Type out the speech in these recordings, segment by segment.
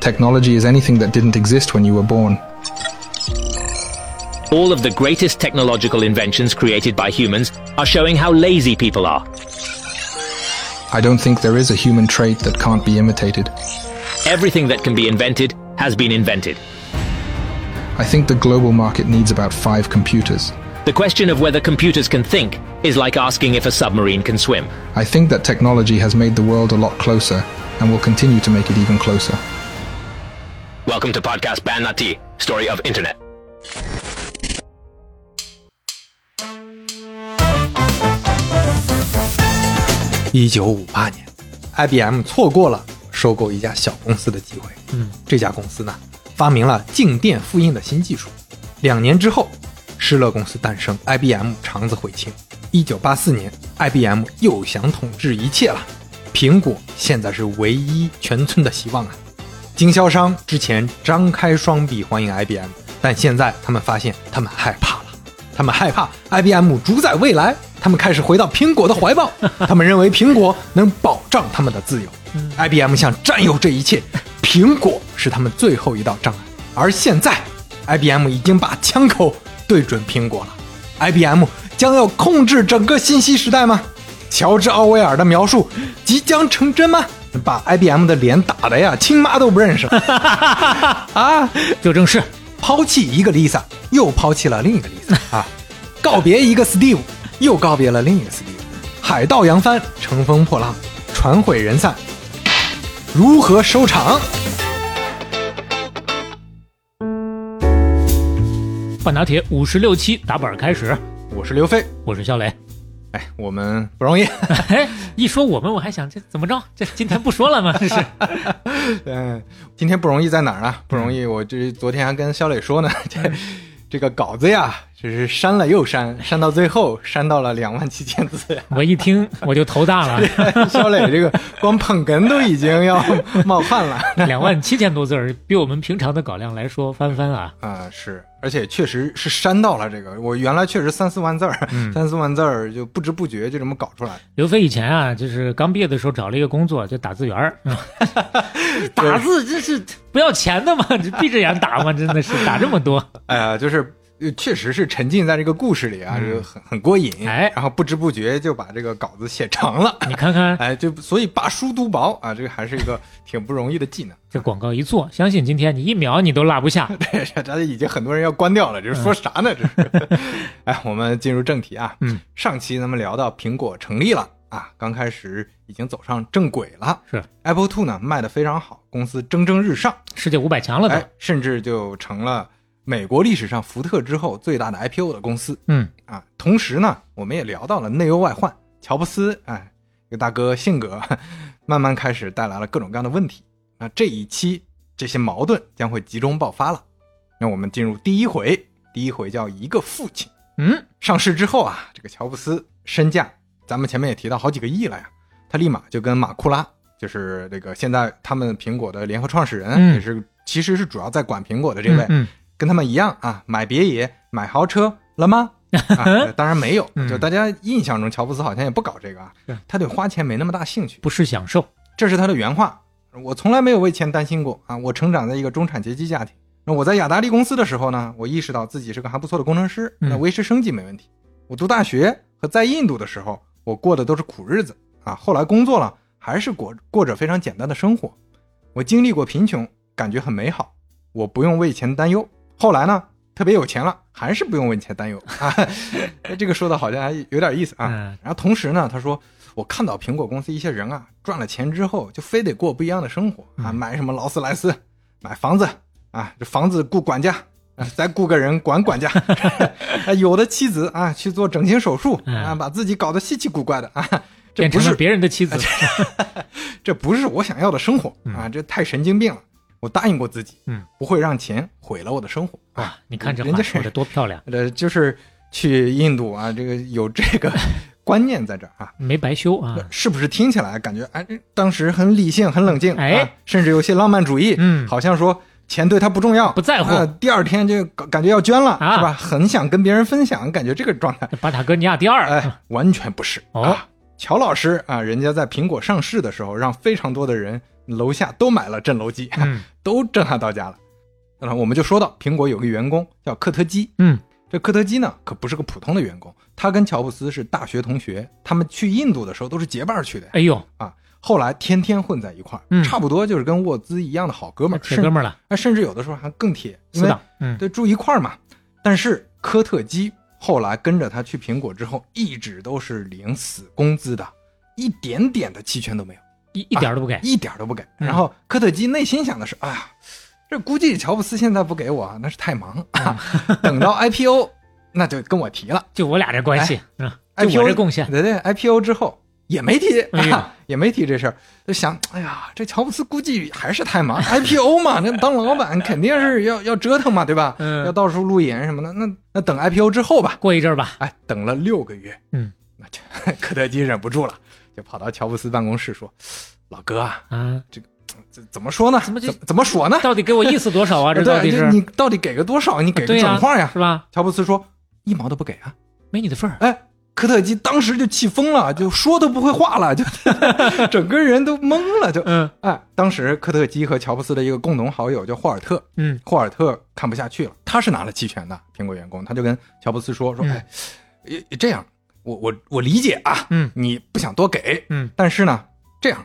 Technology is anything that didn't exist when you were born. All of the greatest technological inventions created by humans are showing how lazy people are. I don't think there is a human trait that can't be imitated. Everything that can be invented has been invented. I think the global market needs about five computers. The question of whether computers can think is like asking if a submarine can swim. I think that technology has made the world a lot closer and will continue to make it even closer. Welcome to podcast Ban Nati, story of internet. 一九五八年，IBM 错过了收购一家小公司的机会。嗯，这家公司呢，发明了静电复印的新技术。两年之后，施乐公司诞生，IBM 肠子悔青。一九八四年，IBM 又想统治一切了。苹果现在是唯一全村的希望啊！经销商之前张开双臂欢迎 IBM，但现在他们发现他们害怕了，他们害怕 IBM 主宰未来，他们开始回到苹果的怀抱，他们认为苹果能保障他们的自由。IBM 想占有这一切，苹果是他们最后一道障碍。而现在，IBM 已经把枪口对准苹果了。IBM 将要控制整个信息时代吗？乔治·奥威尔的描述即将成真吗？把 IBM 的脸打的呀，亲妈都不认识 啊！就正是抛弃一个 Lisa，又抛弃了另一个 Lisa 啊！告别一个 Steve，又告别了另一个 Steve。海盗扬帆，乘风破浪，船毁人散，如何收场？半打铁五十六期打本开始，我是刘飞，我是肖磊。哎，我们不容易。哎，一说我们，我还想这怎么着？这今天不说了吗？这 是。嗯，今天不容易在哪儿呢？不容易，我这昨天还跟肖磊说呢，这这个稿子呀，这是删了又删，删到最后删到了两万七千字。我一听我就头大了，肖磊这个光捧哏都已经要冒汗了。两万七千多字儿，比我们平常的稿量来说翻番啊。啊，是，而且确实是删到了这个，我原来确实三四万字儿，三四万字儿就不知不觉就这么搞出来。刘飞以前啊，就是刚毕业的时候找了一个工作，就打字员儿。打字这是不要钱的吗？这闭着眼打吗？真的是打这么多。哎呀，就是。呃，确实是沉浸在这个故事里啊，就很很过瘾。哎，然后不知不觉就把这个稿子写长了。你看看，哎，就所以把书读薄啊，这个还是一个 挺不容易的技能。这广告一做，相信今天你一秒你都落不下。对，这已经很多人要关掉了，这是说啥呢？这是。哎，我们进入正题啊。嗯，上期咱们聊到苹果成立了啊，刚开始已经走上正轨了。是 Apple Two 呢卖的非常好，公司蒸蒸日上，世界五百强了都，甚至就成了。美国历史上福特之后最大的 IPO 的公司，嗯啊，同时呢，我们也聊到了内忧外患，乔布斯，哎，这个大哥性格 慢慢开始带来了各种各样的问题。那这一期这些矛盾将会集中爆发了。那我们进入第一回，第一回叫一个父亲。嗯，上市之后啊，这个乔布斯身价，咱们前面也提到好几个亿了呀，他立马就跟马库拉，就是这个现在他们苹果的联合创始人，也是其实是主要在管苹果的这位。嗯。跟他们一样啊，买别野、买豪车了吗？啊，当然没有。就大家印象中，乔布斯好像也不搞这个啊，他对花钱没那么大兴趣，不是享受。这是他的原话。我从来没有为钱担心过啊。我成长在一个中产阶级家庭。那我在雅达利公司的时候呢，我意识到自己是个还不错的工程师，那维持生计没问题。我读大学和在印度的时候，我过的都是苦日子啊。后来工作了，还是过过着非常简单的生活。我经历过贫穷，感觉很美好。我不用为钱担忧。后来呢，特别有钱了，还是不用为钱担忧 啊。这个说的好像还有点意思啊。然后同时呢，他说我看到苹果公司一些人啊，赚了钱之后就非得过不一样的生活啊，买什么劳斯莱斯，买房子啊，这房子雇管家，再雇个人管管家。有的妻子啊去做整形手术啊，把自己搞得稀奇古怪的啊，这不是别人的妻子，这不是我想要的生活啊，这太神经病了。我答应过自己，嗯，不会让钱毁了我的生活啊！你看这人家说的多漂亮，呃，就是去印度啊，这个有这个 观念在这儿啊，没白修啊，是不是？听起来感觉哎，当时很理性、很冷静，哎，甚至有些浪漫主义，嗯，好像说钱对他不重要，不在乎。第二天就感觉要捐了，是吧？很想跟别人分享，感觉这个状态。巴塔哥尼亚第二，哎，完全不是哦。乔老师啊，人家在苹果上市的时候，让非常多的人。楼下都买了震楼机，嗯 都震撼到家了。那我们就说到苹果有个员工叫科特基，嗯这科特基呢可不是个普通的员工，他跟乔布斯是大学同学，他们去印度的时候都是结伴去的哎呦，啊。后来天天混在一块儿，嗯差不多就是跟沃兹一样的好哥们儿，铁哥们儿了，啊，甚至有的时候还更铁，因为，嗯对住一块儿嘛。但是科特基后来跟着他去苹果之后，一直都是领死工资的，一点点的期权都没有。一一点都不给，一点都不给。嗯然后科特基内心想的是：哎呀，这估计乔布斯现在不给我，那是太忙。啊、等到 IPO，那就跟我提了。就我俩这关系，嗯，就 IPO 我这贡献，对对，IPO 之后也没提，也没提这事儿，就想：哎呀，这乔布斯估计还是太忙。IPO 嘛，那当老板肯定是要要折腾嘛，对吧？嗯要到处路演什么的。那那等 IPO 之后吧。过一阵儿吧，哎，等了六个月，嗯，那就 科特基忍不住了，就跑到乔布斯办公室说：“老哥啊，啊，怎怎么说呢？怎么就怎么说呢？到底给我意思多少啊？这到底是你到底给个多少？你给个对呀整块呀？是吧？乔布斯说一毛都不给啊！没你的份儿，哎，科特基当时就气疯了，就说都不会话了，就 整个人都懵了，就嗯哎，当时科特基和乔布斯的一个共同好友叫霍尔特，嗯霍尔特看不下去了，他是拿了期权的苹果员工，他就跟乔布斯说说，嗯哎，也这样，我我我理解啊，嗯你不想多给，嗯，但是呢，这样。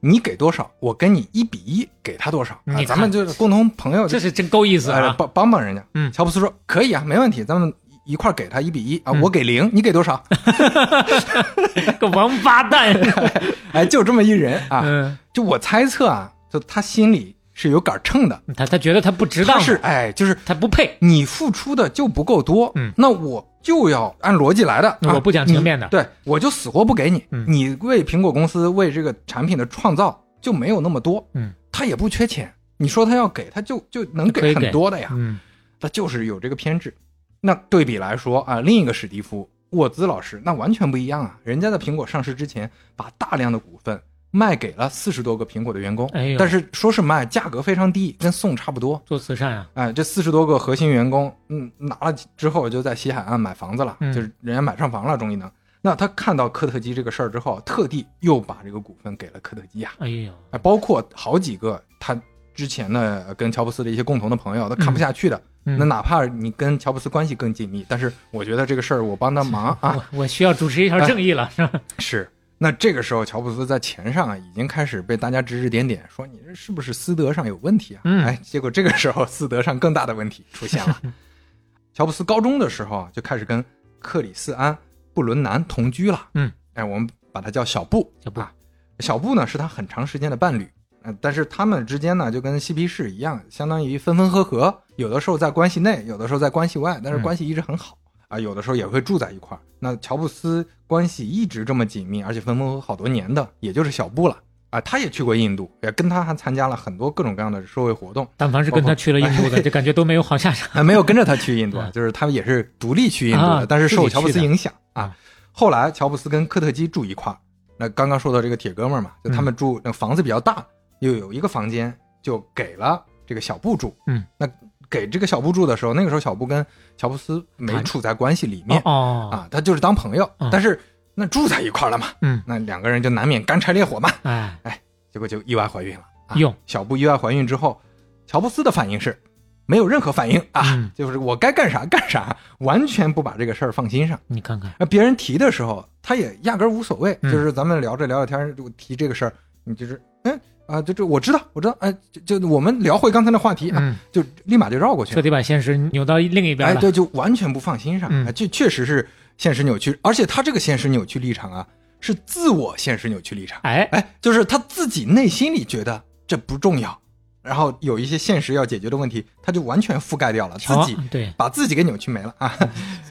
你给多少，我跟你一比一给他多少啊你？看咱们就是共同朋友，这是真够意思哎啊！帮帮帮人家。嗯乔布斯说可以啊，没问题，咱们一块给他一比一啊，嗯我给零，你给多少？个王八蛋，哎，就这么一人啊。嗯，就我猜测啊，就他心里是有杆秤的，他他觉得他不值当他，是哎，就是他不配，你付出的就不够多，嗯那我就要按逻辑来的，啊我不讲情面的。对我就死活不给你，嗯。你为苹果公司为这个产品的创造就没有那么多，嗯，他也不缺钱，你说他要给，他就就能给很多的呀，嗯。他就是有这个偏执。那对比来说啊，另一个史蒂夫沃兹老师那完全不一样啊，人家在苹果上市之前，把大量的股份卖给了四十多个苹果的员工，哎但是说是卖，价格非常低，跟送差不多。做慈善啊，哎，这四十多个核心员工，嗯，拿了之后就在西海岸买房子了，嗯就是人家买上房了，终于能。那他看到科特基这个事儿之后，特地又把这个股份给了科特基啊，哎呦，哎，包括好几个他之前的呃跟乔布斯的一些共同的朋友，他看不下去的。嗯那哪怕你跟乔布斯关系更紧密，但是我觉得这个事儿我帮他忙 啊，我我需要主持一条正义了，是吧？是。那这个时候，乔布斯在钱上啊，已经开始被大家指指点点，说你这是不是私德上有问题啊？嗯哎，结果这个时候私德上更大的问题出现了。乔布斯高中的时候啊，就开始跟克里斯安·布伦南同居了。嗯，哎，我们把他叫小布。小布啊，小布呢是他很长时间的伴侣。呃，但是他们之间呢，就跟嬉皮士一样，相当于分分合合，有的时候在关系内，有的时候在关系外，但是嗯关系一直很好。啊，有的时候也会住在一块儿。那乔布斯关系一直这么紧密，而且分分合合好多年的，也就是小布了。啊，他也去过印度，也跟他还参加了很多各种各样的社会活动。但凡是跟他去了印度的，就感觉都没有好下场。啊，没有跟着他去印度就是他们也是独立去印度的，啊但是受乔布斯影响啊啊。后来乔布斯跟科特基住一块儿，那刚刚说到这个铁哥们儿嘛，就他们住那房子比较大，又有一个房间就给了这个小布住。嗯，那给这个小布住的时候，那个时候小布跟乔布斯没处在关系里面哦，啊，他就是当朋友嗯，但是那住在一块了嘛，嗯，那两个人就难免干柴烈火嘛，哎。哎，结果就意外怀孕了。啊。哟，小布意外怀孕之后，乔布斯的反应是没有任何反应啊，嗯。就是我该干啥干啥，完全不把这个事儿放心上。你看看，别人提的时候，他也压根儿无所谓，嗯。就是咱们聊着聊着天儿，就提这个事儿，你就是嗯啊，就这我知道我知道，哎，就就我们聊回刚才的话题啊，嗯，就立马就绕过去了。彻底把现实扭到另一边哎，了。对，就完全不放心上，嗯哎这确实是现实扭曲，而且他这个现实扭曲立场啊，是自我现实扭曲立场。哎，哎，就是他自己内心里觉得这不重要，然后有一些现实要解决的问题，他就完全覆盖掉了，自己对把自己给扭曲没了啊！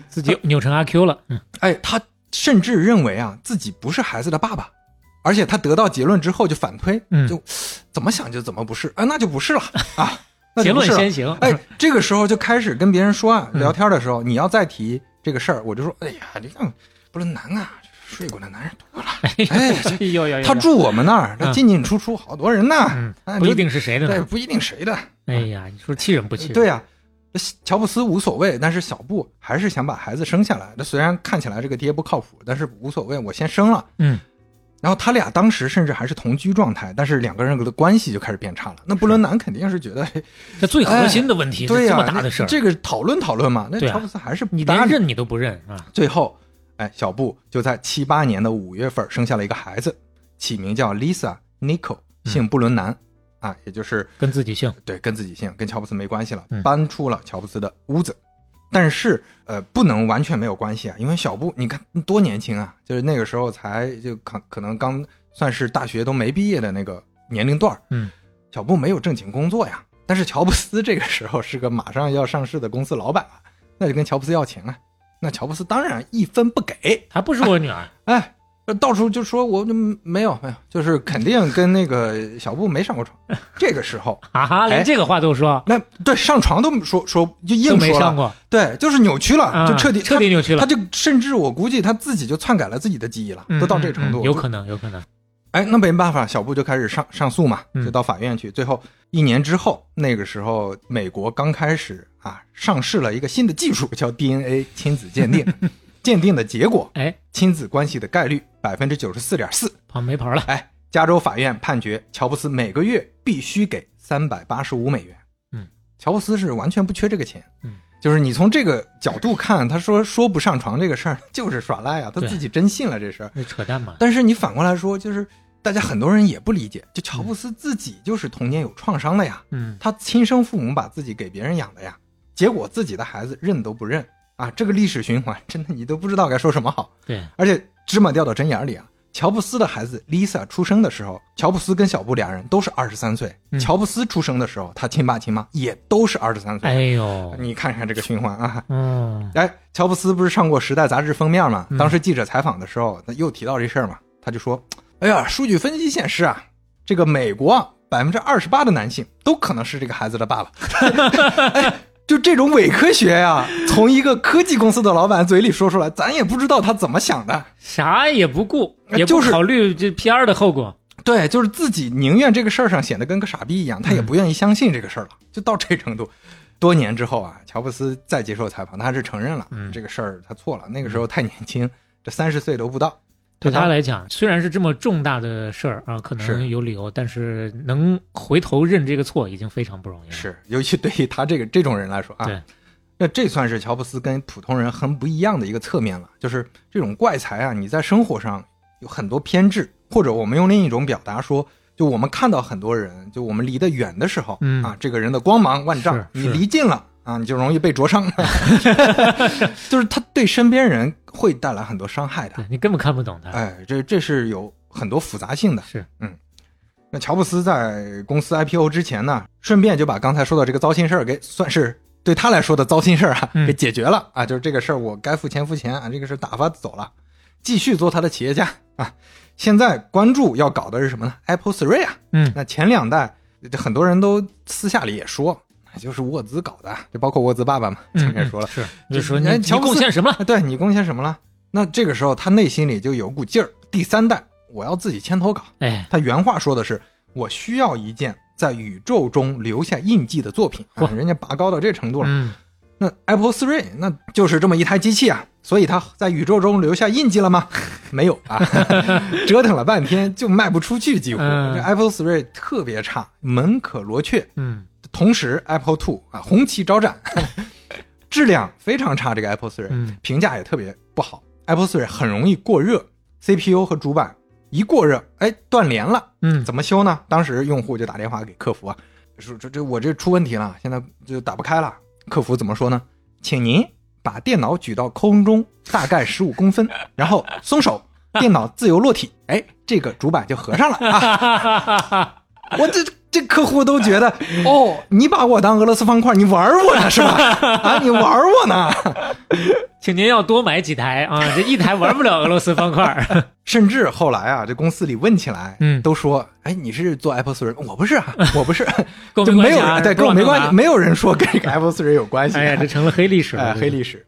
自己扭成阿 Q 了。嗯，哎，他甚至认为啊自己不是孩子的爸爸，而且他得到结论之后就反推，嗯就怎么想就怎么不是啊，那就不是了啊，那结论先行。哎，这个时候就开始跟别人说啊，嗯聊天的时候，你要再提这个事儿，我就说，哎呀，这个不是难啊，睡过的男人多了，哎，这哎呦呦呦，他住我们那儿，他嗯进进出出好多人呢，嗯哎，不一定是谁的呢。对，不一定谁的。哎呀，你说气人不气人？对呀、这乔布斯无所谓，但是小布还是想把孩子生下来。那虽然看起来这个爹不靠谱，但是无所谓，我先生了。嗯，然后他俩当时甚至还是同居状态，但是两个人的关系就开始变差了。那布伦南肯定是觉得，这最核心的问题这么大的事儿，这个讨论讨论嘛。那乔布斯还是不你连认你都不认啊？最后，哎，小布就在七八年的五月份生下了一个孩子，起名叫 Lisa Nico，姓布伦南，啊，也就是跟自己姓，对跟自己姓，跟乔布斯没关系了嗯，搬出了乔布斯的屋子。但是，呃，不能完全没有关系啊，因为小布，你看多年轻啊，就是那个时候才就可可能刚算是大学都没毕业的那个年龄段儿嗯，小布没有正经工作呀。但是乔布斯这个时候是个马上要上市的公司老板了，那就跟乔布斯要钱啊。那乔布斯当然一分不给，还不是我女儿，哎，到处就说我就没有没有，就是肯定跟那个小布没上过床。这个时候，啊哈，连哎这个话都说，那对上床都说说就硬说了，没上过，对，就是扭曲了，啊就彻底彻底扭曲了他，就甚至我估计他自己就篡改了自己的记忆了，嗯都到这程度，有可能，有可能，哎，那没办法，小布就开始上上诉嘛，嗯就到法院去。最后一年之后，那个时候美国刚开始啊上市了一个新的技术，叫 DNA 亲子鉴定。鉴定的结果，哎，亲子关系的概率百分之九十四点四。跑没跑了？哎，加州法院判决乔布斯每个月必须给三百八十五美元。嗯，乔布斯是完全不缺这个钱。嗯，就是你从这个角度看，他说说不上床这个事儿就是耍赖啊，他自己真信了这事儿。那扯淡嘛，但是你反过来说，就是大家很多人也不理解，就乔布斯自己就是童年有创伤的呀，嗯，他亲生父母把自己给别人养的呀，结果自己的孩子认都不认啊，这个历史循环真的你都不知道该说什么好。对，而且芝麻掉到针眼里啊，乔布斯的孩子 Lisa 出生的时候，乔布斯跟小布俩人都是二十三岁，嗯乔布斯出生的时候，他亲爸亲妈也都是二十三岁。哎呦，你看看这个循环啊！嗯，哎，乔布斯不是上过《时代》杂志封面吗？嗯当时记者采访的时候，他又提到这事儿嘛，他就说：“哎呀，数据分析显示啊，这个美国啊，百分之二十八的男性都可能是这个孩子的爸爸。哎”就这种伪科学呀、从一个科技公司的老板嘴里说出来，咱也不知道他怎么想的。啥也不顾，也不考虑这 PR 的后果，对，就是自己宁愿这个事儿上显得跟个傻逼一样，他也嗯不愿意相信这个事儿了，就到这程度。多年之后啊，乔布斯再接受采访，他是承认了、嗯这个事儿他错了，那个时候太年轻，这三十岁都不到。对他来讲，虽然是这么重大的事儿啊，可是能有理由，但是能回头认这个错已经非常不容易了。是，尤其对于他这个这种人来说啊，对，那这算是乔布斯跟普通人很不一样的一个侧面了。就是这种怪才啊，你在生活上有很多偏执，或者我们用另一种表达说，就我们看到很多人，就我们离得远的时候，嗯啊，这个人的光芒万丈，你离近了啊，你就容易被灼伤，就是他对身边人会带来很多伤害的。你根本看不懂他。哎，这这是有很多复杂性的。是，嗯那乔布斯在公司 IPO 之前呢，顺便就把刚才说的这个糟心事儿给算是对他来说的糟心事儿啊，嗯给解决了啊，就是这个事儿我该付钱付钱啊，这个事儿打发走了，继续做他的企业家啊。现在关注要搞的是什么呢？Apple Three 啊，嗯，那前两代很多人都私下里也说，就是沃兹搞的，就包括沃兹爸爸嘛，前面说了，是，就说你贡献什么了？啊对你贡献什么了？那这个时候他内心里就有股劲儿，第三代我要自己牵头搞。哎，他原话说的是：“我需要一件在宇宙中留下印记的作品。”啊，人家拔高到这程度了。嗯，那 Apple Three 那就是这么一台机器啊，所以它在宇宙中留下印记了吗？没有啊，折腾了半天就卖不出去，几乎。Apple Three 特别差，门可罗雀。嗯，同时 Apple Two 啊，红旗招展，质量非常差。这个 Apple Three、嗯评价也特别不好，Apple Three 很容易过热，CPU 和主板一过热，哎，断连了。嗯，怎么修呢？当时用户就打电话给客服啊，说这这我这出问题了，现在就打不开了。客服怎么说呢？请您把电脑举到空中大概十五公分，然后松手，电脑自由落体，哎，这个主板就合上了啊！我这这客户都觉得，哦，你把我当俄罗斯方块，你玩我呢是吧？啊，你玩我呢？请您要多买几台啊，这一台玩不了俄罗斯方块。甚至后来啊，这公司里问起来，嗯都说，哎，你是做 Apple Three？我不是啊，我不是，跟我就没有对跟我没关系，没有人说跟这个 Apple Three 有关系。哎呀，这成了黑历史哎了，黑历史。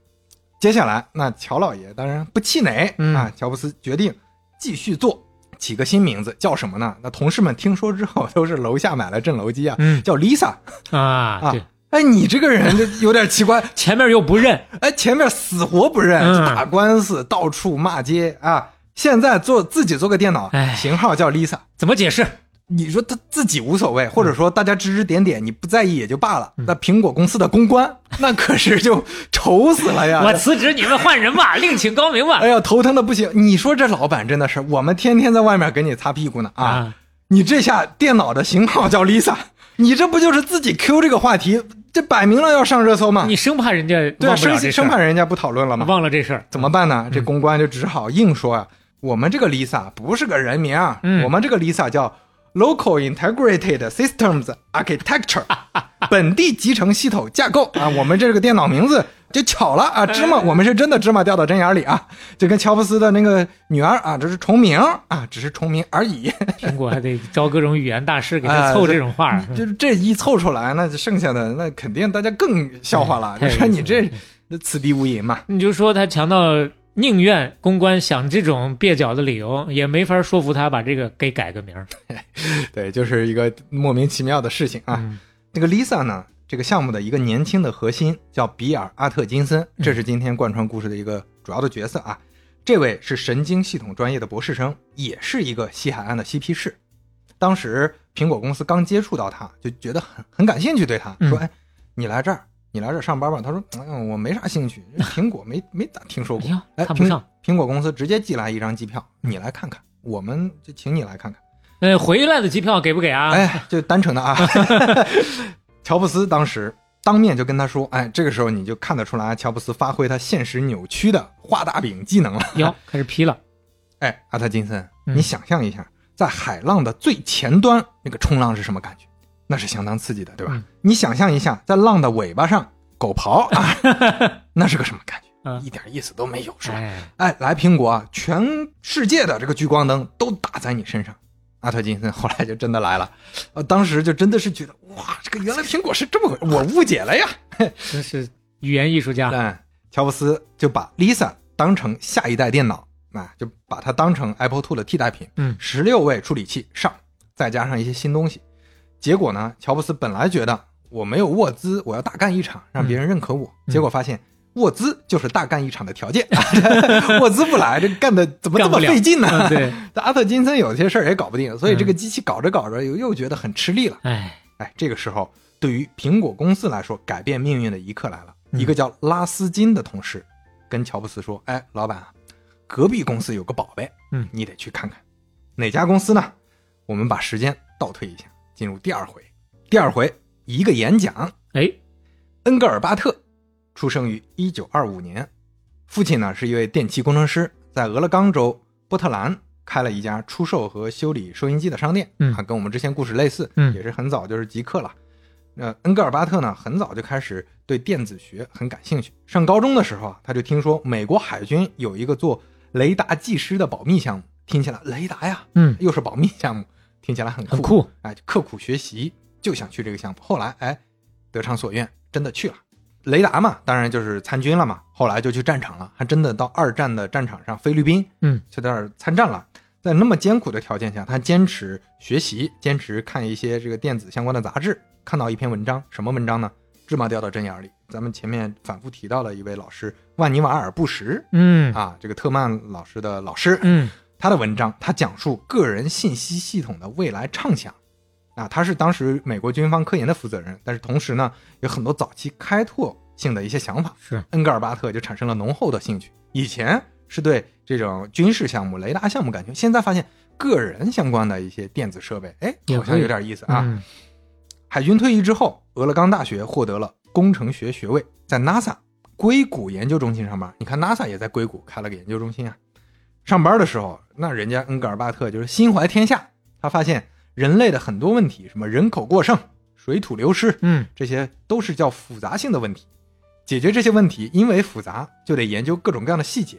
接下来，那乔老爷当然不气馁、嗯啊，乔布斯决定继续做，起个新名字叫什么呢？那同事们听说之后都是楼下买了镇楼机啊，嗯。叫 Lisa 啊，啊，。哎，你这个人就有点奇怪，前面又不认，哎，前面死活不认，嗯。打官司，到处骂街啊，现在做自己做个电脑哎，型号叫 Lisa，怎么解释？你说他自己无所谓，或者说大家指指点点，你不在意也就罢了。嗯那苹果公司的公关，那可是就愁死了呀！我辞职，你们换人吧，另请高明吧哎。呀，头疼的不行。你说这老板真的是，我们天天在外面给你擦屁股呢啊！啊，你这下电脑的型号叫 Lisa，你这不就是自己 Q 这个话题？这摆明了要上热搜嘛！你生怕人家对啊，生忘不了这事生怕，人家不讨论了吗？忘了这事儿。怎么办呢？这公关就只好硬说啊，我们这个 Lisa 不是个人名我们这个 Lisa 叫 Local Integrated Systems Architecture，本地集成系统架构啊。我们这个电脑名字就巧了啊，芝麻，我们是真的芝麻掉到针眼里啊，就跟乔布斯的那个女儿啊，这是重名啊，只是重名而已。苹果还得招各种语言大师给他哎凑这种话儿。就是这一凑出来，那剩下的那肯定大家更笑话了。你说你这这此地无银嘛。你就说他强盗宁愿公关想这种蹩脚的理由，也没法说服他把这个给改个名儿 对，就是一个莫名其妙的事情啊。嗯这个 Lisa 呢，这个项目的一个年轻的核心叫比尔·阿特金森，这是今天贯穿故事的一个主要的角色啊。这位是神经系统专业的博士生，也是一个西海岸的嬉皮士。当时苹果公司刚接触到他，就觉得很很感兴趣，对他嗯说：“哎，你来这儿，你来这上班吧。”他说：“嗯，我没啥兴趣，苹果没没咋听说过。哎哎，苹看不上苹果公司直接寄来一张机票，你来看看，我们就请你来看看。”呃，回来的机票给不给啊？哎，就单纯的啊。乔布斯当时当面就跟他说：“哎，这个时候你就看得出来，乔布斯发挥他现实扭曲的画大饼技能了。哟，开始批了。哎，阿特金森，嗯你想象一下，在海浪的最前端那个冲浪是什么感觉？那是相当刺激的，对吧？嗯你想象一下，在浪的尾巴上狗刨啊，那是个什么感觉？嗯一点意思都没有，是吧？哎，哎，来苹果啊，全世界的这个聚光灯都打在你身上。阿特金森后来就真的来了，呃，当时就真的是觉得哇，这个原来苹果是这么回事，我误解了呀。真是语言艺术家。哎，乔布斯就把 Lisa 当成下一代电脑，啊，就把它当成 Apple Two 的替代品。嗯十六位处理器上，再加上一些新东西。结果呢，乔布斯本来觉得我没有沃兹，我要大干一场，让别人认可我。嗯结果发现沃兹就是大干一场的条件，沃兹不来，这干的怎么这么费劲呢？嗯对，但阿特金森有些事儿也搞不定，所以这个嗯机器搞着搞着又又觉得很吃力了。哎，哎，这个时候对于苹果公司来说，改变命运的一刻来了。嗯一个叫拉斯金的同事跟乔布斯说：“哎，老板啊，隔壁公司有个宝贝，嗯你得去看看。哪家公司呢？我们把时间倒退一下，进入第二回。第二回一个演讲，哎，恩格尔巴特出生于一九二五年，父亲呢是一位电气工程师，在俄勒冈州波特兰开了一家出售和修理收音机的商店，嗯啊，跟我们之前故事类似，嗯也是很早就是极客了。那恩格尔巴特呢，很早就开始对电子学很感兴趣。上高中的时候啊，他就听说美国海军有一个做雷达技师的保密项目，听起来雷达呀，嗯，又是保密项目，听起来很酷，很酷。哎，刻苦学习，就想去这个项目。后来，哎，得偿所愿，真的去了。雷达嘛，当然就是参军了嘛。后来就去战场了，还真的到二战的战场上，菲律宾，嗯，就在那儿参战了。在那么艰苦的条件下，他坚持学习，坚持看一些这个电子相关的杂志。看到一篇文章，什么文章呢？芝麻掉到针眼里。咱们前面反复提到了一位老师，万尼瓦尔·布什嗯啊，这个特曼老师的老师，嗯他的文章，他讲述个人信息系统的未来畅想。啊，他是当时美国军方科研的负责人，但是同时呢，有很多早期开拓性的一些想法。是恩格尔巴特就产生了浓厚的兴趣。以前是对这种军事项目、雷达项目感兴趣，现在发现个人相关的一些电子设备，哎，好像有点意思啊。嗯海军退役之后，俄勒冈大学获得了工程学学位，在 NASA 硅谷研究中心上班。你看 NASA 也在硅谷开了个研究中心啊。上班的时候，那人家恩格尔巴特就是心怀天下，他发现人类的很多问题，什么人口过剩、水土流失，嗯这些都是叫复杂性的问题。解决这些问题，因为复杂，就得研究各种各样的细节。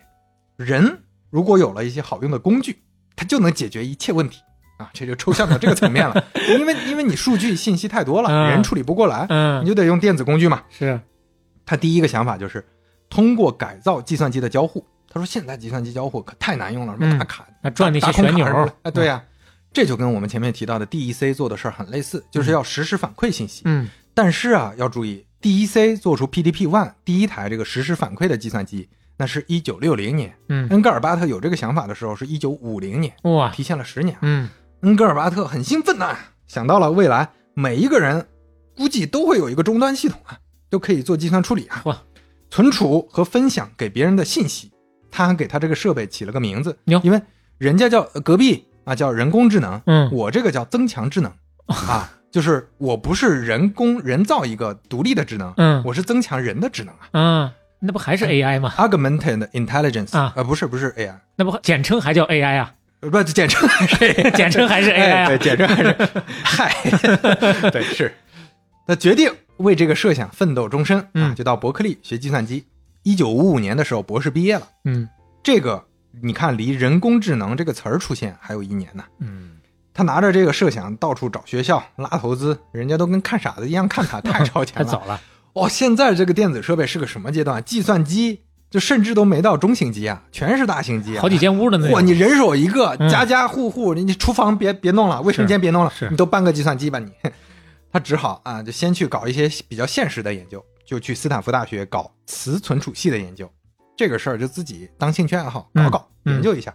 人如果有了一些好用的工具，它就能解决一切问题啊！这就抽象到这个层面了，因为因为你数据信息太多了，嗯人处理不过来，你嗯，就得用电子工具嘛。是他第一个想法就是通过改造计算机的交互。他说现在计算机交互可太难用了，什么打卡、那转那些大空卡旋钮什么的哎，对呀、这就跟我们前面提到的 DEC 做的事儿很类似，就是要实时反馈信息。嗯但是啊，要注意，DEC 做出 PDP One 第一台这个实时反馈的计算机，那是一九六零年。嗯，恩格尔巴特有这个想法的时候是一九五零年，哇，提前了十年。嗯恩格尔巴特很兴奋呐、想到了未来每一个人估计都会有一个终端系统啊，都可以做计算处理啊哇，存储和分享给别人的信息。他还给他这个设备起了个名字哟，因为人家叫呃隔壁啊叫人工智能，嗯。我这个叫增强智能啊，就是我不是人工人造一个独立的智能，嗯。我是增强人的智能啊。嗯，那不还是 AI 吗？，augmented intelligence 啊。呃不是不是 AI，那不简称还叫 AI 啊？呃不简称还是 AI 简称还是 AI 啊？哎对，简称还是 嗨，对是。他决定为这个设想奋斗终身啊，嗯。就到伯克利学计算机。一九五五年的时候，博士毕业了。嗯这个你看，离人工智能这个词儿出现还有一年呢。嗯，他拿着这个设想到处找学校拉投资，人家都跟看傻子一样看他，太超前了。太早了。哦、现在这个电子设备是个什么阶段？计算机就甚至都没到中型机啊，全是大型机啊，好几间屋的那嚯，种。你人手一个，嗯家家户户，你你厨房别别弄了，卫生间别弄了，你都搬个计算机吧你。他只好啊，就先去搞一些比较现实的研究，就去斯坦福大学搞磁存储系的研究。这个事儿就自己当兴趣爱好搞搞、研究一下。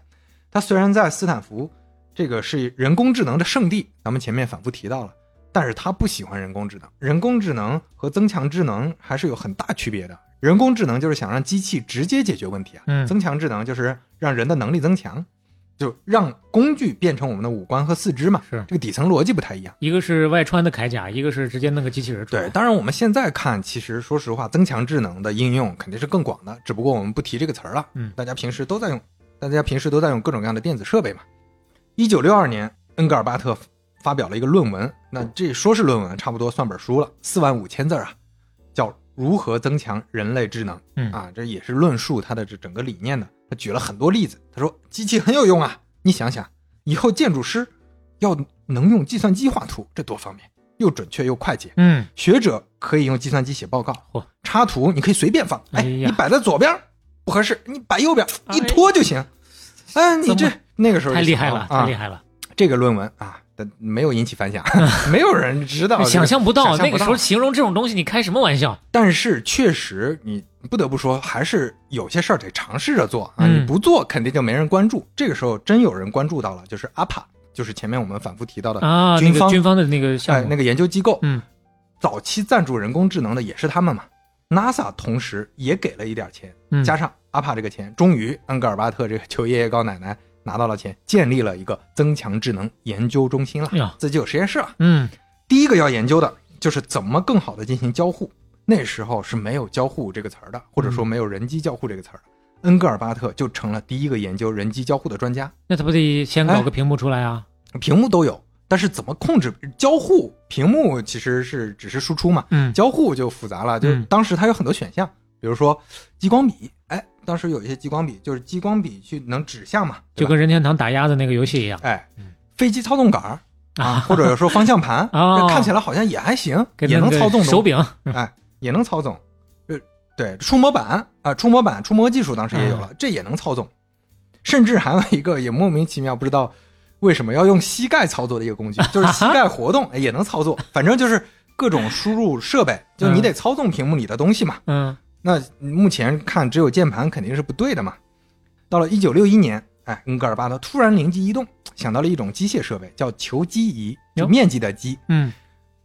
他虽然在斯坦福这个是人工智能的圣地，咱们前面反复提到了，但是他不喜欢人工智能。人工智能和增强智能还是有很大区别的。人工智能就是想让机器直接解决问题啊，嗯增强智能就是让人的能力增强，就让工具变成我们的五官和四肢嘛。是这个底层逻辑不太一样。一个是外穿的铠甲，一个是直接弄个机器人。对，当然我们现在看，其实说实话，增强智能的应用肯定是更广的，只不过我们不提这个词儿了。嗯大家平时都在用，大家平时都在用各种各样的电子设备嘛。一九六二年，恩格尔巴特发表了一个论文，那这说是论文，差不多算本书了，四万五千字啊，叫《如何增强人类智能》。嗯啊，这也是论述他的这整个理念的。他举了很多例子，他说机器很有用啊，你想想，以后建筑师要能用计算机画图，这多方便，又准确又快捷。嗯，学者可以用计算机写报告嚯，插图你可以随便放，哎，哎你摆在左边不合适，你摆右边一拖就行。哎，你这那个时候太厉害了，啊太厉！害了，这个论文啊，但没有引起反响，没有人知道，想象不到那个时候形容这种东西，你开什么玩笑？但是确实，你不得不说，还是有些事儿得尝试着做啊！嗯你不做，肯定就没人关注。这个时候真有人关注到了，就是 APA，就是前面我们反复提到的啊，军方那个军方的那个项目，哎那个研究机构。嗯，早期赞助人工智能的也是他们嘛。NASA 同时也给了一点钱，嗯加上 APA 这个钱，终于恩格尔巴特这个 求爷爷告奶奶拿到了钱，建立了一个增强智能研究中心了自己有实验室了。嗯第一个要研究的就是怎么更好的进行交互。那时候是没有交互这个词儿的，或者说没有人机交互这个词儿的。恩格尔巴特就成了第一个研究人机交互的专家。那他不得先搞个屏幕出来啊？屏幕都有，但是怎么控制交互？屏幕其实是只是输出嘛，嗯交互就复杂了。就是当时它有很多选项，比如说激光笔，哎，当时有一些激光笔就是激光笔去能指向嘛，就跟任天堂打鸭子那个游戏一样哎，飞机操纵杆儿啊，啊，或者说方向盘，哦这看起来好像也还行，也能操纵手柄，哎，也能操纵。呃，对，触摸板啊、触摸板、触摸技术当时也有了，嗯这也能操纵。甚至还有一个也莫名其妙，不知道为什么要用膝盖操作的一个工具，就是膝盖活动哎也能操作。反正就是各种输入设备，就你得操纵屏幕里的东西嘛。嗯那目前看只有键盘肯定是不对的嘛。到了一九六一年，哎，恩格尔巴特突然灵机一动，想到了一种机械设备，叫球机仪，就面积的击，嗯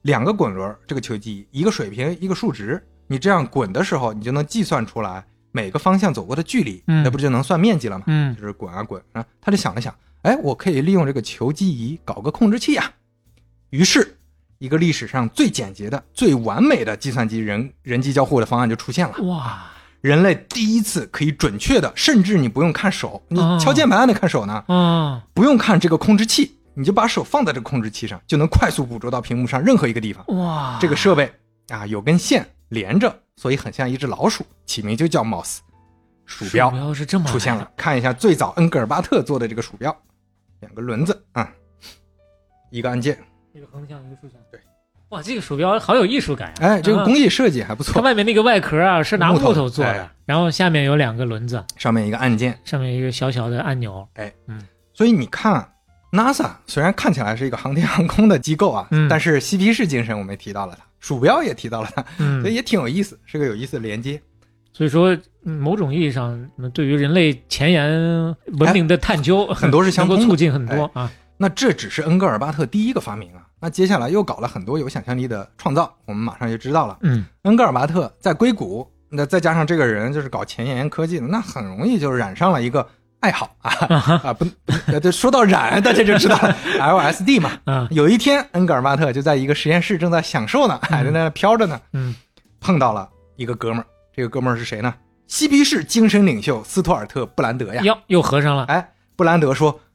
两个滚轮，这个球机仪，一个水平，一个数值。你这样滚的时候，你就能计算出来每个方向走过的距离，嗯那不就能算面积了吗？嗯就是滚啊滚啊。他就想了想，哎，我可以利用这个球机仪搞个控制器啊。于是，一个历史上最简洁的、最完美的计算机人人机交互的方案就出现了。哇，人类第一次可以准确的，甚至你不用看手，你哦敲键盘还得看手呢，啊，不用看这个控制器，你就把手放在这个控制器上，就能快速捕捉到屏幕上任何一个地方。哇，这个设备啊有根线连着，所以很像一只老鼠，起名就叫 mouse。鼠标鼠标是这么出现了，看一下最早恩格尔巴特做的这个鼠标，两个轮子啊、一个按键，一个横向，一个竖向。对，哇，这个鼠标好有艺术感啊！哎，这个啊工艺设计还不错它，外面那个外壳啊是拿木头做的哎，然后下面有两个轮子，上面一个按键，上面一个小小的按钮。哎，嗯所以你看，NASA 虽然看起来是一个航天航空的机构啊，嗯但是嬉皮士精神我们也提到了它，鼠标也提到了它，嗯所以也挺有意思，是个有意思的连接。所以说，嗯某种意义上，嗯对于人类前沿文明的探究，很多是 相促进很多啊。那这只是恩格尔巴特第一个发明啊，那接下来又搞了很多有想象力的创造，我们马上就知道了。嗯，恩格尔巴特在硅谷，那再加上这个人就是搞前沿科技的，那很容易就染上了一个爱好啊啊不，说到染，大家就知道了 LSD 嘛。嗯，有一天，恩格尔巴特就在一个实验室正在享受呢，还在那飘着呢，嗯，碰到了一个哥们儿。这个哥们儿是谁呢？嬉皮士精神领袖斯图尔特·布兰德呀。哟，又合上了。哎，布兰德说：“哎，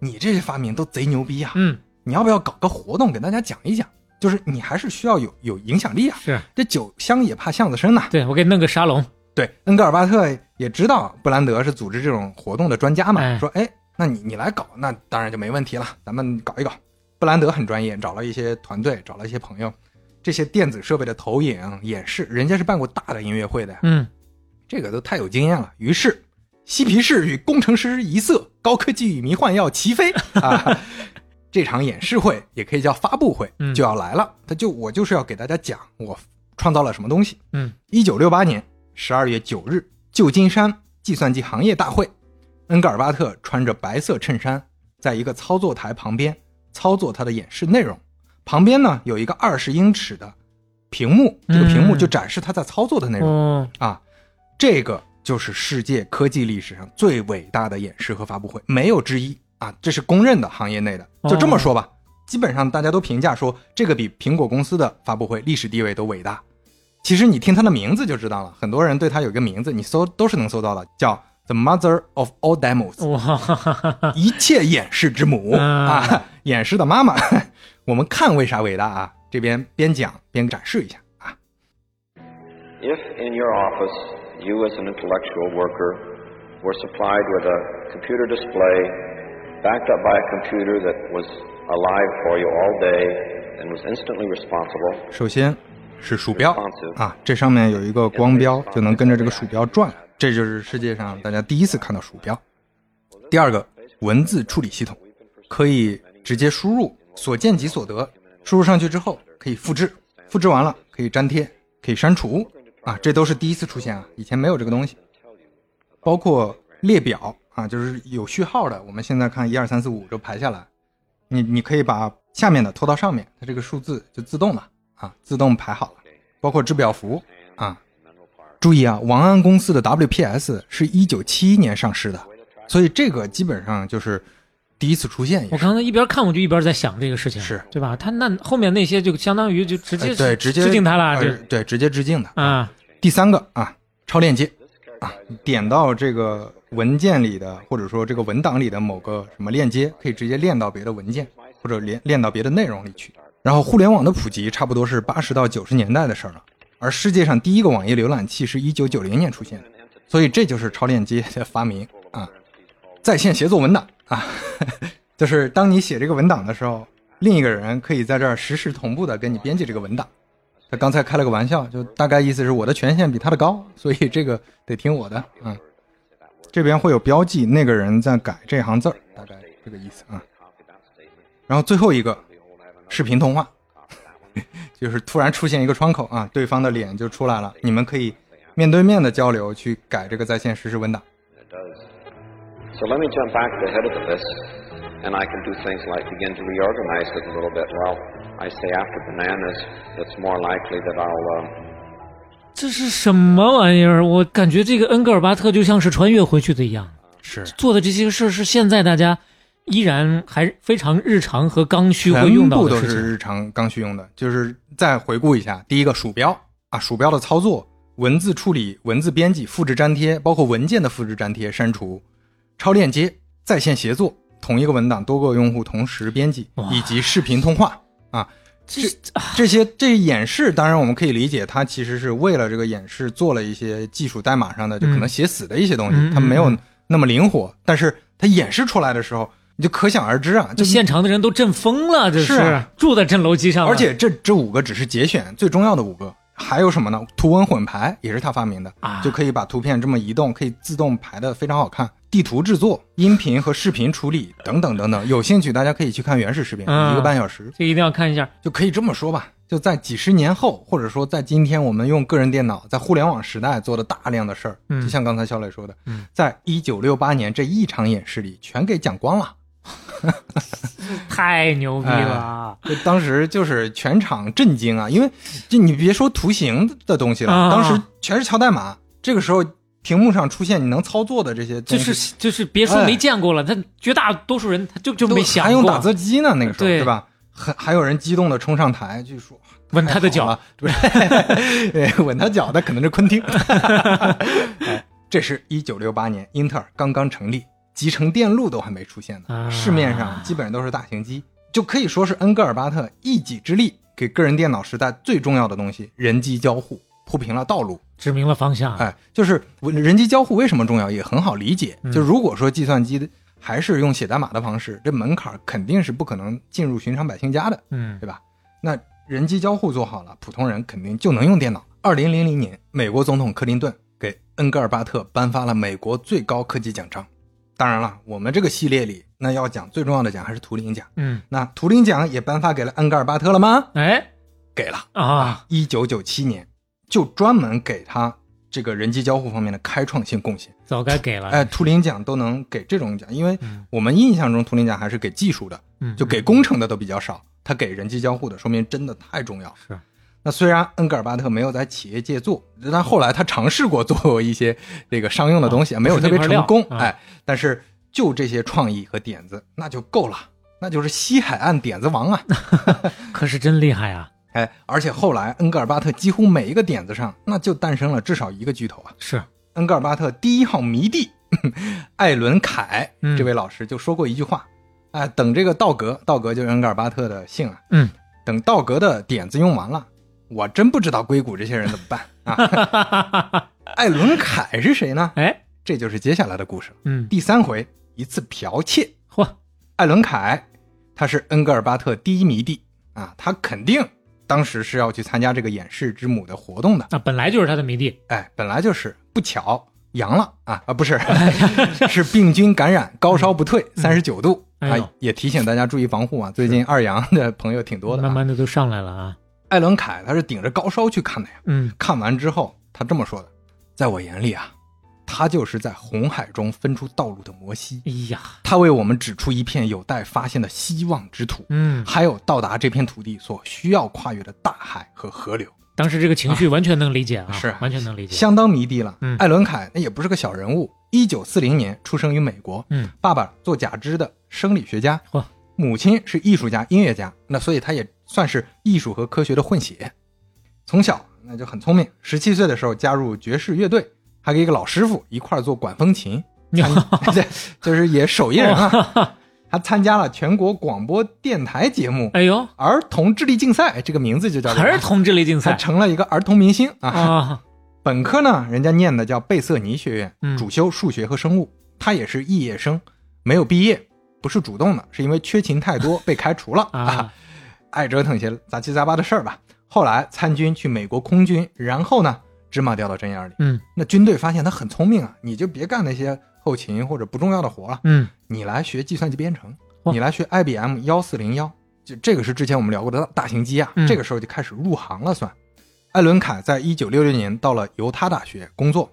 你这些发明都贼牛逼啊、嗯，你要不要搞个活动给大家讲一讲？就是你还是需要有有影响力啊。是这酒香也怕巷子深呐、对我给你弄个沙龙。对，恩格尔巴特也知道布兰德是组织这种活动的专家嘛，哎说：哎，那你你来搞，那当然就没问题了，咱们搞一搞。布兰德很专业，找了一些团队，找了一些朋友，这些电子设备的投影、演示，人家是办过大的音乐会的呀。嗯，这个都太有经验了。于是，嬉皮士与工程师一色，高科技与迷幻要齐飞啊！这场演示会也可以叫发布会，嗯就要来了。他就我就是要给大家讲我创造了什么东西。嗯，一九六八年十二月九日，旧金山计算机行业大会，恩格尔巴特穿着白色衬衫，在一个操作台旁边操作他的演示内容。旁边呢有一个二十英尺的屏幕，这个屏幕嗯就展示他在操作的内容。哦，啊，这个就是世界科技历史上最伟大的演示和发布会，没有之一啊！这是公认的，行业内的。就这么说吧，基本上大家都评价说，这个比苹果公司的发布会历史地位都伟大。其实你听它的名字就知道了，很多人对它有一个名字，你搜都是能搜到的，叫 The Mother of All Demos，一切演示之母嗯啊，演示的妈妈。我们看为啥伟大啊？这边边讲边展示一下啊。If in your office you, as an intellectual worker, were supplied with a computer display backed up by a computer that was alive for you all day and was instantly responsible, 首先是鼠标啊，这上面有一个光标，就能跟着这个鼠标转，这就是世界上大家第一次看到鼠标。第二个，文字处理系统，可以直接输入，所见即所得，输入上去之后可以复制，复制完了可以粘贴，可以删除啊，这都是第一次出现啊，以前没有这个东西。包括列表啊，就是有序号的，我们现在看一二三四五就排下来，你你可以把下面的拖到上面，它这个数字就自动了啊，自动排好了。包括制表符啊，注意啊，王安公司的 WPS 是一九七一年上市的，所以这个基本上就是第一次出现。我刚才一边看我就一边在想这个事情，是对吧？他那后面那些就相当于就直接哎对，直接致敬他了，呃对，直接致敬的。啊，第三个啊，超链接啊，点到这个文件里的，或者说这个文档里的某个什么链接，可以直接链到别的文件，或者连链到别的内容里去。然后互联网的普及差不多是八十到九十年代的事儿了，而世界上第一个网页浏览器是一九九零年出现的，所以这就是超链接的发明啊。在线协作文档啊，就是当你写这个文档的时候，另一个人可以在这儿实时同步的跟你编辑这个文档。他刚才开了个玩笑，就大概意思是我的权限比他的高，所以这个得听我的。嗯，这边会有标记，那个人在改这行字儿，大概这个意思啊。然后最后一个，视频通话，就是突然出现一个窗口啊，对方的脸就出来了，你们可以面对面的交流去改这个在线实时文档。So let me jump back to the head of the list, and I can do things like begin to reorganize it a little bit. Well, I say after bananas, it's more likely that I'll. Um, 这是什么玩意儿？我感觉这个恩格尔巴特就像是穿越回去的一样，是，做的这些事儿是现在大家依然还非常日常和刚需会用到的事情。日常刚需用的。就是再回顾一下，第一个鼠标啊，鼠标的操作、文字处理、文字编辑、复制粘贴，包括文件的复制粘贴、删除、超链接、在线协作，同一个文档多个用户同时编辑，以及视频通话啊。这这些这演示，当然我们可以理解，它其实是为了这个演示做了一些技术代码上的，就可能写死的一些东西，嗯它没有嗯那么灵活。但是它演示出来的时候，你就可想而知啊，就现场的人都震疯了，这是啊住在震楼机上，而且这这五个只是节选最重要的五个，还有什么呢？图文混排也是他发明的，啊就可以把图片这么移动，可以自动排的非常好看。地图制作、音频和视频处理等等等等，有兴趣大家可以去看原始视频，嗯一个半小时这个一定要看一下。就可以这么说吧。就在几十年后，或者说在今天，我们用个人电脑在互联网时代做的大量的事儿，嗯就像刚才肖磊说的，嗯在一九六八年这一场演示里全给讲光了。太牛逼了当时就是全场震惊啊，因为就你别说图形的东西了，啊当时全是敲代码。这个时候屏幕上出现你能操作的这些东就，是就是别说没见过了，他绝大多数人他就就没想过，还用打字机呢，那个时候对对吧？还还有人激动的冲上台去说吻他的脚，了，不是对 吻他脚的可能是昆汀。哎，这是一九六八年，英特尔刚刚成立，集成电路都还没出现呢，啊市面上基本上都是大型机，就可以说是恩格尔巴特一己之力给个人电脑时代最重要的东西——人机交互铺平了道路。指明了方向。哎，就是人机交互为什么重要，也很好理解。嗯就如果说计算机的还是用写代码的方式，这门槛肯定是不可能进入寻常百姓家的。嗯对吧？那人机交互做好了，普通人肯定就能用电脑。二零零零年，美国总统克林顿给恩格尔巴特颁发了美国最高科技奖章。当然了，我们这个系列里，那要讲最重要的奖还是图灵奖。嗯，那图灵奖也颁发给了恩格尔巴特了吗？哎给了。啊，一九九七年，就专门给他这个人机交互方面的开创性贡献。早该给了。哎，图灵奖都能给这种奖，因为嗯我们印象中图灵奖还是给技术的，嗯，就给工程的都比较少，他给人机交互的，说明真的太重要。是。那虽然恩格尔巴特没有在企业界做，但后来他尝试过做一些这个商用的东西，没有特别成功哎，但是就这些创意和点子，那就够了，那就是西海岸点子王啊！可是真厉害啊！哎，而且后来恩格尔巴特几乎每一个点子上，那就诞生了至少一个巨头啊！是，恩格尔巴特第一号迷弟艾伦凯嗯这位老师就说过一句话，哎、等这个道格，道格就是恩格尔巴特的姓啊，嗯，等道格的点子用完了，我真不知道硅谷这些人怎么办啊！艾伦凯是谁呢？哎，这就是接下来的故事。嗯，第三回，一次剽窃，嚯，艾伦凯他是恩格尔巴特第一迷弟啊，他肯定当时是要去参加这个演示之母的活动的。那本来就是他的迷弟。哎，本来就是不巧阳了啊啊，不是，是病菌感染，高烧不退，三十九度哎啊，也提醒大家注意防护啊。最近二阳的朋友挺多的、啊。慢慢的都上来了啊。艾伦凯他是顶着高烧去看的呀，嗯，看完之后他这么说的：“在我眼里啊，他就是在红海中分出道路的摩西，哎呀，他为我们指出一片有待发现的希望之土，嗯，还有到达这片土地所需要跨越的大海和河流。”当时这个情绪完全能理解啊，是完全能理解。相当迷弟了。嗯。艾伦凯那也不是个小人物，一九四零年出生于美国，嗯，爸爸做假肢的生理学家嚯，母亲是艺术家、音乐家，那所以他也算是艺术和科学的混血。从小那就很聪明，十七岁的时候加入爵士乐队，还跟一个老师傅一块儿做管风琴，参 对，就是也手艺人啊。他参加了全国广播电台节目哎呦，儿童智力竞赛，这个名字就叫这个儿童智力竞他赛成了一个儿童明星啊。啊，本科呢，人家念的叫贝瑟尼学院，嗯主修数学和生物。他也是肄业生，没有毕业，不是主动的，是因为缺勤太多被开除了啊。爱折腾些杂七杂八的事儿吧。后来参军去美国空军，然后呢，芝麻掉到针眼里。嗯那军队发现他很聪明啊，你就别干那些后勤或者不重要的活了，嗯，你来学计算机编程，哇你来学 IBM 幺四零幺，就这个是之前我们聊过的大型机啊，嗯这个时候就开始入行了算。艾伦凯在一九六六年到了犹他大学工作，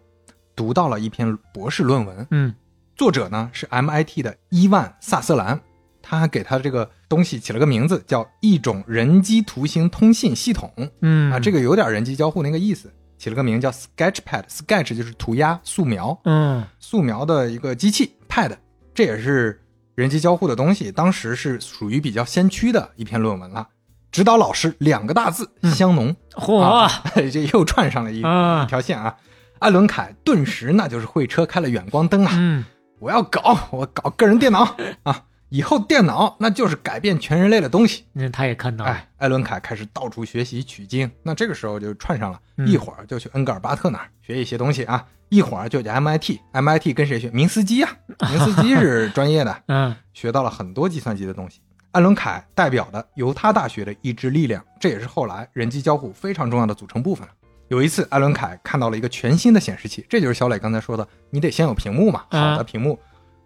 读到了一篇博士论文，嗯，作者呢是 MIT 的伊万萨瑟兰，他还给他这个东西起了个名字，叫一种人机图形通信系统嗯啊，这个有点人机交互那个意思，起了个名叫 Sketchpad，Sketch 就是涂鸦、素描，嗯素描的一个机器 Pad，这也是人机交互的东西，当时是属于比较先驱的一篇论文了。指导老师两个大字香农，嚯啊，这又串上了一啊一条线啊。艾伦凯顿时那就是会车开了远光灯啊！嗯我要搞，我搞个人电脑啊！以后电脑那就是改变全人类的东西。那他也看到了，哎，艾伦凯开始到处学习取经，那这个时候就串上了，嗯一会儿就去恩格尔巴特那儿学一些东西啊，一会儿就去 MIT，MIT 跟谁学？明斯基啊，明斯基是 专业的，嗯学到了很多计算机的东西。艾伦凯代表的犹他大学的一支力量，这也是后来人机交互非常重要的组成部分。有一次，艾伦凯看到了一个全新的显示器，这就是小磊刚才说的，你得先有屏幕嘛，啊好的屏幕。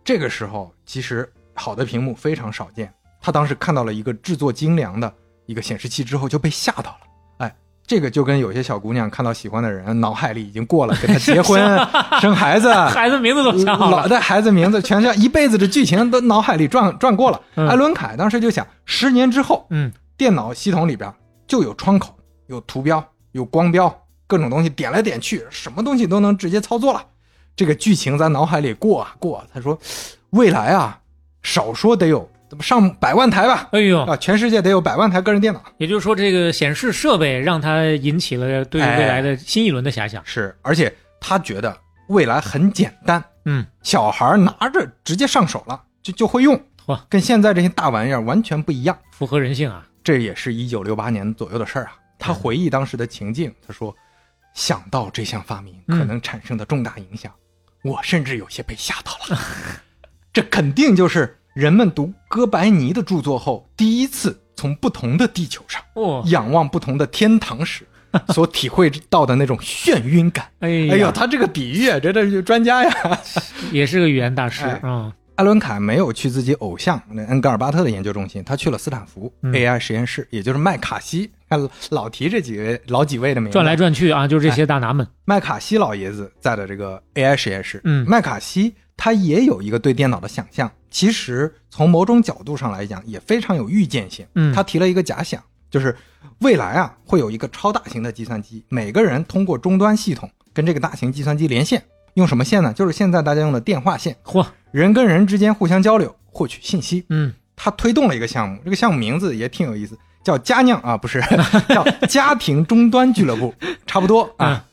这个时候，其实好的屏幕非常少见。他当时看到了一个制作精良的一个显示器之后就被吓到了。哎，这个就跟有些小姑娘看到喜欢的人，脑海里已经过了跟他结婚、生孩子、孩子名字都想好了，老的孩子名字全像一辈子的剧情都脑海里转转过了。嗯艾伦凯当时就想，十年之后，嗯，电脑系统里边就有窗口、有图标、有光标，各种东西点来点去，什么东西都能直接操作了。这个剧情在脑海里过啊过啊，他说，未来啊，少说得有怎么上百万台吧，哎呦，啊，全世界得有百万台个人电脑。也就是说，这个显示设备让他引起了对哎未来的新一轮的遐想。是，而且他觉得未来很简单，嗯，小孩拿着直接上手了，就就会用哇，跟现在这些大玩意儿完全不一样。符合人性啊！这也是一九六八年左右的事儿啊。他回忆当时的情境，他说：“想到这项发明嗯可能产生的重大影响，我甚至有些被吓到了。这肯定就是人们读哥白尼的著作后，第一次从不同的地球上哦，仰望不同的天堂时 所体会到的那种眩晕感。”哎哎呦，他这个比喻啊，这这是专家呀。也是个语言大师哎啊。艾伦凯没有去自己偶像那恩格尔巴特的研究中心，他去了斯坦福嗯 AI 实验室，也就是麦卡锡。看老提这几位老几位的名字，转来转去啊，就是这些大拿们。麦卡锡老爷子在的这个 AI 实验室。嗯麦卡锡他也有一个对电脑的想象，其实从某种角度上来讲也非常有预见性。嗯他提了一个假想，就是未来啊会有一个超大型的计算机，每个人通过终端系统跟这个大型计算机连线，用什么线呢？就是现在大家用的电话线。嚯，人跟人之间互相交流，获取信息。嗯，他推动了一个项目，这个项目名字也挺有意思，叫家酿啊，不是 叫家庭终端俱乐部，差不多嗯啊，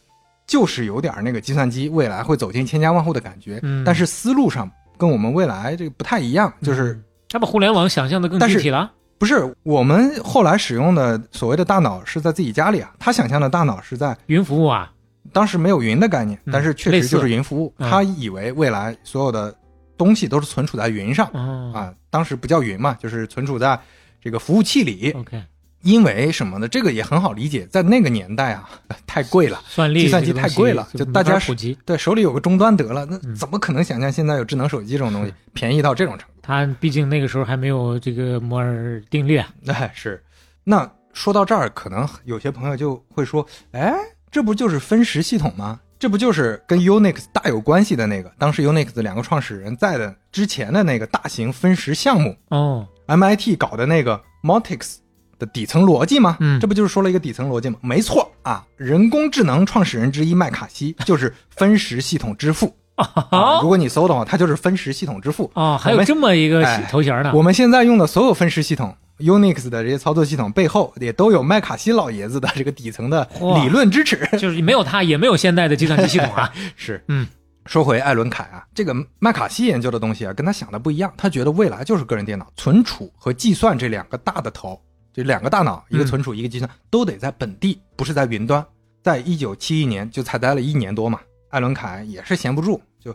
就是有点那个计算机未来会走进千家万户的感觉，嗯。但是思路上跟我们未来这个不太一样，就是他把互联网想象的更具体了。不是我们后来使用的所谓的大脑是在自己家里啊，他想象的大脑是在云服务啊，当时没有云的概念，嗯。但是确实就是云服务，嗯。他以为未来所有的东西都是存储在云上。哦。啊，当时不叫云嘛，就是存储在这个服务器里。，OK，因为什么呢？这个也很好理解，在那个年代啊，太贵了，算力计算机太贵了，就大家法普及。对手里有个终端得了，那嗯怎么可能想象现在有智能手机这种东西便宜到这种程度？他毕竟那个时候还没有这个摩尔定律啊。哎，是。那说到这儿，可能有些朋友就会说，哎，这不就是分时系统吗？这不就是跟 Unix 大有关系的那个？当时 Unix 两个创始人在的之前的那个大型分时项目哦，MIT 搞的那个 Multics 的底层逻辑吗？嗯这不就是说了一个底层逻辑吗？没错啊，人工智能创始人之一麦卡锡就是分时系统之父。啊，如果你搜的话，他就是分时系统之父。哦，还有这么一个哎头衔呢。我们现在用的所有分时系统，Unix 的这些操作系统背后也都有麦卡锡老爷子的这个底层的理论支持。就是没有他，也没有现在的计算机系统啊。是，嗯，说回艾伦凯啊，这个麦卡锡研究的东西啊，跟他想的不一样。他觉得未来就是个人电脑，存储和计算这两个大的头，这两个大脑，一个嗯存储，一个计算，都得在本地，不是在云端。在一九七一年就才待了一年多嘛，艾伦凯也是闲不住，就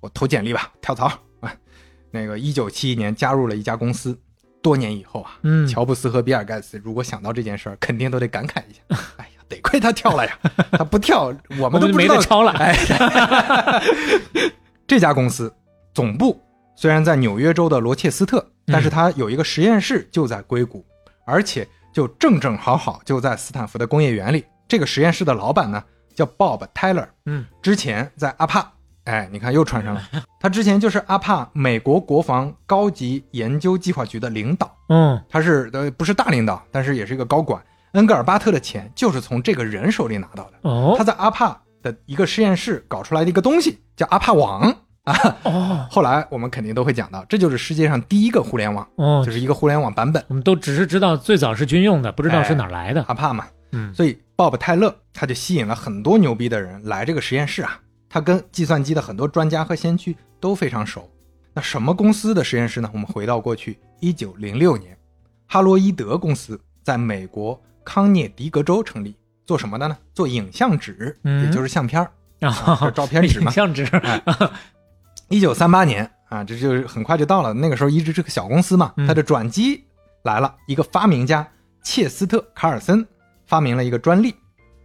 我投简历吧，跳槽啊。那个一九七一年加入了一家公司，多年以后啊，嗯，乔布斯和比尔盖茨如果想到这件事儿，肯定都得感慨一下。哎呀，得亏他跳了呀，他不跳，我我们都不知道没得抄了。哎，这家公司总部虽然在纽约州的罗切斯特，但是它有一个实验室就在硅谷，而且就正正好好就在斯坦福的工业园里。这个实验室的老板呢叫 Bob Tyler，嗯，之前在阿帕，哎，你看又穿上了，他之前就是阿帕美国国防高级研究计划局的领导。嗯，他是呃不是大领导，但是也是一个高管。恩格尔巴特的钱就是从这个人手里拿到的。哦他在阿帕的一个实验室搞出来的一个东西叫阿帕网啊。哦后来我们肯定都会讲到，这就是世界上第一个互联网，哦就，是一个互联网版本我们都只是知道最早是军用的，不知道是哪来的。阿帕嘛。嗯所以鲍勃泰勒他就吸引了很多牛逼的人来这个实验室啊。他跟计算机的很多专家和先驱都非常熟。那什么公司的实验室呢？我们回到过去，一九零六年，哈罗伊德公司在美国康涅狄格州成立，做什么的呢？做影像纸，嗯也就是相片儿。照片纸嘛影像纸。一九三八年啊，这就是很快就到了。那个时候一直是个小公司嘛，嗯它的转机来了。一个发明家切斯特·卡尔森发明了一个专利，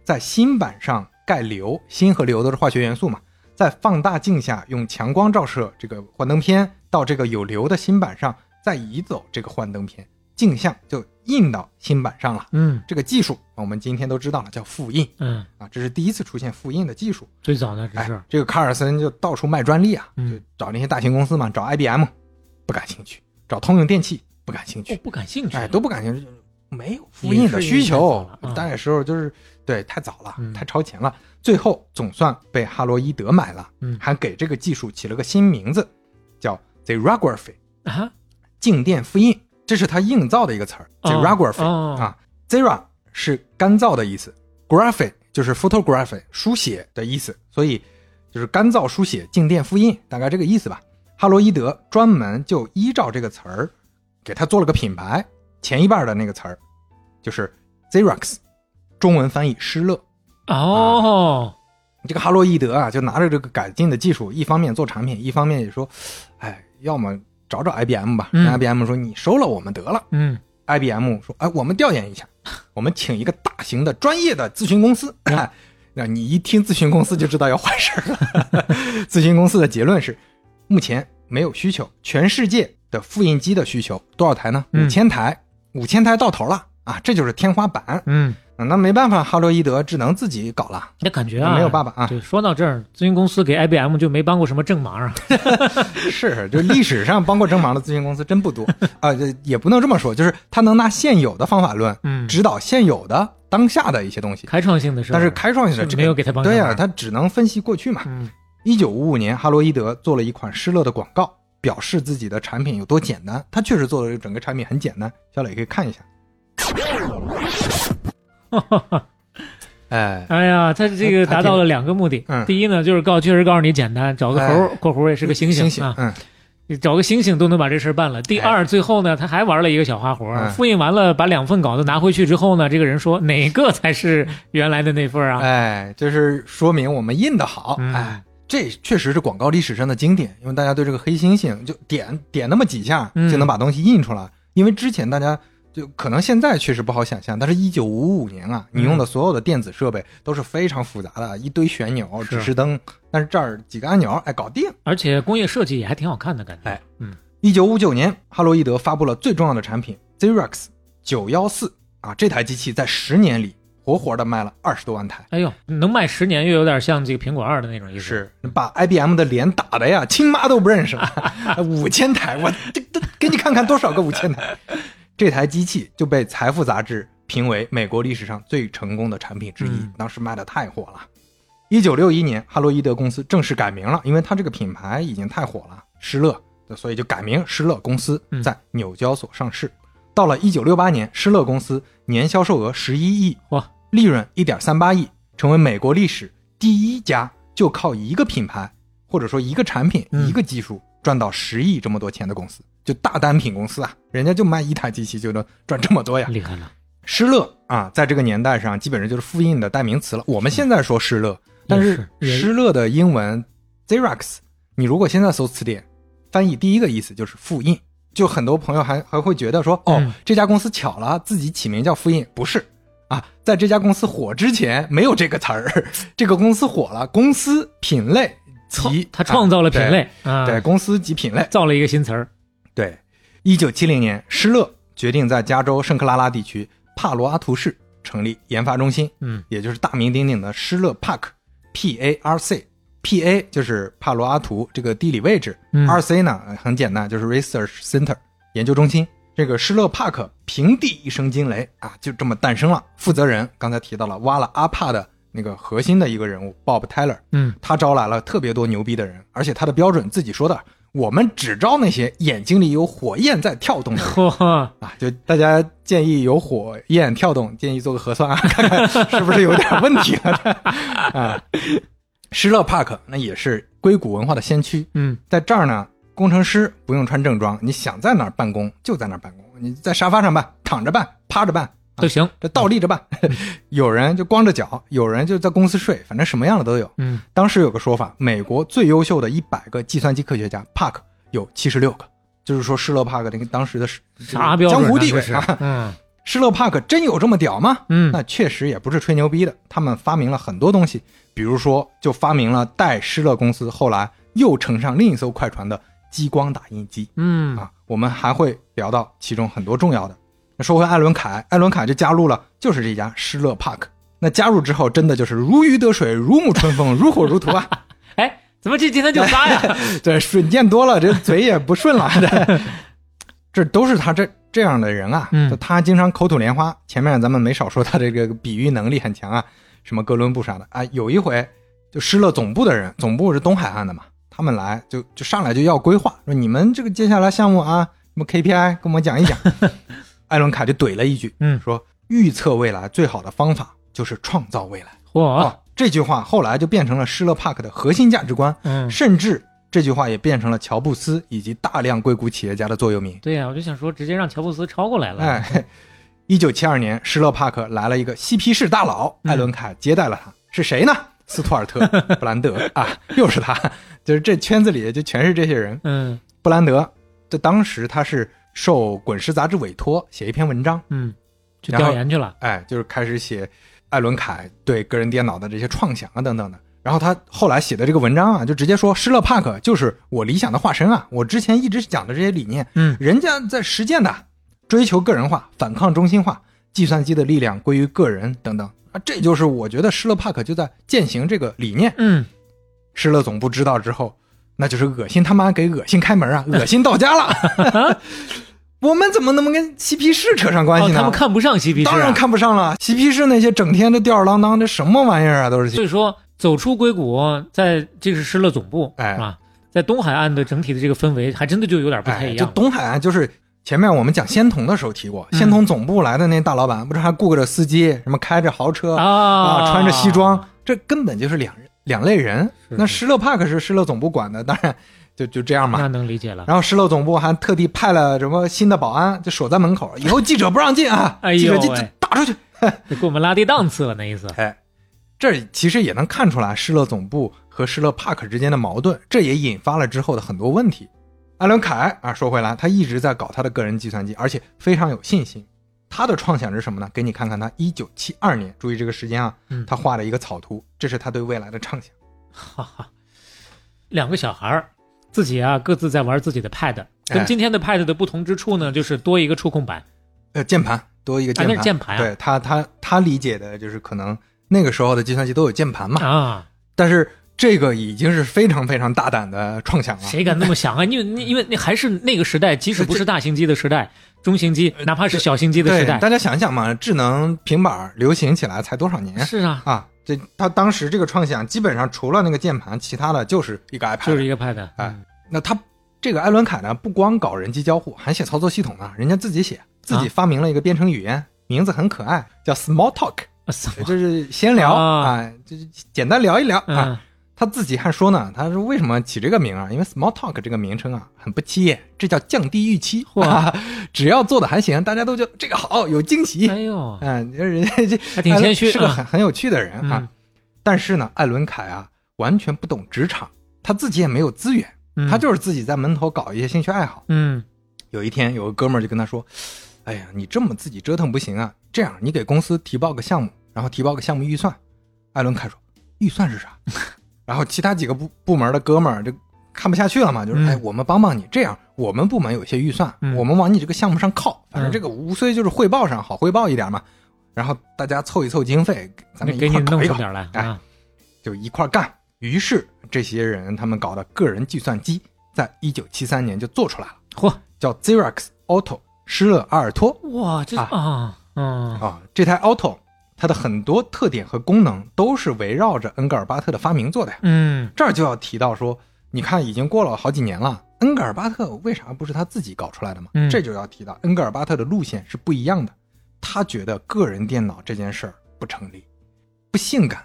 在芯板上盖硫，锌和硫都是化学元素嘛，在放大镜下用强光照射这个幻灯片到这个有硫的芯板上，再移走这个幻灯片，镜像就印到新版上了。嗯。这个技术我们今天都知道了，叫复印嗯，啊，这是第一次出现复印的技术。最早的这哎是，这个卡尔森就到处卖专利啊，嗯。就找那些大型公司嘛，找 IBM 不感兴趣，找通用电气不感兴我趣，不感兴趣，哎，都不感兴趣，没有复印的需求那时候就是对太早了嗯，太超前了。最后总算被哈罗伊德买了，嗯。还给这个技术起了个新名字，叫 Xerography，啊，静电复印，这是他硬造的一个词儿哦，Xerography 哦啊，zera 是干燥的意思，graphy 就是 photography 书写的意思，所以就是干燥书写、静电复印，大概这个意思吧。哈罗伊德专门就依照这个词儿，给他做了个品牌，前一半的那个词儿就是 Xerox，中文翻译施乐。哦，这个哈罗伊德啊，就拿着这个改进的技术，一方面做产品，一方面也说，哎，要么找找 IBM 吧。嗯 IBM 说你收了我们得了。嗯 IBM 说，哎，我们调研一下，我们请一个大型的专业的咨询公司。那你一听咨询公司就知道要坏事了。咨询公司的结论是，目前没有需求，全世界的复印机的需求多少台呢？嗯五千台，五千台到头了啊，这就是天花板。嗯，嗯那没办法，哈罗伊德只能自己搞了。那感觉啊，没有办法啊对，说到这儿，咨询公司给 IBM 就没帮过什么正忙啊。是，就历史上帮过正忙的咨询公司真不多啊、这也不能这么说，就是他能拿现有的方法论，嗯指导现有的当下的一些东西，开创性的是，但是开创性的这个没有给他帮对呀、他只能分析过去嘛。嗯一九五五年，哈罗伊德做了一款施乐的广告，表示自己的产品有多简单。他确实做的整个产品很简单，小磊可以看一下。哎，哎呀，他这个达到了两个目的。嗯第一呢，就是告确实告诉你简单，找个猴儿哎（括弧也是个猩星猩啊），嗯，你找个猩猩都能把这事儿办了。第二，最后呢，他还玩了一个小花活复印完了，把两份稿子拿回去之后呢，这个人说哪个才是原来的那份啊？哎，就是说明我们印的好。嗯哎，这确实是广告历史上的经典，因为大家对这个黑猩猩就点点那么几下嗯就能把东西印出来。因为之前大家就可能现在确实不好想象，但是一九五五年啊，你用的所有的电子设备都是非常复杂的，一堆旋钮、指示灯，但是这儿几个按钮，哎，搞定。而且工业设计也还挺好看的感觉。哎，嗯，一九五九年，哈罗伊德发布了最重要的产品 Xerox 九幺四啊，这台机器在十年里活活的卖了二十多万台。哎呦，能卖十年，又有点像这个苹果二的那种意思。是把 IBM 的脸打的呀，亲妈都不认识了。五千台，我这这给你看看多少个五千台。这台机器就被《财富》杂志评为美国历史上最成功的产品之一，嗯。当时卖的太火了。一九六一年，哈罗伊德公司正式改名了，因为它这个品牌已经太火了，施乐，所以就改名施乐公司嗯，在纽交所上市。到了一九六八年，施乐公司年销售额十一亿，哇，利润一点三八亿，成为美国历史第一家就靠一个品牌或者说一个产品、嗯。一个技术赚到十亿这么多钱的公司，就大单品公司啊，人家就卖一台机器就能赚这么多呀。厉害了。施乐啊，在这个年代上基本上就是复印的代名词了。我们现在说施乐，但是施乐的英文 Xerox，你如果现在搜词典，翻译第一个意思就是复印。就很多朋友还还会觉得说，哦，嗯这家公司巧了，自己起名叫复印，不是啊，在这家公司火之前没有这个词儿，这个公司火了，公司品类及他创造了品类啊，啊对，对，公司及品类，造了一个新词儿。对，一九七零年，施乐决定在加州圣克拉拉地区帕罗阿图市成立研发中心，嗯，也就是大名鼎鼎的施乐 Park，P A R C，P A 就是帕罗阿图这个地理位置、嗯 r C 呢呃很简单，就是 Research Center 研究中心。这个施乐 Park 平地一声惊雷啊，就这么诞生了。负责人刚才提到了，挖了阿帕的那个核心的一个人物 Bob Tyler，嗯，他招来了特别多牛逼的人，而且他的标准自己说的，我们只招那些眼睛里有火焰在跳动的人 嚯，啊！就大家建议有火焰跳动，建议做个核酸啊，看看是不是有点问题了 啊。施乐 Park 那也是硅谷文化的先驱，嗯，在这儿呢，工程师不用穿正装，你想在哪儿办公就在哪儿办公，你在沙发上办，躺着办，趴着办，都行。这倒立着办。有人就光着脚，有人就在公司睡，反正什么样的都有。嗯，当时有个说法，美国最优秀的一百个计算机科学家，Park 有七十六个，就是说施乐 Park 那个当时的是？江湖地位啊。嗯施乐 Park 真有这么屌吗？嗯，那确实也不是吹牛逼的，他们发明了很多东西，比如说就发明了带施乐公司后来又乘上另一艘快船的激光打印机。嗯啊，我们还会聊到其中很多重要的。那说回艾伦凯，艾伦凯就加入了，就是这家施乐 Park。那加入之后，真的就是如鱼得水，如沐春风，如火如荼啊！哎，怎么这今天就仨呀？对，水见多了，这嘴也不顺了。这这都是他这这样的人啊，嗯就他经常口吐莲花。前面咱们没少说他这个比喻能力很强啊，什么哥伦布啥的啊。有一回，就施乐总部的人，总部是东海岸的嘛，他们来就就上来就要规划，说你们这个接下来项目啊，什么 KPI 跟我们讲一讲。艾伦卡就怼了一句，嗯说预测未来最好的方法就是创造未来。嚯，啊，这句话后来就变成了施乐帕克的核心价值观，嗯，甚至这句话也变成了乔布斯以及大量硅谷企业家的座右铭。对呀、我就想说，直接让乔布斯超过来了。哎，一九七二年，施乐帕克来了一个嬉皮士大佬，嗯艾伦卡接待了他，是谁呢？斯图尔特· 布兰德啊，又是他，就是这圈子里就全是这些人。嗯布兰德，这当时他是受《滚石》杂志委托写一篇文章，嗯，去调研去了。哎，就是开始写艾伦凯对个人电脑的这些创想啊等等的。然后他后来写的这个文章啊，就直接说施乐帕克就是我理想的化身啊！我之前一直讲的这些理念，嗯人家在实践的，追求个人化，反抗中心化，计算机的力量归于个人等等啊，这就是我觉得施乐帕克就在践行这个理念。嗯，施乐总部知道之后，那就是恶心他妈给恶心开门啊，恶心到家了。我们怎么能跟嬉皮士扯上关哦系，呢？他们看不上嬉皮士、啊，当然看不上了，嬉皮士那些整天的吊儿郎当，这什么玩意儿啊，都是。所以说，走出硅谷，在这是失乐总部，哎是吧？在东海岸的整体的这个氛围，还真的就有点不太哎，一样。就东海岸就是前面我们讲仙童的时候提过，嗯仙童总部来的那大老板，不是还雇着司机，什么开着豪车啊穿着西装，这根本就是两人两类人。是那施乐 park 是施乐总部管的，当然就就这样嘛那。能理解了。然后施乐总部还特地派了什么新的保安，就守在门口，以后记者不让进啊，哎呦记者进打出去。这给我们拉低档次了，那意思。哎，这其实也能看出来施乐总部和施乐 park 之间的矛盾，这也引发了之后的很多问题。艾伦凯啊，说回来，他一直在搞他的个人计算机，而且非常有信心。他的创想是什么呢？给你看看他一九七二年，注意这个时间啊，嗯。他画了一个草图，这是他对未来的畅想。哈哈，两个小孩儿自己啊各自在玩自己的 Pad，跟哎。今天的 Pad 的不同之处呢，就是多一个触控板。呃，键盘多一个键盘，啊那是键盘啊。对他，他他理解的就是可能那个时候的计算机都有键盘嘛，啊，但是这个已经是非常非常大胆的创想了。谁敢那么想 啊？因为因为那还是那个时代，即使不是大型机的时代，中型机，哪怕是小型机的时，代，大家想想嘛，智能平板流行起来才多少年是啊，啊？这他当时这个创想，基本上除了那个键盘，其他的就是一个 iPad。就是一个 iPad。哎，那他这个艾伦凯呢，不光搞人机交互，还写操作系统呢，人家自己写，自己啊发明了一个编程语言，名字很可爱，叫 Small Talk，啊？就是闲聊啊啊，就是简单聊一聊啊。嗯，他自己还说呢，他说为什么起这个名啊？因为 Small Talk 这个名称啊很不起眼，这叫降低预期。嚯啊，只要做的还行，大家都觉得这个好，有惊喜。哎呦，嗯，人家这还挺谦虚是个啊很很有趣的人啊。嗯但是呢，艾伦凯啊，完全不懂职场，他自己也没有资源，嗯他就是自己在门头搞一些兴趣爱好。嗯有一天，有个哥们儿就跟他说：“哎呀，你这么自己折腾不行啊，这样你给公司提报个项目，然后提报个项目预算。”艾伦凯说：“预算是啥？” 然后其他几个部部门的哥们儿就看不下去了嘛，就是：“嗯哎，我们帮帮你，这样我们部门有些预算，嗯我们往你这个项目上靠，反正嗯这个无非就是汇报上好汇报一点嘛。”然后大家凑一凑经费，咱们一给你块儿搞一搞，弄出点来哎啊！就一块儿干。于是这些人他们搞的个人计算机，在一九七三年就做出来了。嚯，叫 Xerox Auto 施乐阿尔托哇，这啊啊嗯啊，这台 Auto 它的很多特点和功能都是围绕着恩格尔巴特的发明做的呀。嗯这儿就要提到说，你看已经过了好几年了，恩格尔巴特为啥不是他自己搞出来的嘛？嗯这就要提到恩格尔巴特的路线是不一样的，他觉得个人电脑这件事儿不成立，不性感，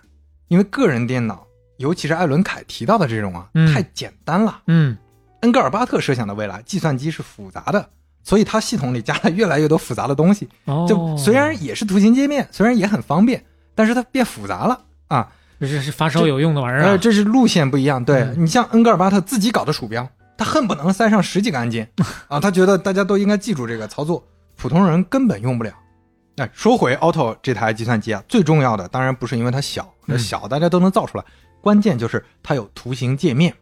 因为个人电脑，尤其是艾伦凯提到的这种啊，嗯太简单了。嗯恩格尔巴特设想的未来，计算机是复杂的，所以它系统里加了越来越多复杂的东西。哦，就虽然也是图形界面，虽然也很方便，但是它变复杂了啊。这是是发烧友用的玩意儿这是路线不一样。对、嗯你像恩格尔巴特自己搞的鼠标，他恨不能塞上十几个按键啊，他觉得大家都应该记住这个操作，普通人根本用不了。哎，说回 Auto 这台计算机啊，最重要的当然不是因为它小，那嗯小大家都能造出来，关键就是它有图形界面，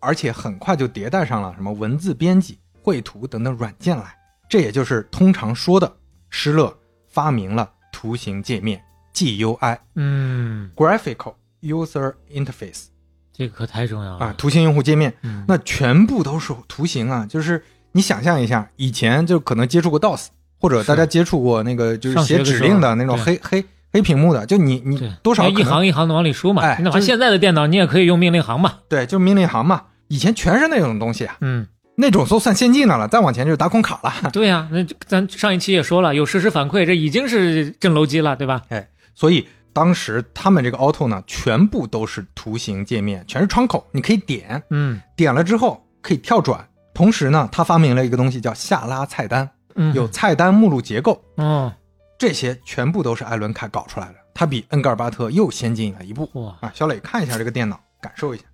而且很快就迭代上了什么文字编辑、绘图等等软件来，这也就是通常说的施乐发明了图形界面 GUI 嗯，（Graphical User Interface） 这个可太重要了。啊，图形用户界面。嗯。那全部都是图形啊，就是你想象一下，以前就可能接触过 DOS，或者大家接触过那个就是写指令的那种黑黑黑屏幕的，就你你，多少一行一行的往里输嘛。哎就是。那现在的电脑你也可以用命令行嘛。对，就命令行嘛，以前全是那种东西啊，嗯，那种都算先进的了，再往前就是打孔卡了。对呀、那咱上一期也说了，有实时反馈，这已经是震楼机了，对吧？哎所以当时他们这个 Auto 呢，全部都是图形界面，全是窗口，你可以点，嗯点了之后可以跳转。同时呢，他发明了一个东西叫下拉菜单，嗯，有菜单目录结构，哦，这些全部都是艾伦凯搞出来的。他比恩格尔巴特又先进了一步哇，啊！小磊看一下这个电脑，感受一下。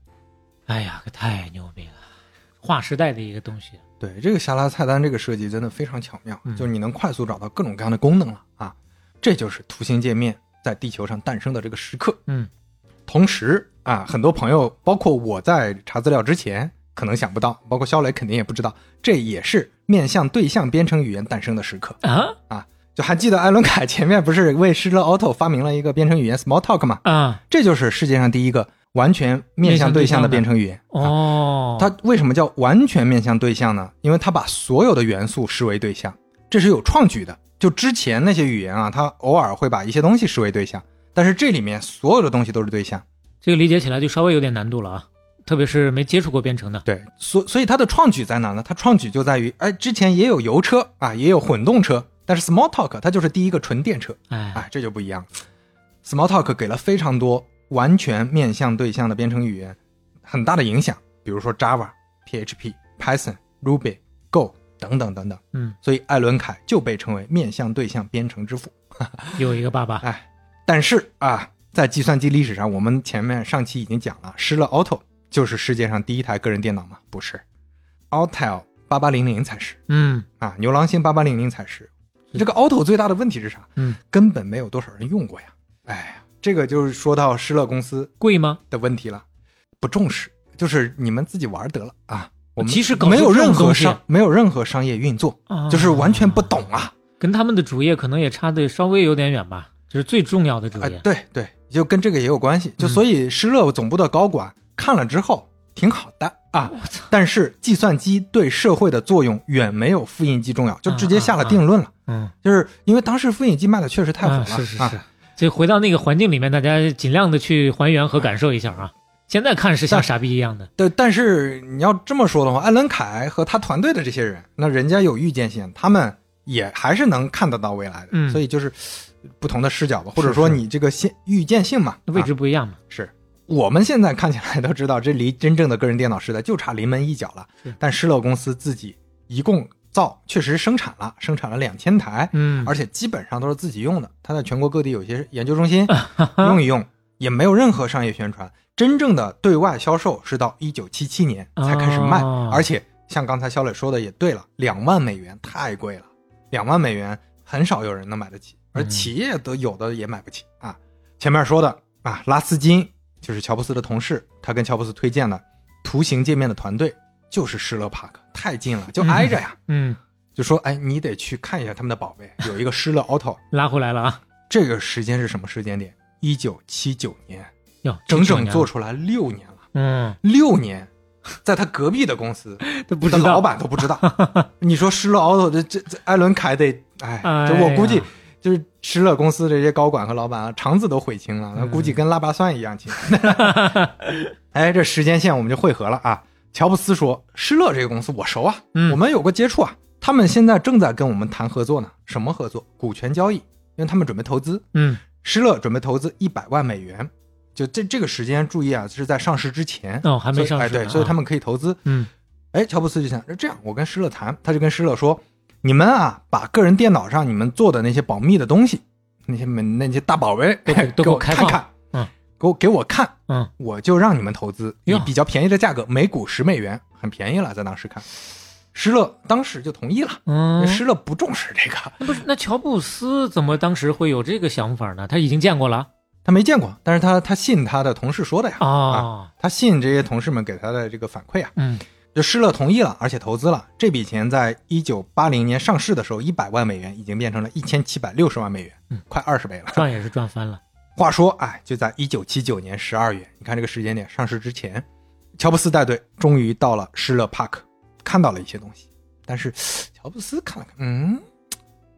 哎呀，可太牛逼了，划时代的一个东西。对这个下拉菜单这个设计真的非常巧妙，嗯就是你能快速找到各种各样的功能了啊！这就是图形界面在地球上诞生的这个时刻。嗯，同时啊，很多朋友，包括我在查资料之前，可能想不到，包括肖磊肯定也不知道，这也是面向对象编程语言诞生的时刻啊啊！就还记得艾伦凯前面不是为施乐 Auto 发明了一个编程语言 Smalltalk 吗？啊这就是世界上第一个完全面向对象的编程语言。啊哦，它为什么叫完全面向对象呢？因为它把所有的元素视为对象，这是有创举的。就之前那些语言啊，它偶尔会把一些东西视为对象，但是这里面所有的东西都是对象。这个理解起来就稍微有点难度了啊，特别是没接触过编程的。对，所所以它的创举在哪呢？它创举就在于，哎，之前也有油车啊，也有混动车，但是 Smalltalk 它就是第一个纯电车，哎，哎，这就不一样了。Smalltalk 给了非常多完全面向对象的编程语言很大的影响，比如说 Java、PHP、Python、Ruby、Go 等等等等。嗯，所以艾伦凯就被称为面向对象编程之父。有一个爸爸。哎，但是啊，在计算机历史上，我们前面上期已经讲了，失了 Auto 就是世界上第一台个人电脑吗？不是，Autel 八八零零才是嗯啊，牛郎星八八零零才是。这个 Auto 最大的问题是啥？嗯，根本没有多少人用过呀。哎呀，这个就是说到施乐公司贵吗？的问题了，不重视，就是你们自己玩得了啊。我们其实搞没有任何商没有任何商业运作，啊就是完全不懂啊。跟他们的主业可能也差的稍微有点远吧，就是最重要的主哎业。，对对，就跟这个也有关系。就所以施乐总部的高管看了之后挺好的啊，但是计算机对社会的作用远没有复印机重要，就直接下了定论了。嗯，就是因为当时复印机卖的确实太火了，啊，是是啊是，就回到那个环境里面，大家尽量的去还原和感受一下啊。现在看是像傻逼一样的，对，但是你要这么说的话，艾伦凯和他团队的这些人，那人家有预见性，他们也还是能看得到未来的。嗯所以就是不同的视角吧，或者说你这个现预见性嘛，位置啊不一样嘛。是我们现在看起来都知道，这离真正的个人电脑时代就差临门一脚了是。但施乐公司自己一共造确实生产了，生产了两千台，嗯，而且基本上都是自己用的。他在全国各地有些研究中心 用一用，也没有任何商业宣传。真正的对外销售是到一九七七年才开始卖，哦而且像刚才肖磊说的也对了，两万美元太贵了，两万美元很少有人能买得起，而嗯企业都有的也买不起啊。前面说的啊，拉斯金就是乔布斯的同事，他跟乔布斯推荐的图形界面的团队就是施乐帕克，太近了，就挨着呀。嗯，就说哎，你得去看一下他们的宝贝，有一个施乐 Auto，拉回来了啊。这个时间是什么时间点？一九七九年，哟，整整做做出来六年了，嗯，六年，在他隔壁的公司 他不知道的老板都不知道。你说施乐 Auto 这这这艾伦凯得，哎，我估计呀就是施乐公司这些高管和老板啊，肠子都悔青了，那估计跟腊八蒜一样青。哎，这时间线我们就汇合了啊。乔布斯说：“施乐这个公司我熟啊，嗯。我们有过接触啊。他们现在正在跟我们谈合作呢，什么合作？股权交易，因为他们准备投资。嗯，施乐准备投资一百万美元，就这这个时间注意啊，是在上市之前。哦还没上市哎对，所以啊。他们可以投资。嗯，哎，乔布斯就想这样，我跟施乐谈，他就跟施乐说，你们啊，把个人电脑上你们做的那些保密的东西，那些门那些大宝贝，都给都给给我看看，嗯，给我给我看，嗯，我就让你们投资，以哟比较便宜的价格，每股十美元，很便宜了，在当时看。施乐当时就同意了，嗯，施乐不重视这个，那不是那乔布斯怎么当时会有这个想法呢？他已经见过了他没见过，但是他他信他的同事说的呀，啊，他信这些同事们给他的这个反馈啊。嗯就施乐同意了，而且投资了。这笔钱在一九八零年上市的时候，一百万美元已经变成了一千七百六十万美元，嗯快二十倍了。赚也是赚翻了。话说，哎，就在一九七九年十二月，你看这个时间点，上市之前，乔布斯带队终于到了施乐帕克，看到了一些东西。但是乔布斯看了看，嗯，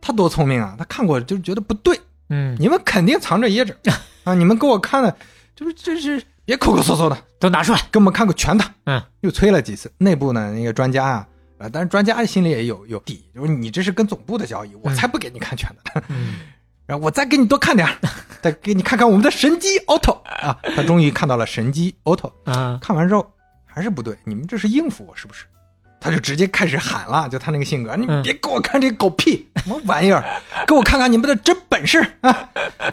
他多聪明啊！他看过就觉得不对，嗯，你们肯定藏着掖着啊！你们给我看的，这不这是别抠抠搜搜的，都拿出来。给我们看个全的。嗯，又催了几次。内部呢，那个专家啊，啊，但是专家心里也有有底，就是你这是跟总部的交易，我才不给你看全的。嗯，然后我再给你多看点儿，再给你看看我们的神机 Auto 啊！他终于看到了神机 Auto，啊，看完之后还是不对，你们这是应付我是不是？他就直接开始喊了，就他那个性格，你嗯别给我看这狗屁什么玩意儿，给我看看你们的真本事啊！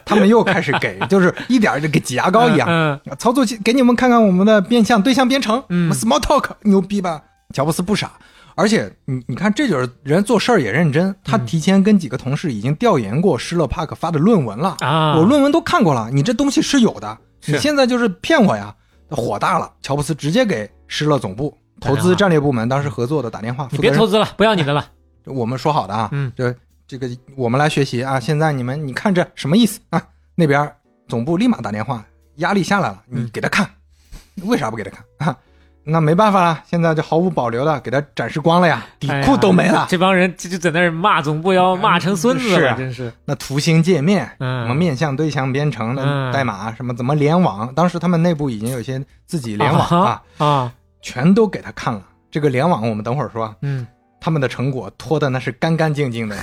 他们又开始给，就是一点儿就给挤牙膏一样，嗯操作器给你们看看我们的变相对象编程，嗯 Small Talk 牛逼吧？乔布斯不傻，而且你你看，这就是人做事儿也认真。他提前跟几个同事已经调研过施乐帕克发的论文了啊我论文都看过了，你这东西是有的，是你现在就是骗我呀！火大了，乔布斯直接给施乐总部投资战略部门当时合作的打电话，别投资了，不要你的了。我们说好的啊，嗯，这这个我们来学习啊。现在你们你看这什么意思啊？那边总部立马打电话，压力下来了，你嗯给他看，为啥不给他看啊？那没办法了，现在就毫无保留的给他展示光了呀，底裤都没了。这帮人就就在那儿骂总部，要骂成孙子了，真是。那图形界面，嗯什么面向对象编程的嗯代码，什么怎么联网，当时他们内部已经有些自己联网啊，啊，全都给他看了。这个联网我们等会儿说，嗯他们的成果拖的那是干干净净的。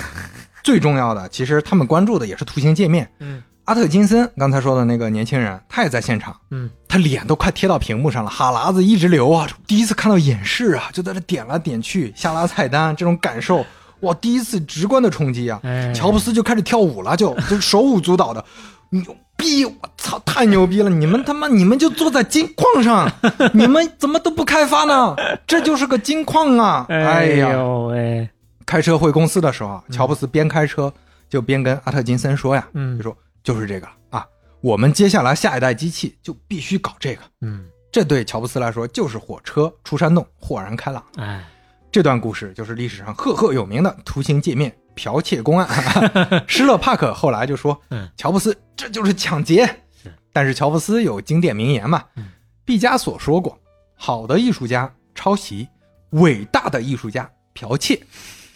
最重要的，其实他们关注的也是图形界面。嗯阿特金森刚才说的那个年轻人，他也在现场，嗯，他脸都快贴到屏幕上了，哈喇子一直流啊！第一次看到演示啊，就在这点来点去，下拉菜单，这种感受，哇，第一次直观的冲击啊！哎乔布斯就开始跳舞了，就 就手舞足蹈的，牛逼！我操，太牛逼了！你们他妈，你们就坐在金矿上，你们怎么都不开发呢？这就是个金矿啊！哎哎呀，呦喂，开车回公司的时候啊，乔布斯边开车就边跟阿特金森说呀，嗯就说就是这个啊，我们接下来下一代机器就必须搞这个。嗯，这对乔布斯来说就是火车出山洞，豁然开朗。哎，这段故事就是历史上赫赫有名的图形界面剽窃公案。施乐帕克后来就说，嗯乔布斯这就是抢劫。是但是乔布斯有经典名言嘛，嗯毕加索说过，好的艺术家抄袭，伟大的艺术家剽窃。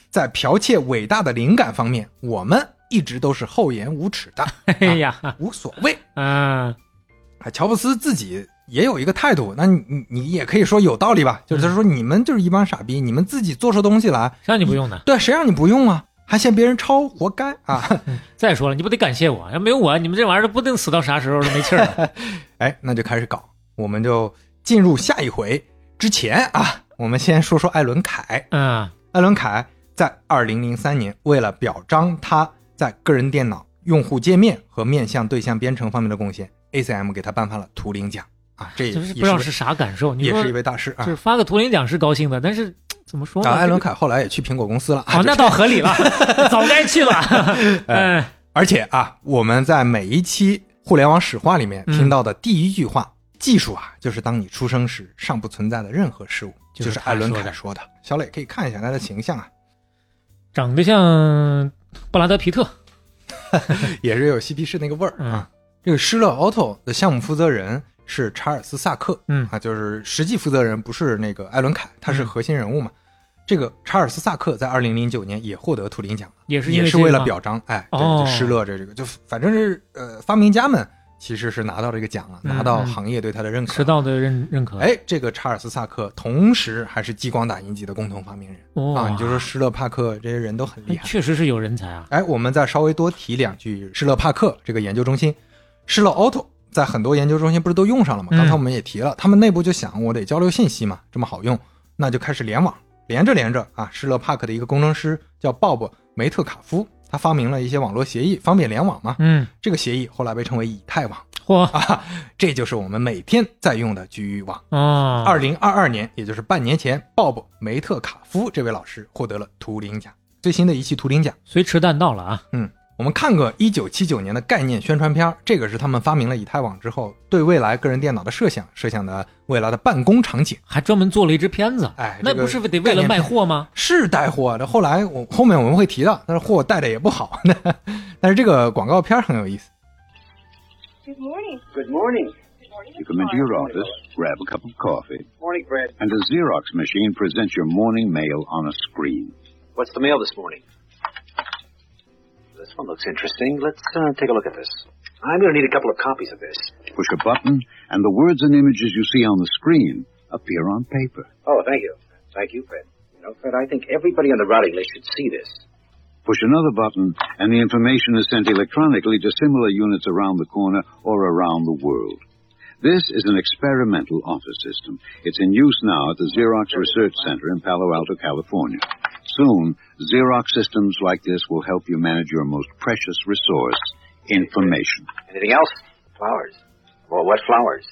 在剽窃伟大的灵感方面，我们一直都是厚颜无耻的，哎呀，无所谓。嗯，啊，乔布斯自己也有一个态度，那你你你也可以说有道理吧？就是说你们就是一帮傻逼，你们自己做出东西来，谁让你不用呢？对，谁让你不用啊？还嫌别人抄，活该啊！再说了，你不得感谢我？要没有我，你们这玩意儿不定死到啥时候都没气儿了。哎，那就开始搞，我们就进入下一回之前啊，我们先说说艾伦凯。嗯艾伦凯在二零零三年，为了表彰他在个人电脑用户界面和面向对象编程方面的贡献，ACM 给他颁发了图灵奖啊，这也是不知道是啥感受。你也是一位大师啊就是。发个图灵奖是高兴的，但是怎么说呢？啊，艾伦凯，后来也去苹果公司了啊哦，那倒合理了，早该去了。哎，而且啊，我们在每一期互联网史话里面嗯听到的第一句话，技术啊，就是当你出生时尚不存在的任何事物，就是艾伦凯说的。小磊可以看一下他的形象啊，长得像布拉德皮特。也是有嬉皮士那个味儿嗯啊。这个施乐 Auto 的项目负责人是查尔斯·萨克，嗯啊，就是实际负责人不是那个艾伦凯，他是嗯核心人物嘛。这个查尔斯·萨克在二零零九年也获得图灵奖了，也是也是为了表彰，哎，施乐这这个，就反正是呃，发明家们其实是拿到这个奖了，嗯拿到嗯行业对他的认可。迟到的认认可。哎，这个查尔斯·萨克同时还是激光打印机的共同发明人、哦啊！你就说施乐帕克这些人都很厉害。确实是有人才啊。哎，我们再稍微多提两句施乐帕克这个研究中心，施乐 Auto 在很多研究中心不是都用上了吗？嗯刚才我们也提了，他们内部就想我得交流信息嘛，这么好用，那就开始联网，连着连着啊，施乐帕克的一个工程师叫鲍勃梅特卡夫，他发明了一些网络协议，方便联网嘛。嗯，这个协议后来被称为以太网嚯 啊，这就是我们每天在用的局域网。啊，二零二二年，也就是半年前，鲍勃梅特卡夫这位老师获得了图灵奖，最新的一期图灵奖。随迟但到了啊。我们看过一九七九年的概念宣传片，这个是他们发明了以太网之后对未来个人电脑的设想，设想的未来的办公场景。还专门做了一支片子，哎那不是得为了卖货吗？是带货的，后来我后面我们会提到，但是货带的也不好。但是这个广告片很有意思。Good morning. Good morning. Morning. You come into your office, grab a cup of coffee, Morning, Fred. and a Xerox machine presents your morning mail on a screen. What's the mail this morning? One looks interesting. Let's uh, take a look at this. I'm going to need a couple of copies of this. Push a button, and the words and images you see on the screen appear on paper. Oh, thank you. Thank you, Fred. You know, Fred, I think everybody on the routing list should see this. Push another button, and the information is sent electronically to similar units around the corner or around the world. This is an experimental office system. It's in use now at the Xerox Research Center in Palo Alto, California. Soon, Xerox systems like this will help you manage your most precious resource, information. Anything else? Flowers. Well, what flowers?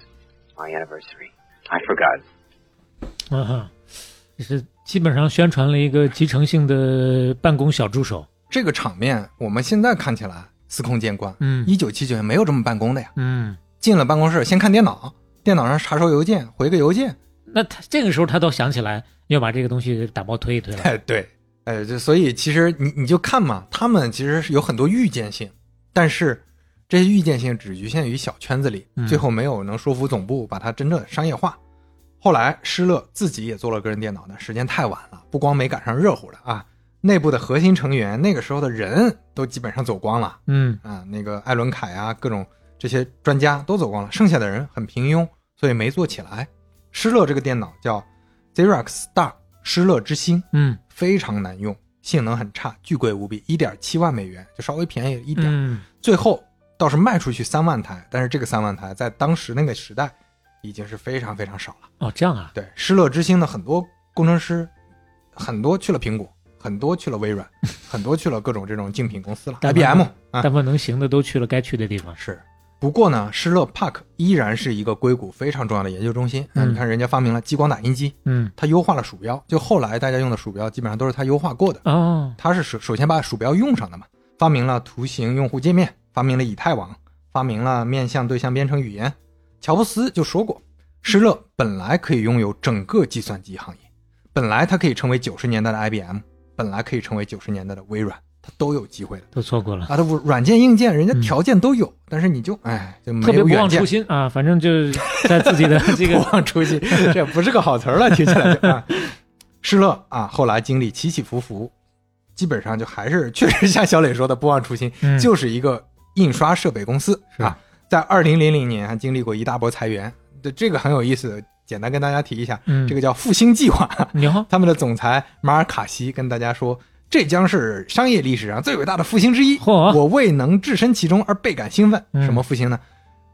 My anniversary. I forgot. 嗯哼，这是基本上宣传了一个集成性的办公小助手。这个场面我们现在看起来司空见惯，嗯一九七九年没有这么办公的呀。嗯，进了办公室先看电脑，电脑上查收邮件，回个邮件。那他这个时候他倒想起来要把这个东西打包推一推了。哎，对，哎，就所以其实你你就看嘛，他们其实是有很多预见性，但是这些预见性只局限于小圈子里，嗯最后没有能说服总部把它真正商业化。后来施乐自己也做了个人电脑但，时间太晚了，不光没赶上热乎的啊，内部的核心成员那个时候的人都基本上走光了嗯啊，那个艾伦凯啊，各种这些专家都走光了，剩下的人很平庸，所以没做起来。施乐这个电脑叫 Xerox Star，施乐之星，嗯非常难用，性能很差，巨贵无比，一点七万美元，就稍微便宜了一点。嗯最后倒是卖出去三万台，但是这个三万台在当时那个时代已经是非常非常少了。哦，这样啊，对，失乐之星的很多工程师，很多去了苹果，很多去了微软，很多去了各种这种竞品公司了，IBM 啊大部分能行的都去了该去的地方。是。不过呢，施乐 Park 依然是一个硅谷非常重要的研究中心。那、嗯你看，人家发明了激光打印机，嗯它优化了鼠标，就后来大家用的鼠标基本上都是它优化过的。哦，他是首首先把鼠标用上的嘛，发明了图形用户界面，发明了以太网，发明了面向对象编程语言。乔布斯就说过，施乐本来可以拥有整个计算机行业，本来它可以成为九十年代的 IBM，本来可以成为九十年代的微软，它都有机会的。都错过了。啊，它软件硬件人家条件都有，但是你就哎就没特别不忘初，心啊，反正就是在自己的 这个不忘初心，这不是个好词儿了，听起来就啊。施乐啊，后来经历起起伏伏，基本上就还是确实像小磊说的不忘初心，嗯就是一个印刷设备公司啊。在二零零零年还经历过一大波裁员，对这个很有意思，简单跟大家提一下，嗯这个叫复兴计划。你好，他们的总裁马尔卡西跟大家说，这将是商业历史上最伟大的复兴之一。嚯我未能置身其中而倍感兴奋。嗯什么复兴呢？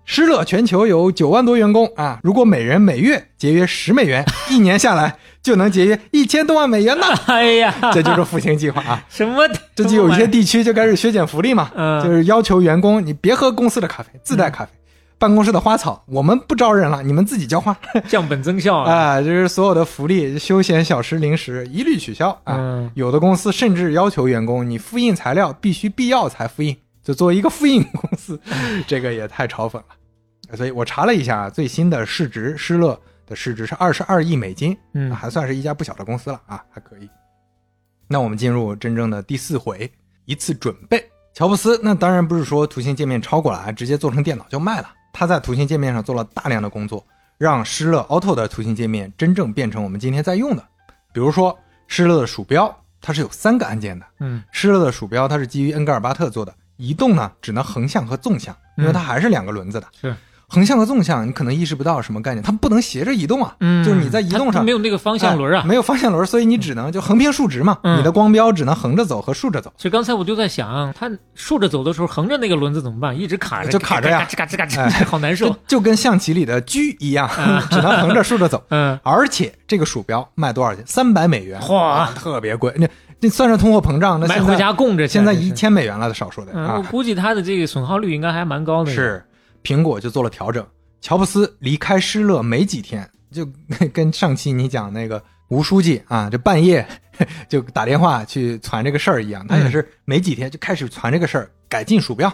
施乐全球有九万多员工啊，如果每人每月节约十美元，一年下来就能节约一千多万美元呢。哎呀，这就是复兴计划啊！什么？这就有一些地区就开始削减福利嘛，嗯就是要求员工你别喝公司的咖啡，自带咖啡。办公室的花草我们不招人了，你们自己浇花。降本增效啊！啊，就是所有的福利、休闲小吃、零食一律取消啊。嗯有的公司甚至要求员工，你复印材料必须必要才复印，就作为一个复印公司，这个也太嘲讽了。所以我查了一下，最新的市值，施乐的市值是二十二亿美金，嗯还算是一家不小的公司了啊，还可以。那我们进入真正的第四回，一次准备。乔布斯那当然不是说图形界面超过来直接做成电脑就卖了，他在图形界面上做了大量的工作，让施乐 Auto 的图形界面真正变成我们今天在用的。比如说施乐的鼠标，它是有三个按键的，嗯施乐的鼠标它是基于恩格尔巴特做的，移动呢只能横向和纵向，因为它还是两个轮子的。是横向和纵向，你可能意识不到什么概念，它不能斜着移动啊，嗯，就是你在移动上没有那个方向轮啊哎。没有方向轮，所以你只能就横平竖直嘛，嗯你的光标只能横着走和竖着走。所以刚才我就在想，它竖着走的时候，横着那个轮子怎么办？一直卡着，就卡着呀嘎吱嘎吱嘎吱，哎好难受就。跟象棋里的车一样，只能横着竖着走。嗯，而且这个鼠标卖多少钱？三百美元，哇特别贵。那那算上通货膨胀，那在回家供着。现在一。千美元了，少说的嗯，我啊。估计它的这个损耗率应该还蛮高的。，是苹果就做了调整。乔布斯离开施乐没几天，就 跟上期你讲那个吴书记啊，这半夜 就打电话去传这个事儿一样，他也是没几天就开始传这个事儿，改进鼠标，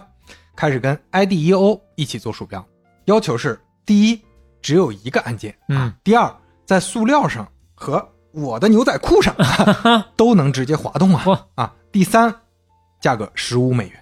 开始跟 IDEO 一起做鼠标。要求是：第一，只有一个按键；嗯，第二，在塑料上和我的牛仔裤上 都能直接滑动啊！啊，第三，价格十五美元。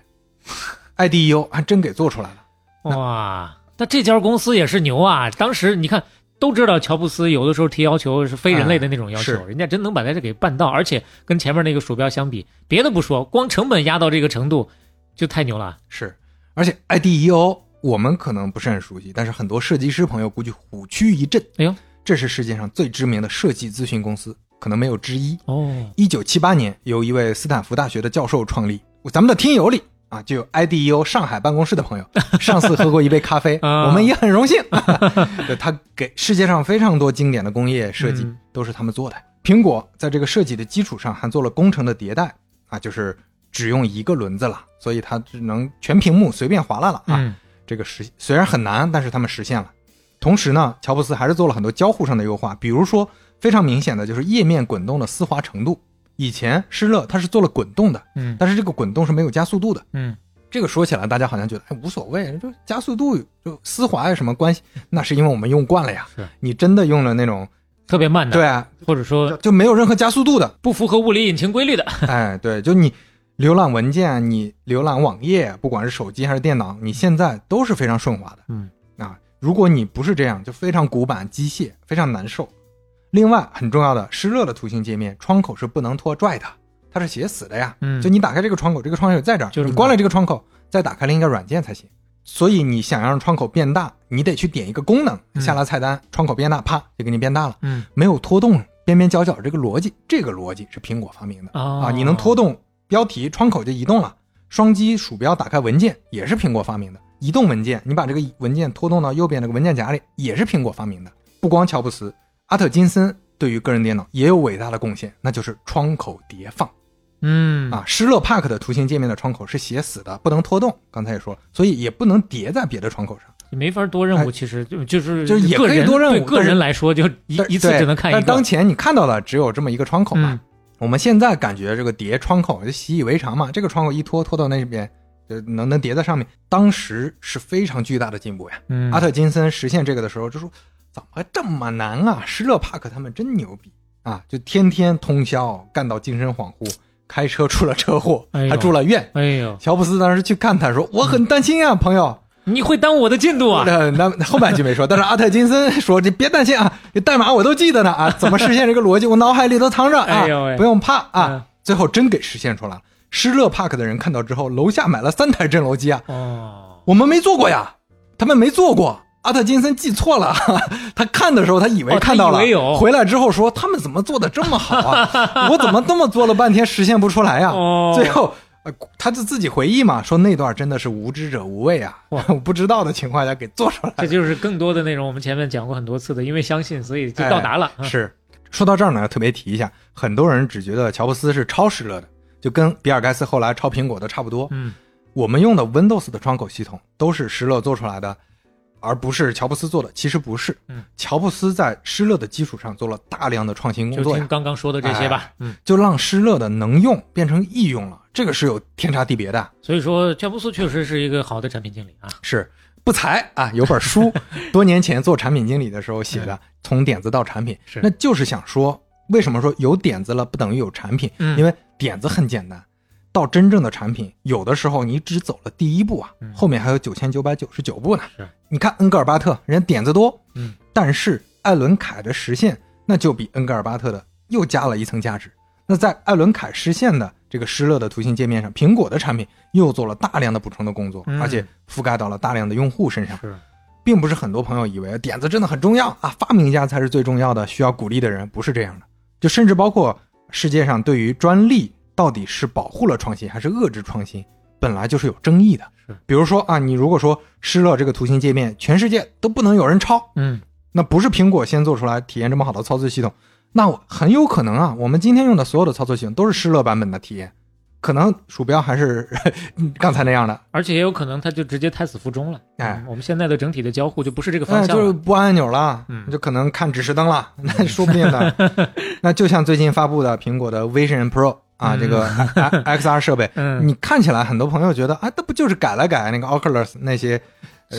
IDEO 还真给做出来了。哇，那这家公司也是牛啊！当时你看，都知道乔布斯有的时候提要求是非人类的那种要求，哎人家真能把它这给办到，而且跟前面那个鼠标相比，别的不说，光成本压到这个程度，就太牛了。是，而且 IDEO 我们可能不是很熟悉，但是很多设计师朋友估计虎躯一震。哎呦，这是世界上最知名的设计咨询公司，可能没有之一。哦，一九七八年，由一位斯坦福大学的教授创立。咱们的听友里啊，就有 IDEO 上海办公室的朋友，上次喝过一杯咖啡，啊我们也很荣幸。对他给世界上非常多经典的工业设计、嗯都是他们做的。苹果在这个设计的基础上，还做了工程的迭代啊，就是只用一个轮子了，所以它只能全屏幕随便划拉了啊。嗯这个实虽然很难，但是他们实现了。同时呢，乔布斯还是做了很多交互上的优化，比如说非常明显的就是页面滚动的丝滑程度。以前施乐它是做了滚动的，嗯但是这个滚动是没有加速度的。嗯，这个说起来大家好像觉得哎无所谓，就加速度就丝滑有什么关系？那是因为我们用惯了呀。是你真的用了那种特别慢的，对，啊，或者说就没有任何加速度的，不符合物理引擎规律的。哎，对，就你浏览文件，你浏览网页，不管是手机还是电脑，你现在都是非常顺滑的。嗯，啊，如果你不是这样，就非常古板、机械，非常难受。另外，很重要的，湿热的图形界面窗口是不能拖拽的，它是写死的呀。嗯就你打开这个窗口，这个窗口在这儿，就是你关了这个窗口，再打开另一个软件才行。所以你想让窗口变大，你得去点一个功能，嗯下拉菜单，窗口变大，啪就给你变大了。嗯没有拖动边边角角这个逻辑，这个逻辑是苹果发明的、哦啊！你能拖动标题，窗口就移动了。双击鼠标打开文件也是苹果发明的，移动文件，你把这个文件拖动到右边那个文件夹里也是苹果发明的。不光乔布斯，阿特金森对于个人电脑也有伟大的贡献，那就是窗口叠放嗯啊。施乐帕克的图形界面的窗口是写死的，不能拖动，刚才也说了，所以也不能叠在别的窗口上。没法多任务，哎其实就就是就是也可以多任务对个人来说，就一一次只能看一个。但当前你看到的只有这么一个窗口嘛。嗯我们现在感觉这个叠窗口就习以为常嘛，这个窗口一拖拖到那边，就能能叠在上面。当时是非常巨大的进步呀。嗯阿特金森实现这个的时候就说：“怎么这么难啊？施乐帕克他们真牛逼啊！就天天通宵干到精神恍惚，开车出了车祸，哎还住了院。哎呦，乔布斯当时去看他说：“我很担心啊，朋友。”你会耽误我的进度啊！那那后半句没说，但是阿特金森说：“你别担心啊，这代码我都记得呢啊，怎么实现这个逻辑，我脑海里都藏着啊，不用怕啊。嗯最后真给实现出来了。施乐 Park 的人看到之后，楼下买了三台震楼机啊，哦，我们没做过呀，他们没做过。阿特金森记错了，他看的时候他以为看到了，回来之后说他们怎么做的这么好啊？我怎么这么做了半天实现不出来呀、哦最后。呃，他就自己回忆嘛，说那段真的是无知者无畏啊，我不知道的情况下给做出来这就是更多的内容，我们前面讲过很多次的，因为相信，所以就到达了。是，说到这儿呢，要特别提一下，很多人只觉得乔布斯是超施乐的，就跟比尔盖茨后来抄苹果的差不多。嗯，我们用的 Windows 的窗口系统都是施乐做出来的，而不是乔布斯做的。其实不是，嗯，乔布斯在施乐的基础上做了大量的创新工作就，听刚刚说的这些吧。嗯，就让施乐的能用变成易用了，这个是有天差地别的。所以说乔布斯确实是一个好的产品经理啊。是不才啊，有本书，多年前做产品经理的时候写的《从点子到产品》，那就是想说，为什么说有点子了不等于有产品？嗯因为点子很简单，到真正的产品，有的时候你只走了第一步啊，嗯后面还有九千九百九十九步呢。是，你看恩格尔巴特，人家点子多，嗯，但是艾伦凯的实现，那就比恩格尔巴特的又加了一层价值。那在艾伦凯实现的这个施乐的图形界面上，苹果的产品又做了大量的补充的工作，嗯而且覆盖到了大量的用户身上。是，并不是很多朋友以为点子真的很重要啊，发明家才是最重要的，需要鼓励的人，不是这样的。就甚至包括世界上对于专利到底是保护了创新还是遏制创新，本来就是有争议的。是，比如说啊，你如果说施乐这个图形界面，全世界都不能有人抄，嗯，那不是苹果先做出来体验这么好的操作系统，那我很有可能啊，我们今天用的所有的操作系统都是施乐版本的体验，可能鼠标还是 刚才那样的，而且也有可能它就直接胎死腹中了。哎嗯我们现在的整体的交互就不是这个哎，就是方向了。不按按钮了，嗯就可能看指示灯了，那说不定的。那就像最近发布的苹果的 Vision Pro 啊，嗯这个 X R 设备，嗯你看起来很多朋友觉得啊，那不就是改了改那个 Oculus 那些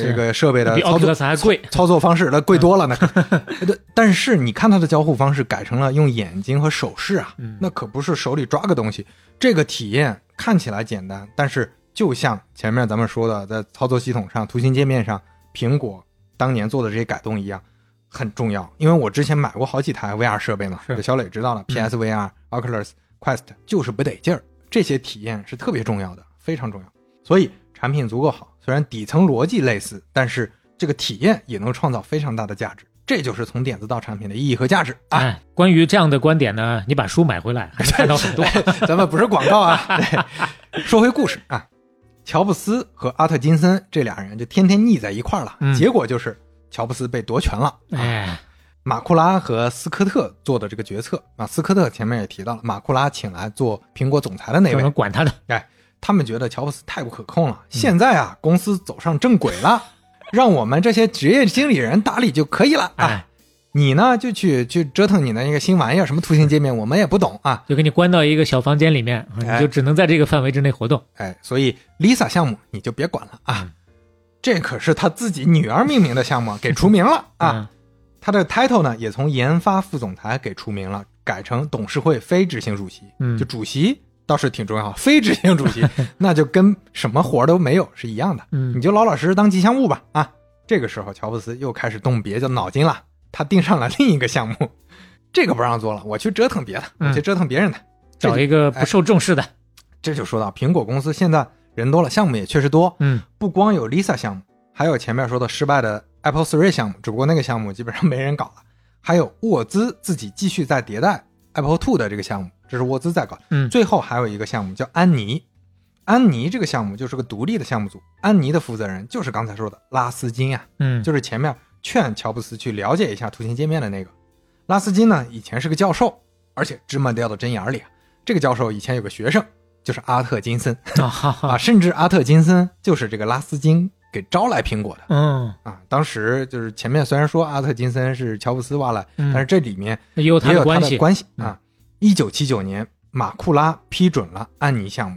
这个设备的操作 Oculus 还贵操操作方式，那贵多了那可。对，但是你看它的交互方式改成了用眼睛和手势啊，嗯那可不是手里抓个东西，这个体验看起来简单，但是就像前面咱们说的，在操作系统上、图形界面上，苹果当年做的这些改动一样。很重要，因为我之前买过好几台 VR 设备嘛，小磊知道了，PSVR、Oculus Quest 就是不得劲儿，这些体验是特别重要的，非常重要。所以产品足够好，虽然底层逻辑类似，但是这个体验也能创造非常大的价值。这就是从点子到产品的意义和价值啊！哎，关于这样的观点呢，你把书买回来，还能看到很多。咱们不是广告啊。对，说回故事啊，乔布斯和阿特金森这俩人就天天腻在一块儿了，嗯结果就是乔布斯被夺权了。啊哎，马库拉和斯科特做的这个决策啊，斯科特前面也提到了，马库拉请来做苹果总裁的那位，管他的。哎，他们觉得乔布斯太不可控了。现在啊，公司走上正轨了，让我们这些职业经理人打理就可以了啊。哎，你呢，就去去折腾你的那个新玩意儿，什么图形界面，我们也不懂啊。就给你关到一个小房间里面，你哎就只能在这个范围之内活动。哎，所以 Lisa 项目你就别管了啊，这可是他自己女儿命名的项目，给除名了啊。嗯，他的 title 呢，也从研发副总裁给除名了，改成董事会非执行主席。嗯就主席倒是挺重要，非执行主席 那就跟什么活都没有是一样的。嗯你就老老实实当吉祥物吧啊。这个时候，乔布斯又开始动别的脑筋了，他盯上了另一个项目，这个不让做了，我去折腾别的，我去嗯折腾别人的。找一个不受重视的。这就说到苹果公司现在人多了，项目也确实多，嗯，不光有 Lisa 项目，还有前面说的失败的 Apple Three 项目，只不过那个项目基本上没人搞了。还有沃兹自己继续在迭代 Apple Two 的这个项目，这是沃兹在搞。嗯最后还有一个项目叫安妮，安妮这个项目就是个独立的项目组，安妮的负责人就是刚才说的拉斯金啊、嗯，就是前面劝乔布斯去了解一下图形界面的那个。拉斯金呢，以前是个教授，而且芝麻掉到针眼里啊。这个教授以前有个学生，就是阿特金森啊 甚至阿特金森就是这个拉斯金给招来苹果的嗯，啊。当时就是前面虽然说阿特金森是乔布斯挖来，嗯但是这里面也有他。的关系啊。一九七九年，马库拉批准了安妮项目。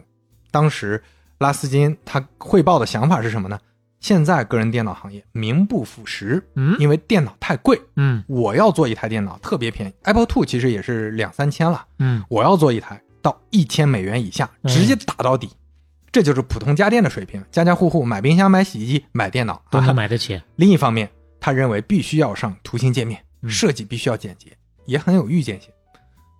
当时拉斯金他汇报的想法是什么呢？现在个人电脑行业名不副实，嗯？因为电脑太贵，嗯。我要做一台电脑特别便宜，Apple Two 其实也是两三千了，嗯，我要做一台到一千美元以下，嗯。直接打到底，这就是普通家电的水平，家家户户买冰箱、买洗衣机、买电脑。都能啊买得起。另一方面，他认为必须要上图形界面，嗯。设计必须要简洁，也很有预见性。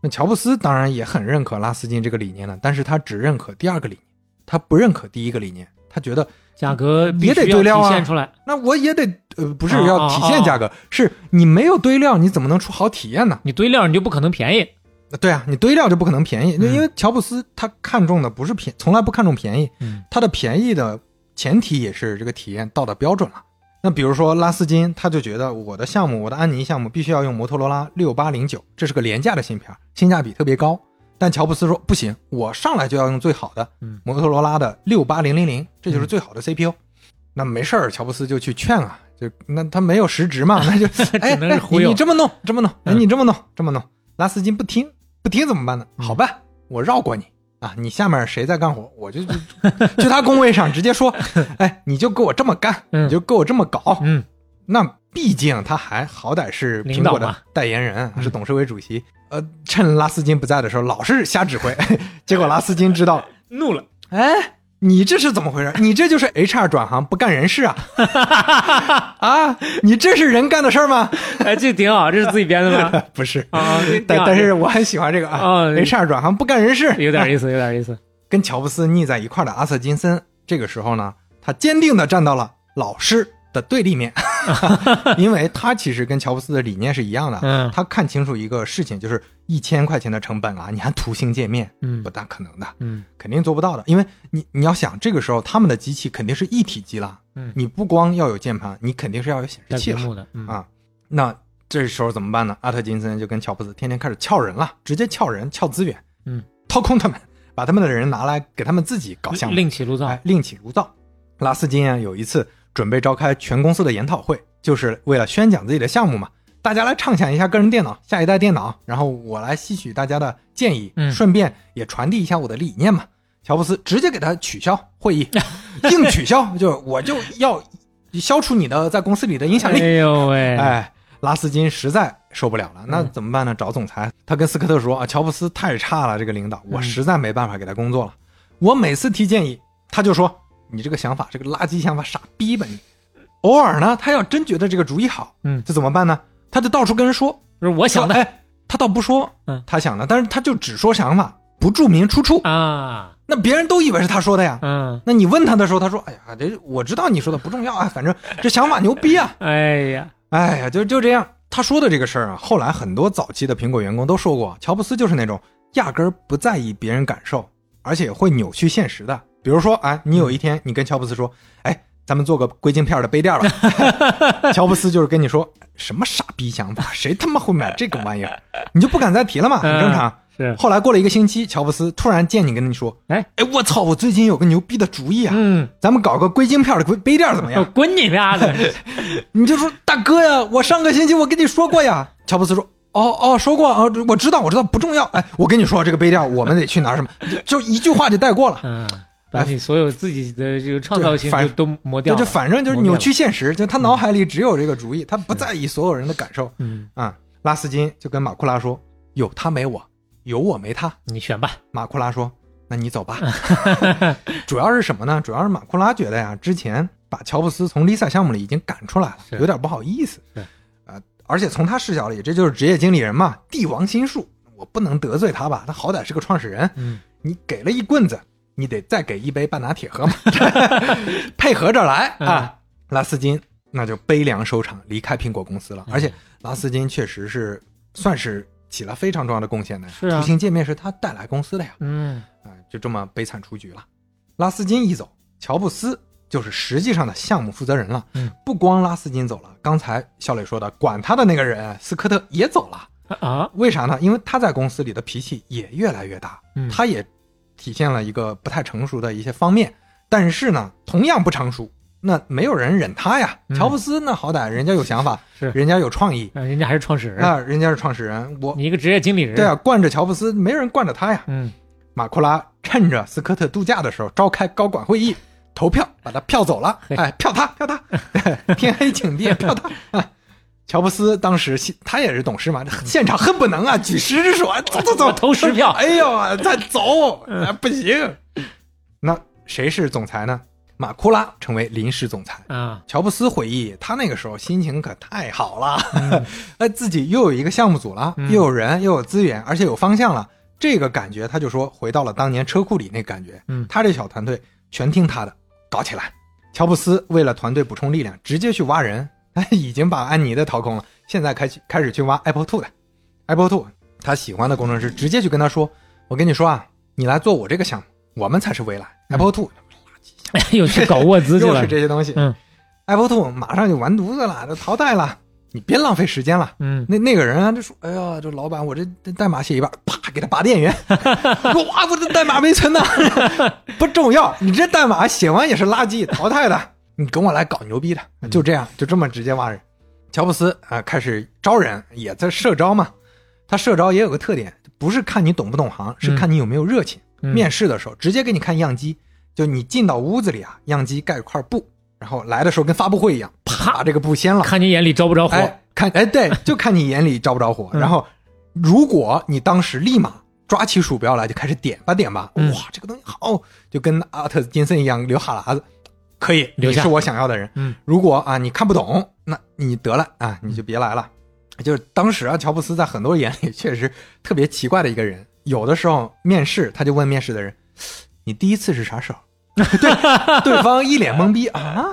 那乔布斯当然也很认可拉斯金这个理念呢，但是他只认可第二个理念，他不认可第一个理念。他觉得价格必也得堆料啊体现出来。那我也得呃，不是哦要体现价格，是你没有堆料，你怎么能出好体验呢？你堆料你就不可能便宜。对啊，你堆料就不可能便宜，因为乔布斯他看重的不是便，从来不看重便宜，嗯他的便宜的前提也是这个体验到的标准了。那比如说拉斯金，他就觉得我的项目，我的安妮项目必须要用摩托罗拉六八零九，这是个廉价的芯片，性价比特别高。但乔布斯说不行，我上来就要用最好的嗯摩托罗拉的六八零零零，这就是最好的 CPU。那没事儿，乔布斯就去劝啊，就那他没有实职嘛，那就哎只能是哎忽悠你你这么弄，这么弄，哎，嗯你这么弄，这么弄。拉斯金不听，不听怎么办呢？嗯好办，我绕过你啊！你下面谁在干活，我就就去他工位上直接说，哎，你就给我这么干，嗯你就给我这么搞。嗯那毕竟他还好歹是苹果的代言人，嗯是董事会主席。呃，趁拉斯金不在的时候，老是瞎指挥，结果拉斯金知道，怒了。哎，你这是怎么回事？你这就是 HR 转行不干人事啊！啊，你这是人干的事儿吗？哎，这挺好，这是自己编的吗？不是啊，但但是我很喜欢这个啊啊，HR 转行不干人事，有点意思，有点意思。跟乔布斯腻在一块儿的阿瑟金森，这个时候呢，他坚定的站到了老师的对立面，因为他其实跟乔布斯的理念是一样的。嗯他看清楚一个事情，就是一千块钱的成本啊，你还图形界面，嗯不大可能的，嗯肯定做不到的。因为你你要想，这个时候他们的机器肯定是一体机了，嗯，你不光要有键盘，你肯定是要有显示器了的，嗯啊。那这时候怎么办呢？阿特金森就跟乔布斯天天开始撬人了，直接撬人、撬资源，嗯，掏空他们，把他们的人拿来给他们自己搞项目，另起炉灶哎，。另起炉灶。拉斯金啊，有一次准备召开全公司的研讨会，就是为了宣讲自己的项目嘛。大家来畅想一下个人电脑下一代电脑，然后我来吸取大家的建议，嗯顺便也传递一下我的理念嘛。乔布斯直接给他取消会议，硬取消，就是我就要消除你的在公司里的影响力。哎呦喂，哎，拉斯金实在受不了了，那怎么办呢？找总裁。他跟斯科特说啊，乔布斯太差了，这个领导，我实在没办法给他工作了。我每次提建议，他就说你这个想法，这个垃圾想法，傻逼吧你。偶尔呢，他要真觉得这个主意好，嗯这怎么办呢？他就到处跟人说，不是我想的哎，他倒不说，嗯他想的，但是他就只说想法，不注明出处，啊，那别人都以为是他说的呀。嗯，那你问他的时候，他说：“哎呀，这我知道你说的不重要啊，反正这想法牛逼啊。”哎呀，哎呀，就就这样。他说的这个事儿啊，后来很多早期的苹果员工都说过，乔布斯就是那种压根儿不在意别人感受，而且会扭曲现实的。比如说，哎，你有一天你跟乔布斯说，哎，咱们做个硅晶片的杯垫吧，乔布斯就是跟你说什么傻逼想法，谁他妈会买这个玩意儿？你就不敢再提了嘛，很正常。是，后来过了一个星期，乔布斯突然见你跟你说，哎哎，我操，我最近有个牛逼的主意啊，嗯，咱们搞个硅晶片的杯杯垫怎么样？滚你妈的！你就说大哥呀，我上个星期我跟你说过呀。乔布斯说，哦哦，说过啊，我知道我知道，不重要。哎，我跟你说这个杯垫，我们得去拿什么，就就一句话就带过了。嗯，把你所有自己的这个创造性对反就都磨掉了，就就反正就是扭曲现实，就他脑海里只有这个主意，他不在意所有人的感受嗯，啊。拉斯金就跟马库拉说，有他没我，有我没他。你选吧。马库拉说：“那你走吧。”主要是什么呢？主要是马库拉觉得呀，之前把乔布斯从 Lisa 项目里已经赶出来了，有点不好意思。是啊、而且从他视角里，这就是职业经理人嘛，帝王心术，我不能得罪他吧？他好歹是个创始人，嗯，你给了一棍子，你得再给一杯半拿铁喝嘛 配合着来啊。拉斯金那就悲凉收场，离开苹果公司了。而且拉斯金确实是算是起了非常重要的贡献的，是啊图形界面是他带来公司的呀。嗯，啊、就这么悲惨出局了。拉斯金一走，乔布斯就是实际上的项目负责人了。嗯，不光拉斯金走了，刚才小磊说的，管他的那个人斯科特也走了。啊，为啥呢？因为他在公司里的脾气也越来越大，嗯他也体现了一个不太成熟的一些方面。但是呢，同样不成熟，那没有人忍他呀。嗯乔布斯那好歹人家有想法，是人家有创意，啊人家还是创始人，啊，人家是创始人，我你一个职业经理人，对啊，，惯着乔布斯，没人惯着他呀。嗯，马库拉趁着斯科特度假的时候召开高管会议，投票把他票走了。哎，票他，票他，天黑请闭，票他。啊乔布斯当时心他也是董事嘛，现场恨不能啊举十只手，啊走走走，投十票哎呦，再走，哎不行。那谁是总裁呢？马库拉成为临时总裁。啊，乔布斯回忆，他那个时候心情可太好了，哎、自己又有一个项目组了，嗯又有人，又有资源，而且有方向了。这个感觉，他就说回到了当年车库里那感觉。嗯他这小团队全听他的，搞起来。乔布斯为了团队补充力量，直接去挖人，哎，已经把安妮的掏空了，现在开始开始去挖 Apple Two 的。Apple Two，他喜欢的工程师直接去跟他说：“我跟你说啊，你来做我这个项目，我们才是未来。Apple Two 哎 又去搞沃兹去了 又，是这些东西。嗯 Apple Two 马上就完犊子了，就淘汰了，你别浪费时间了。嗯，那那个人啊，就说：“哎呀，这老板，我这这代码写一半，啪给他拔电源。说哇，我这代码没存呢，不重要，你这代码写完也是垃圾，淘汰的。你跟我来搞牛逼的，就这样，就这么直接挖人。乔布斯啊、开始招人，也在社招嘛。他社招也有个特点，不是看你懂不懂行，是看你有没有热情。嗯面试的时候直接给你看样机，就你进到屋子里啊，样机盖块布，然后来的时候跟发布会一样，啪这个布掀了，看你眼里着不着火，哎，看，哎，对，就看你眼里着不着火。嗯然后，如果你当时立马抓起鼠标来就开始点吧点吧，嗯哇，这个东西好，就跟阿特金森一样流哈喇子，可以，留下你是我想要的人。嗯，如果啊你看不懂，那你得了啊，你就别来了。就是当时啊，乔布斯在很多人眼里确实特别奇怪的一个人。有的时候面试，他就问面试的人：“你第一次是啥时候？” 对，对方一脸懵逼啊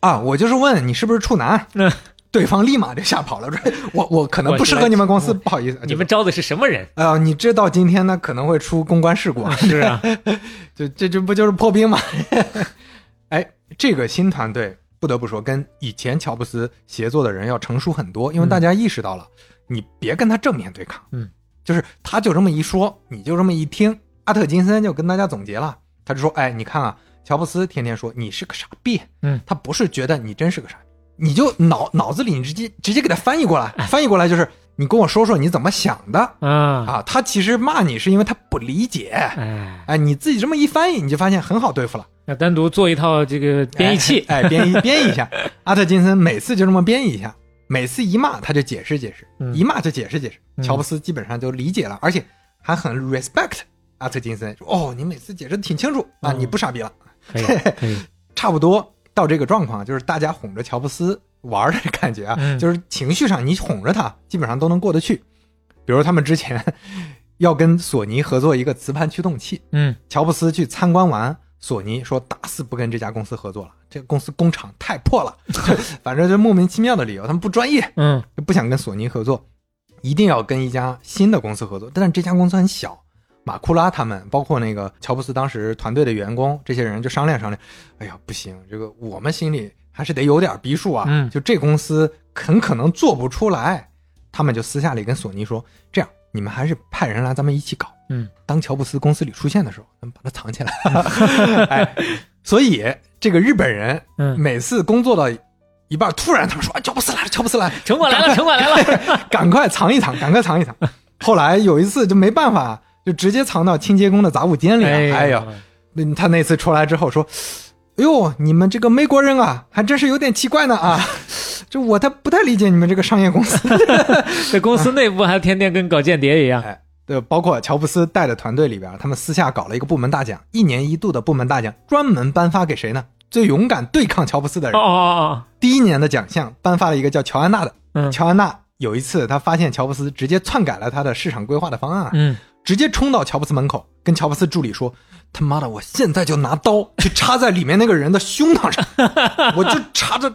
啊！我就是问你是不是处男？嗯对方立马就吓跑了，说：“我我可能不适合你们公司，不好意思。”你们招的是什么人？哎呀，你这到今天呢，可能会出公关事故啊。是啊，就这这不就是破冰吗？哎，这个新团队不得不说，跟以前乔布斯协作的人要成熟很多，因为大家意识到了，你别跟他正面对抗，嗯，就是他就这么一说，你就这么一听。阿特金森就跟大家总结了，他就说：“哎，你看啊，乔布斯天天说你是个傻逼，嗯，他不是觉得你真是个傻逼，你就脑脑子里你直接直接给他翻译过来，翻译过来就是你跟我说说你怎么想的？啊，啊。他其实骂你是因为他不理解，哎，哎，你自己这么一翻译，你就发现很好对付了。要单独做一套这个编译器，哎，哎编译 编译一下。阿特金森每次就这么编译一下，每次一骂他就解释解释，嗯。一骂就解释解释。嗯。乔布斯基本上就理解了，而且还很 respect 阿特金森，说哦，你每次解释的挺清楚啊，嗯。你不傻逼了。可以可以，差不多到这个状况，就是大家哄着乔布斯玩的感觉啊，嗯就是情绪上你哄着他，基本上都能过得去。比如他们之前 要跟索尼合作一个磁盘驱动器，嗯乔布斯去参观完，索尼说打死不跟这家公司合作了，这个公司工厂太破了，反正就莫名其妙的理由，他们不专业，嗯就不想跟索尼合作，一定要跟一家新的公司合作。但是这家公司很小，马库拉他们，包括那个乔布斯当时团队的员工，这些人就商量商量，哎呀，不行，这个我们心里还是得有点逼数啊。嗯就这公司很可能做不出来，他们就私下里跟索尼说，这样你们还是派人来咱们一起搞。嗯，当乔布斯公司里出现的时候，咱们把它藏起来。哎，所以这个日本人嗯，每次工作到一半，突然他们说：“啊，乔布斯来了，乔布斯来了，城管来了，城管来了，赶快藏一藏，赶快藏一藏。”后来有一次就没办法，就直接藏到清洁工的杂物间里了。哎呀，那他那次出来之后说：“哎呦，你们这个美国人啊，还真是有点奇怪呢啊！这我他不太理解你们这个商业公司。这公司内部还天天跟搞间谍一样，哎，对，包括乔布斯带的团队里边，他们私下搞了一个部门大奖，一年一度的部门大奖，专门颁发给谁呢？最勇敢对抗乔布斯的人。哦哦哦，第一年的奖项颁发了一个叫乔安娜的。嗯乔安娜有一次，他发现乔布斯直接篡改了他的市场规划的方案，嗯，直接冲到乔布斯门口，跟乔布斯助理说：“他妈的，我现在就拿刀去插在里面那个人的胸膛上，我就插着。”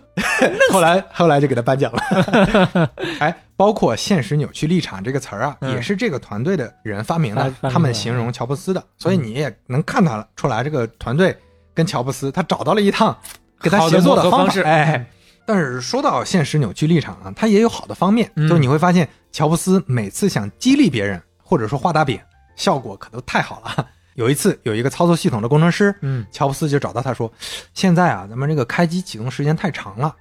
后来后来就给他颁奖了。哎，包括“现实扭曲立场”这个词儿啊，嗯也是这个团队的人发明的他们形容乔布斯的，所以你也能看到出来，这个团队跟乔布斯他找到了一趟给他协作方法。磨合方式哎，但是说到现实扭曲立场啊，它也有好的方面，嗯就是你会发现乔布斯每次想激励别人或者说画大饼，效果可都太好了。有一次，有一个操作系统的工程师，嗯，乔布斯就找到他说：“现在啊，咱们这个开机启动时间太长了。”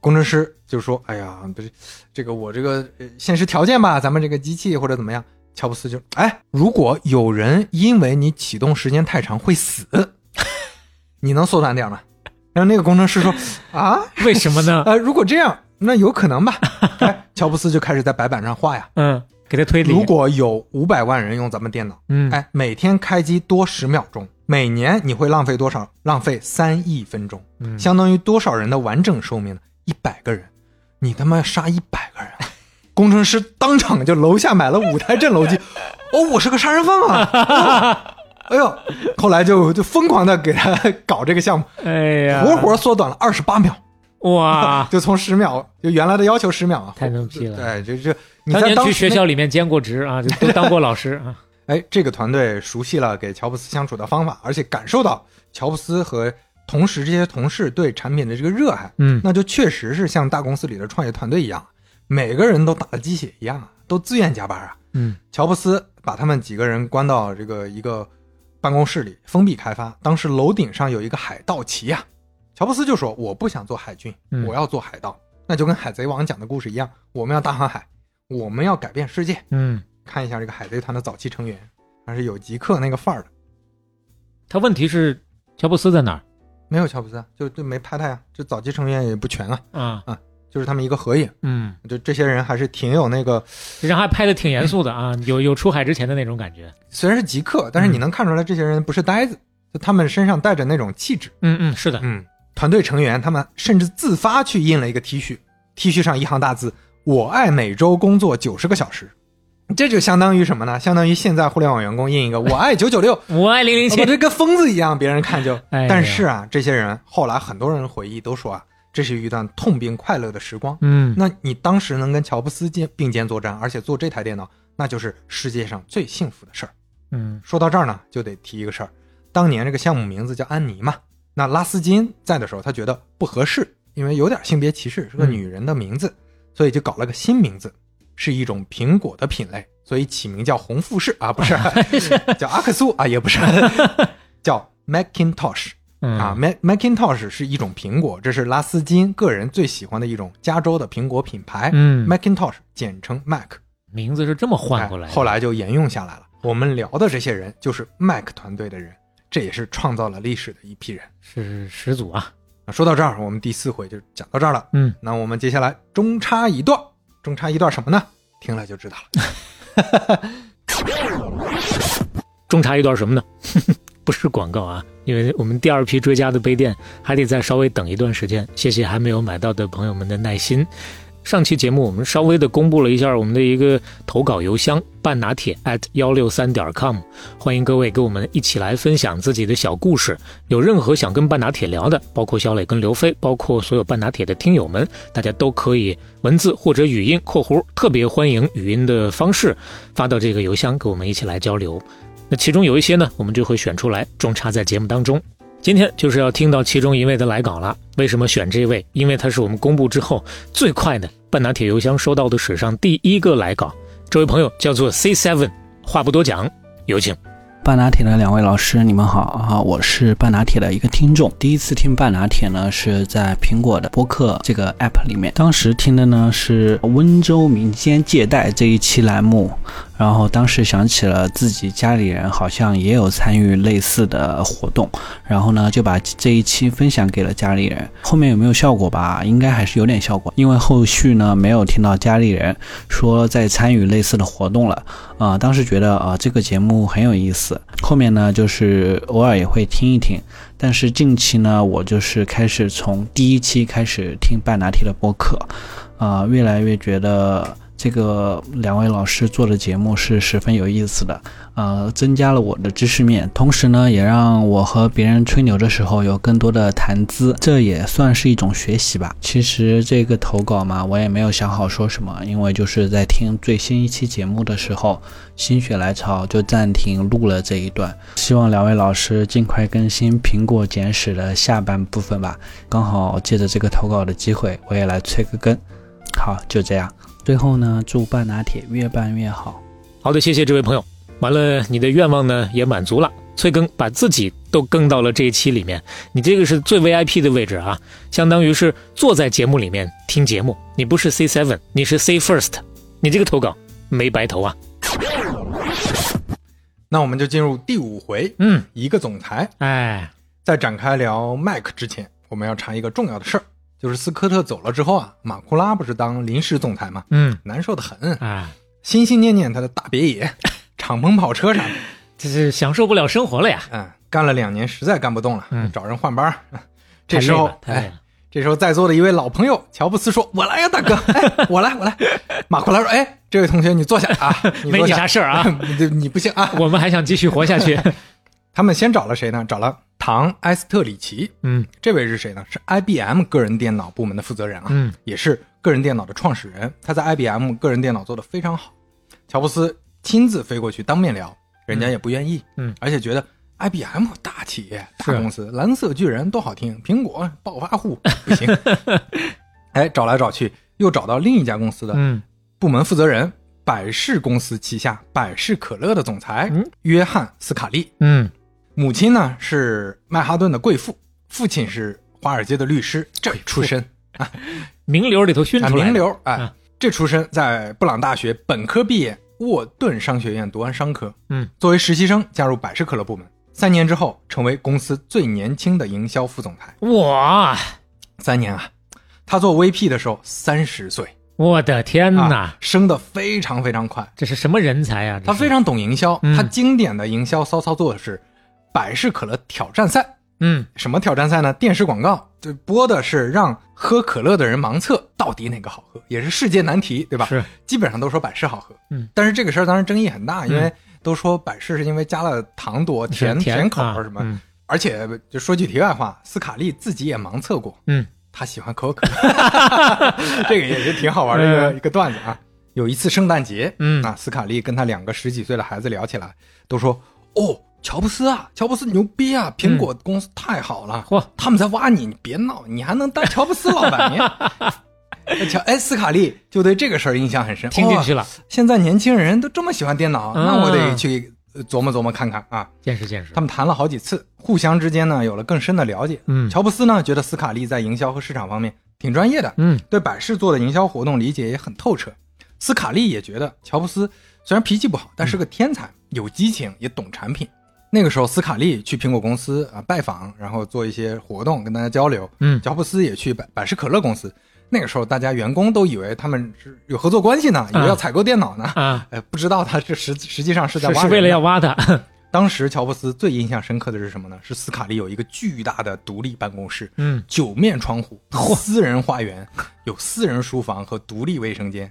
工程师就说：“哎呀，不是这个我这个呃现实条件吧，咱们这个机器或者怎么样。”乔布斯就：“哎，如果有人因为你启动时间太长会死，你能缩短点吗？”然后那个工程师说：“ 啊，为什么呢？呃，如果这样，那有可能吧。”哎，乔布斯就开始在白板上画呀。嗯，给他推理，如果有五百万人用咱们电脑，嗯，哎，每天开机多十秒钟，每年你会浪费多少？浪费三亿分钟，嗯。相当于多少人的完整寿命呢？一百个人，你他妈杀一百个人！工程师当场就楼下买了五台震楼机，哦，我是个杀人犯啊！哦 哎呦，后来就就疯狂的给他搞这个项目，哎呀，活活缩短了二十八秒，哇，就从十秒，就原来的要求十秒啊，太牛逼了。对，就就你当年去学校里面兼过职啊，就都当过老师啊，哎，这个团队熟悉了给乔布斯相处的方法，而且感受到乔布斯和同时这些同事对产品的这个热爱，嗯那就确实是像大公司里的创业团队一样，每个人都打了鸡血一样啊，都自愿加班啊。嗯乔布斯把他们几个人关到这个一个办公室里封闭开发，当时楼顶上有一个海盗旗呀、乔布斯就说：“我不想做海军，嗯我要做海盗。那就跟海贼王讲的故事一样，我们要大航海，我们要改变世界。嗯，看一下这个海贼团的早期成员，还是有极客那个范儿的。他问题是乔布斯在哪儿没有乔布斯啊，就就没拍他呀，就早期成员也不全啊，啊啊？就是他们一个合影，嗯，就这些人还是挺有那个，这张还拍的挺严肃的啊，有有出海之前的那种感觉。虽然是极客，但是你能看出来这些人不是呆子，就他们身上带着那种气质。嗯嗯，是的，嗯，团队成员他们甚至自发去印了一个 T 恤，T 恤上一行大字：“我爱每周工作九十个小时。”这就相当于什么呢？相当于现在互联网员工印一个“我爱九九六”，我爱零零七我，这跟疯子一样，别人看就。哎但是啊，这些人后来很多人回忆都说啊，这是一段痛并快乐的时光。嗯，那你当时能跟乔布斯肩并肩作战，而且做这台电脑，那就是世界上最幸福的事儿。嗯说到这儿呢，就得提一个事儿，当年这个项目名字叫安妮嘛，那拉斯金在的时候，他觉得不合适，因为有点性别歧视，是个嗯女人的名字，所以就搞了个新名字，是一种苹果的品类，所以起名叫红富士啊，不是 叫阿克苏啊，也不是，叫 Macintosh。嗯啊，Mac Macintosh 是一种苹果，这是拉斯金个人最喜欢的一种加州的苹果品牌。嗯，Macintosh 简称 Mac，名字是这么换过来的。哎后来就沿用下来了。我们聊的这些人就是 Mac 团队的人，这也是创造了历史的一批人。是始祖啊。那说到这儿，我们第四回就讲到这儿了。嗯，那我们接下来中插一段，中插一段什么呢？听了就知道了。中插一段什么呢？不是广告啊，因为我们第二批追加的杯垫还得再稍微等一段时间。谢谢还没有买到的朋友们的耐心。上期节目我们稍微的公布了一下我们的一个投稿邮箱半拿铁 at 幺六三点 com，欢迎各位跟我们一起来分享自己的小故事。有任何想跟半拿铁聊的，包括小磊跟刘飞，包括所有半拿铁的听友们，大家都可以文字或者语音（括弧特别欢迎语音的方式）发到这个邮箱，跟我们一起来交流。那其中有一些呢，我们就会选出来中插在节目当中。今天就是要听到其中一位的来稿了。为什么选这位？因为他是我们公布之后最快的半拿铁邮箱收到的史上第一个来稿。这位朋友叫做 C Seven，话不多讲，有请。半拿铁的两位老师，你们好啊！我是半拿铁的一个听众，第一次听半拿铁呢是在苹果的播客这个 app 里面，当时听的呢是温州民间借贷这一期栏目，然后当时想起了自己家里人好像也有参与类似的活动，然后呢就把这一期分享给了家里人。后面有没有效果吧？应该还是有点效果，因为后续呢没有听到家里人说在参与类似的活动了。啊、当时觉得啊、这个节目很有意思，后面呢就是偶尔也会听一听，但是近期呢我就是开始从第一期开始听半拿铁的播客，啊、越来越觉得这个两位老师做的节目是十分有意思的，呃，增加了我的知识面，同时呢，也让我和别人吹牛的时候有更多的谈资，这也算是一种学习吧。其实这个投稿嘛，我也没有想好说什么，因为就是在听最新一期节目的时候，心血来潮就暂停录了这一段。希望两位老师尽快更新《苹果简史》的下半部分吧。刚好借着这个投稿的机会，我也来催个更。好，就这样。最后呢，祝半拿铁越办越好。好的，谢谢这位朋友。完了，你的愿望呢也满足了。催更把自己都更到了这一期里面，你这个是最 VIP 的位置啊，相当于是坐在节目里面听节目。你不是 C seven，你是 C first，你这个投稿没白投啊。那我们就进入第五回，嗯，一个总裁。哎，在展开聊 Mac 之前，我们要查一个重要的事儿，就是斯科特走了之后啊，马库拉不是当临时总裁吗？嗯，难受的很，啊，心心念念他的大别野、敞篷跑车啥的。这是享受不了生活了呀。嗯，干了两年，实在干不动了，嗯找人换班。这时候，哎这时候在座的一位老朋友乔布斯说：“我来呀，大哥，哎，我来，我来。”马库拉说：“哎，这位同学，你坐下啊，你没你啥事儿啊，你你不行啊。我们还想继续活下去。”他们先找了谁呢？找了唐·埃斯特里奇。嗯这位是谁呢？是 IBM 个人电脑部门的负责人啊，嗯也是个人电脑的创始人。他在 IBM 个人电脑做得非常好。乔布斯亲自飞过去当面聊，人家也不愿意。嗯而且觉得 IBM 大企业、大公司，蓝色巨人都好听，苹果暴发户不行。哎，找来找去，又找到另一家公司的嗯部门负责人，百事公司旗下百事可乐的总裁、嗯约翰斯卡利。嗯，母亲呢是曼哈顿的贵妇，父亲是华尔街的律师，这出身。啊 名流里头熏啊出来的。名流哎，啊。这出身在布朗大学本科毕业，沃顿商学院读完商科，嗯，作为实习生加入百事可乐部门，三年之后成为公司最年轻的营销副总裁。哇，三年啊，他做 VP 的时候三十岁，我的天哪，啊，升的非常非常快。这是什么人才啊？他非常懂营销，嗯。他经典的营销骚操作是百事可乐挑战赛。嗯什么挑战赛呢？电视广告就播的是让喝可乐的人盲测到底哪个好喝，也是世界难题，对吧？是，基本上都说百事好喝。嗯，但是这个事儿当然争议很大，因为嗯都说百事是因为加了糖多、甜是甜口啊什么。嗯而且就说句题外话，斯卡利自己也盲测过，嗯他喜欢可口可乐，这个也是挺好玩的一个、嗯一个段子啊。有一次圣诞节，嗯啊，斯卡利跟他两个十几岁的孩子聊起来，都说：“哦，乔布斯啊，乔布斯牛逼啊，苹果公司太好了，嚯他们在挖你，你别闹，你还能当乔布斯老板？你 乔哎，斯卡利就对这个事儿印象很深，哦听进去了。现在年轻人都这么喜欢电脑，嗯那我得去呃琢磨琢磨看看啊。见识见识他。们谈了好几次，互相之间呢有了更深的了解。嗯乔布斯呢觉得斯卡利在营销和市场方面挺专业的，嗯，对百事做的营销活动理解也很透彻。斯卡利也觉得乔布斯虽然脾气不好，但是个天才，有激情，也懂产品。那个时候，斯卡利去苹果公司啊拜访，然后做一些活动，跟大家交流。嗯乔布斯也去百百事可乐公司。那个时候，大家员工都以为他们是有合作关系呢，以为要采购电脑呢。啊，呃，不知道他这实实际上是在挖为了要挖他。当时乔布斯最印象深刻的是什么呢？是斯卡利有一个巨大的独立办公室，嗯，九面窗户，私人花园，有私人书房和独立卫生间。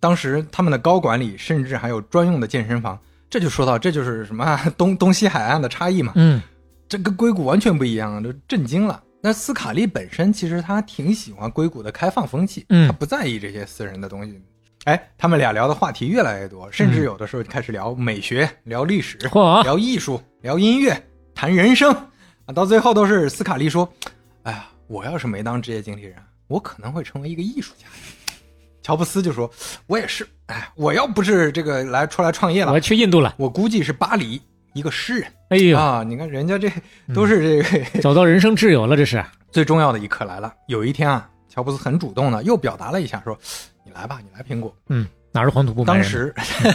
当时他们的高管里甚至还有专用的健身房。这就说到，这就是什么啊 东东西海岸的差异嘛。嗯这跟硅谷完全不一样，啊就震惊了。那斯卡利本身其实他挺喜欢硅谷的开放风气，嗯他不在意这些私人的东西。哎，他们俩聊的话题越来越多，甚至有的时候开始聊美学、聊历史、嚯聊艺术、聊音乐、谈人生啊，到最后都是斯卡利说：“哎呀，我要是没当职业经理人，我可能会成为一个艺术家。”乔布斯就说：“我也是，哎，我要不是这个来出来创业了我要，去印度了。我估计是巴黎一个诗人。”哎呦，啊，你看人家这都是这个、找到人生挚友了，这是。最重要的一刻来了。有一天啊，乔布斯很主动的又表达了一下，说：“你来吧，你来苹果。嗯，哪是黄土不”埋人？当时，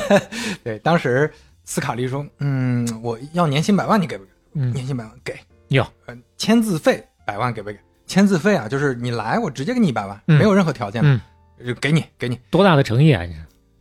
对，当时斯卡利说：“嗯，我要年薪百万，你给不给？嗯年薪百万给，哟，呃，签字费百万给不给？签字费啊，就是你来，我直接给你一百万，嗯没有任何条件的，嗯，就给你，给你。多大的诚意啊！你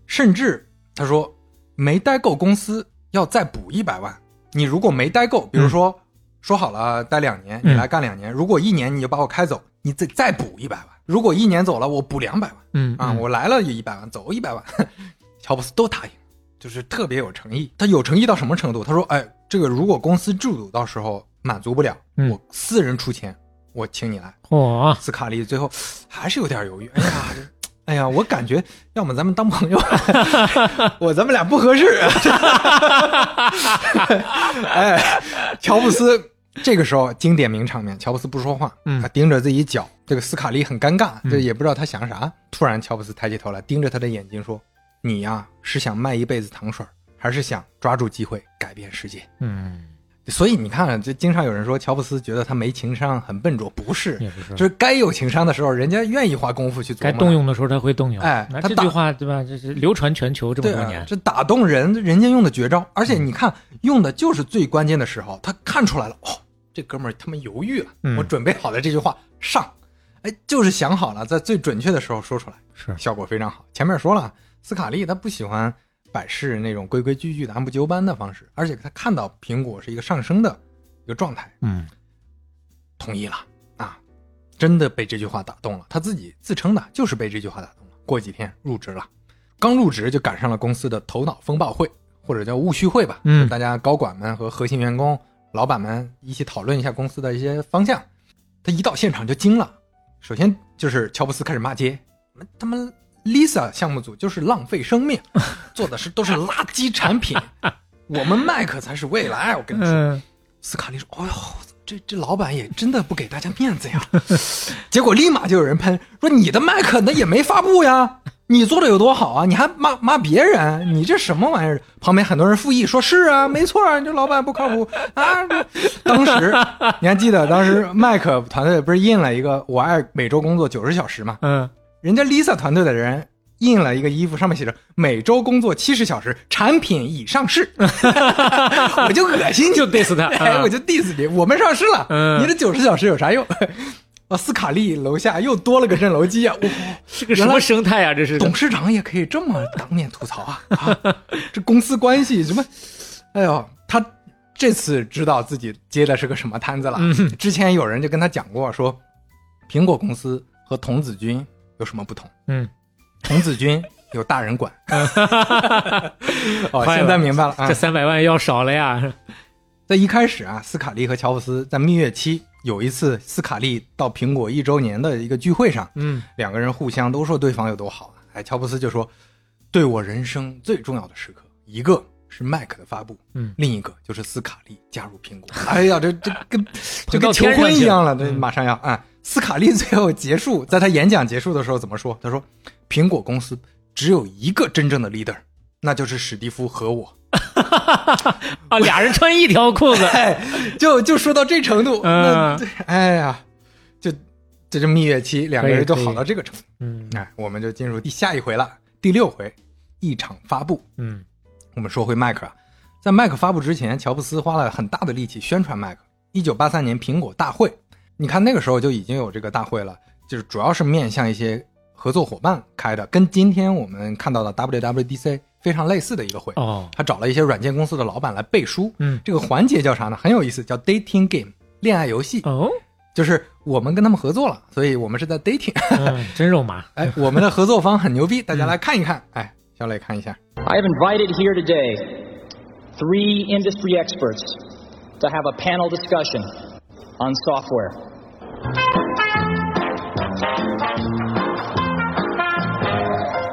甚至他说没待够公司要再补一百万。你如果没待够，比如说、说好了待两年，你嗯来干两年，如果一年你就把我开走，你再再补一百万。如果一年走了，我补两百万啊，嗯啊我来了也一百万，走一百万。乔布斯都答应，就是特别有诚意。他有诚意到什么程度？他说：“哎，这个如果公司制度到时候满足不了，嗯我私人出钱，我请你来。”嚯，斯卡利最后还是有点犹豫。哎呀，这哎呀，我感觉要么咱们当朋友，我咱们俩不合适。哎，乔布斯这个时候经典名场面，乔布斯不说话，嗯他盯着自己脚，这个斯卡利很尴尬，嗯这也不知道他想啥。突然，乔布斯抬起头来，盯着他的眼睛说：“你呀，是想卖一辈子糖水，还是想抓住机会改变世界？”嗯，所以你看，这经常有人说乔布斯觉得他没情商，很笨拙，不是，也不是就是该有情商的时候，人家愿意花功夫去做。该动用的时候他会动用。哎他这句话对吧？这是流传全球这么多年，。这打动人，人家用的绝招，而且你看，用的就是最关键的时候，他看出来了，哦，这哥们儿他们犹豫了，嗯我准备好了这句话上，哎，就是想好了，在最准确的时候说出来，是效果非常好。前面说了，斯卡利他不喜欢百事那种规规矩矩的、按部就班的方式，而且他看到苹果是一个上升的一个状态，嗯同意了啊，真的被这句话打动了。他自己自称的就是被这句话打动了。过几天入职了，刚入职就赶上了公司的头脑风暴会，或者叫务虚会吧，嗯大家高管们和核心员工、老板们一起讨论一下公司的一些方向。他一到现场就惊了，首先就是乔布斯开始骂街，他们 Lisa 项目组就是浪费生命，做的是都是垃圾产品，我们 Mac 才是未来。我跟你说，嗯，斯卡利说：“哦呦，这这老板也真的不给大家面子呀。” 结果立马就有人喷说：“你的麦克那也没发布呀，你做的有多好啊？你还骂骂别人，你这什么玩意儿？”旁边很多人附议说：“是啊，没错啊，你这老板不靠谱啊。”当时 你还记得当时麦克团队不是印了一个“我爱每周工作九十小时”吗？嗯，人家 Lisa 团队的人印了一个衣服，上面写着“每周工作七十小时，产品已上市”，我就恶心你，就 diss 他 哎，啊我就 diss 你，我们上市了，嗯你这九十小时有啥用？啊，斯卡利楼下又多了个震楼机啊！哇，是个什么生态啊？这是董事长也可以这么当面吐槽啊！啊，这公司关系什么？哎呦，他这次知道自己接的是个什么摊子了。嗯之前有人就跟他讲过说，苹果公司和童子军有什么不同？嗯，童子军 有大人管。哦，现在明白了啊这！三百万要少了呀。在一开始啊，斯卡利和乔布斯在蜜月期有一次，斯卡利到苹果一周年的一个聚会上，嗯两个人互相都说对方有多好啊。哎，乔布斯就说，对我人生最重要的时刻，一个是 Mac 的发布，嗯另一个就是斯卡利加入苹果。哎呀，这这跟就跟求婚一样了，这嗯马上要啊！斯卡利最后结束，在他演讲结束的时候怎么说？他说，苹果公司只有一个真正的 leader，那就是史蒂夫和我。啊，俩人穿一条裤子，哎，就就说到这程度，嗯哎呀，就这就蜜月期，两个人就好到这个程度。嗯哎，我们就进入第下一回了，第六回，一场发布。嗯我们说回 Mac 啊，在 Mac 发布之前，乔布斯花了很大的力气宣传 Mac。一九八三年苹果大会，你看那个时候就已经有这个大会了，就是主要是面向一些合作伙伴开的，跟今天我们看到的 WWDC 非常类似的一个会。哦他找了一些软件公司的老板来背书。嗯这个环节叫啥呢？很有意思，叫 dating game 恋爱游戏。哦，就是我们跟他们合作了，所以我们是在 dating。嗯，真肉麻。哎，我们的合作方很牛逼，大家来看一看。哎，小磊看一下。I have invited here today three industry experts to have a panel discussion on software.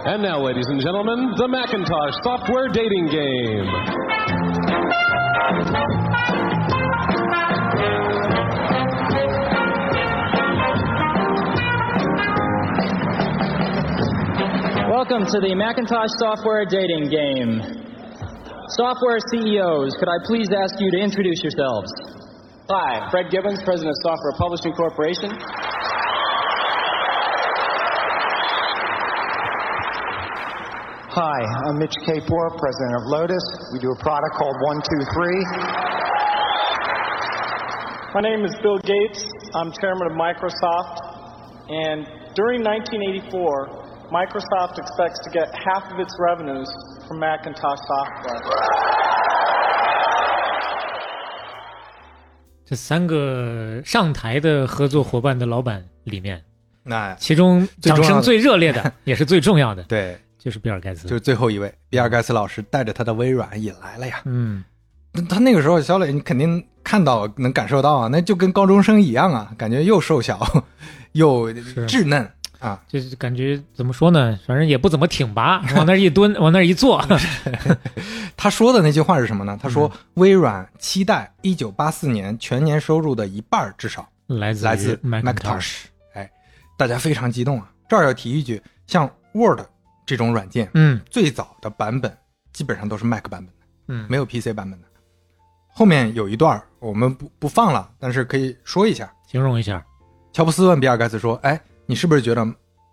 And now, ladies and gentlemen, the Macintosh software dating game. Welcome to the Macintosh software dating game. Software CEOs, could I please ask you to introduce yourselves? Hi, Fred Gibbons, President of Software Publishing Corporation. Hi, I'm Mitch Kapor, President of Lotus. We do a product called 123. My name is Bill Gates. I'm chairman of Microsoft. And during 1984, Microsoft expects to get half of its revenues from Macintosh software. 这三个上台的合作伙伴的老板里面，那其中掌声最热烈的，也是最重要的，对，就是比尔盖茨。就是最后一位，比尔盖茨老师带着他的微软也来了呀。嗯，他那个时候，小磊你肯定看到能感受到啊，那就跟高中生一样啊，感觉又瘦小 又稚嫩啊，就是感觉怎么说呢，反正也不怎么挺拔，往那儿一蹲，往那儿一坐。他说的那句话是什么呢？他说：“微软期待一九八四年全年收入的一半儿至少来自来自 Macintosh。”哎，大家非常激动啊！这儿要提一句，像 Word 这种软件，嗯，最早的版本基本上都是 Mac 版本的，嗯没有 PC 版本的。后面有一段我们不不放了，但是可以说一下，形容一下。乔布斯问比尔盖茨说：“哎，你是不是觉得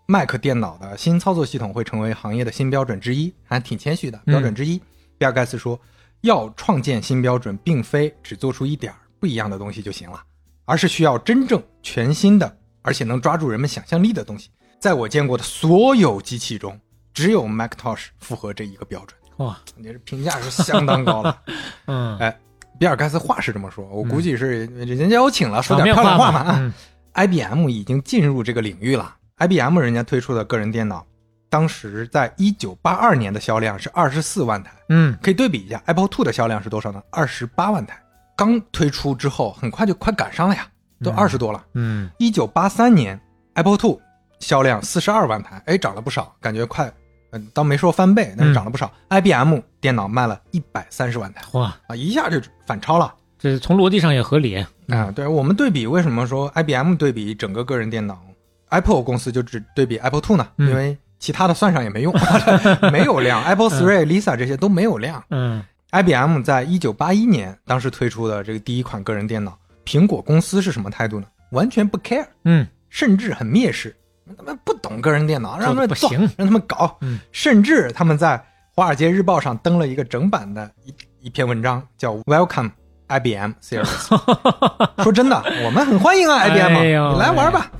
Mac 电脑的新操作系统会成为行业的新标准之一？”还挺谦虚的，嗯标准之一。比尔盖茨说：“要创建新标准，并非只做出一点儿不一样的东西就行了，而是需要真正全新的，而且能抓住人们想象力的东西。在我见过的所有机器中，只有 Macintosh 符合这一个标准。哇，你这评价是相当高了。嗯，哎，比尔盖茨话是这么说，我估计是人家邀请了，说点漂亮话嘛。啊话嘛嗯 IBM 已经进入这个领域了。IBM 人家推出的个人电脑，当时在一九八二年的销量是二十四万台。嗯，可以对比一下，Apple Two 的销量是多少呢？二十八万台。刚推出之后，很快就快赶上了呀，都嗯二十多了。嗯，一九八三年，Apple Two 销量四十二万台，哎，涨了不少，感觉快，嗯，倒没说翻倍，但是涨了不少。IBM 电脑卖了一百三十万台，哇，啊，一下就反超了。这是从逻辑上也合理。啊，对我们对比，为什么说 IBM 对比整个个人电脑，Apple 公司就只对比 Apple Two 呢？嗯。因为其他的算上也没用，没有量，Apple Three、Lisa 这些都没有量。嗯。IBM 在一九八一年当时推出的这个第一款个人电脑，苹果公司是什么态度呢？完全不 care，嗯，甚至很蔑视，他们不懂个人电脑，让他们做，不行。让他们搞，嗯。甚至他们在《华尔街日报》上登了一个整版的一一篇文章，叫 “Welcome IBM Series”，说真的，我们很欢迎啊，IBM，、哎你来玩吧。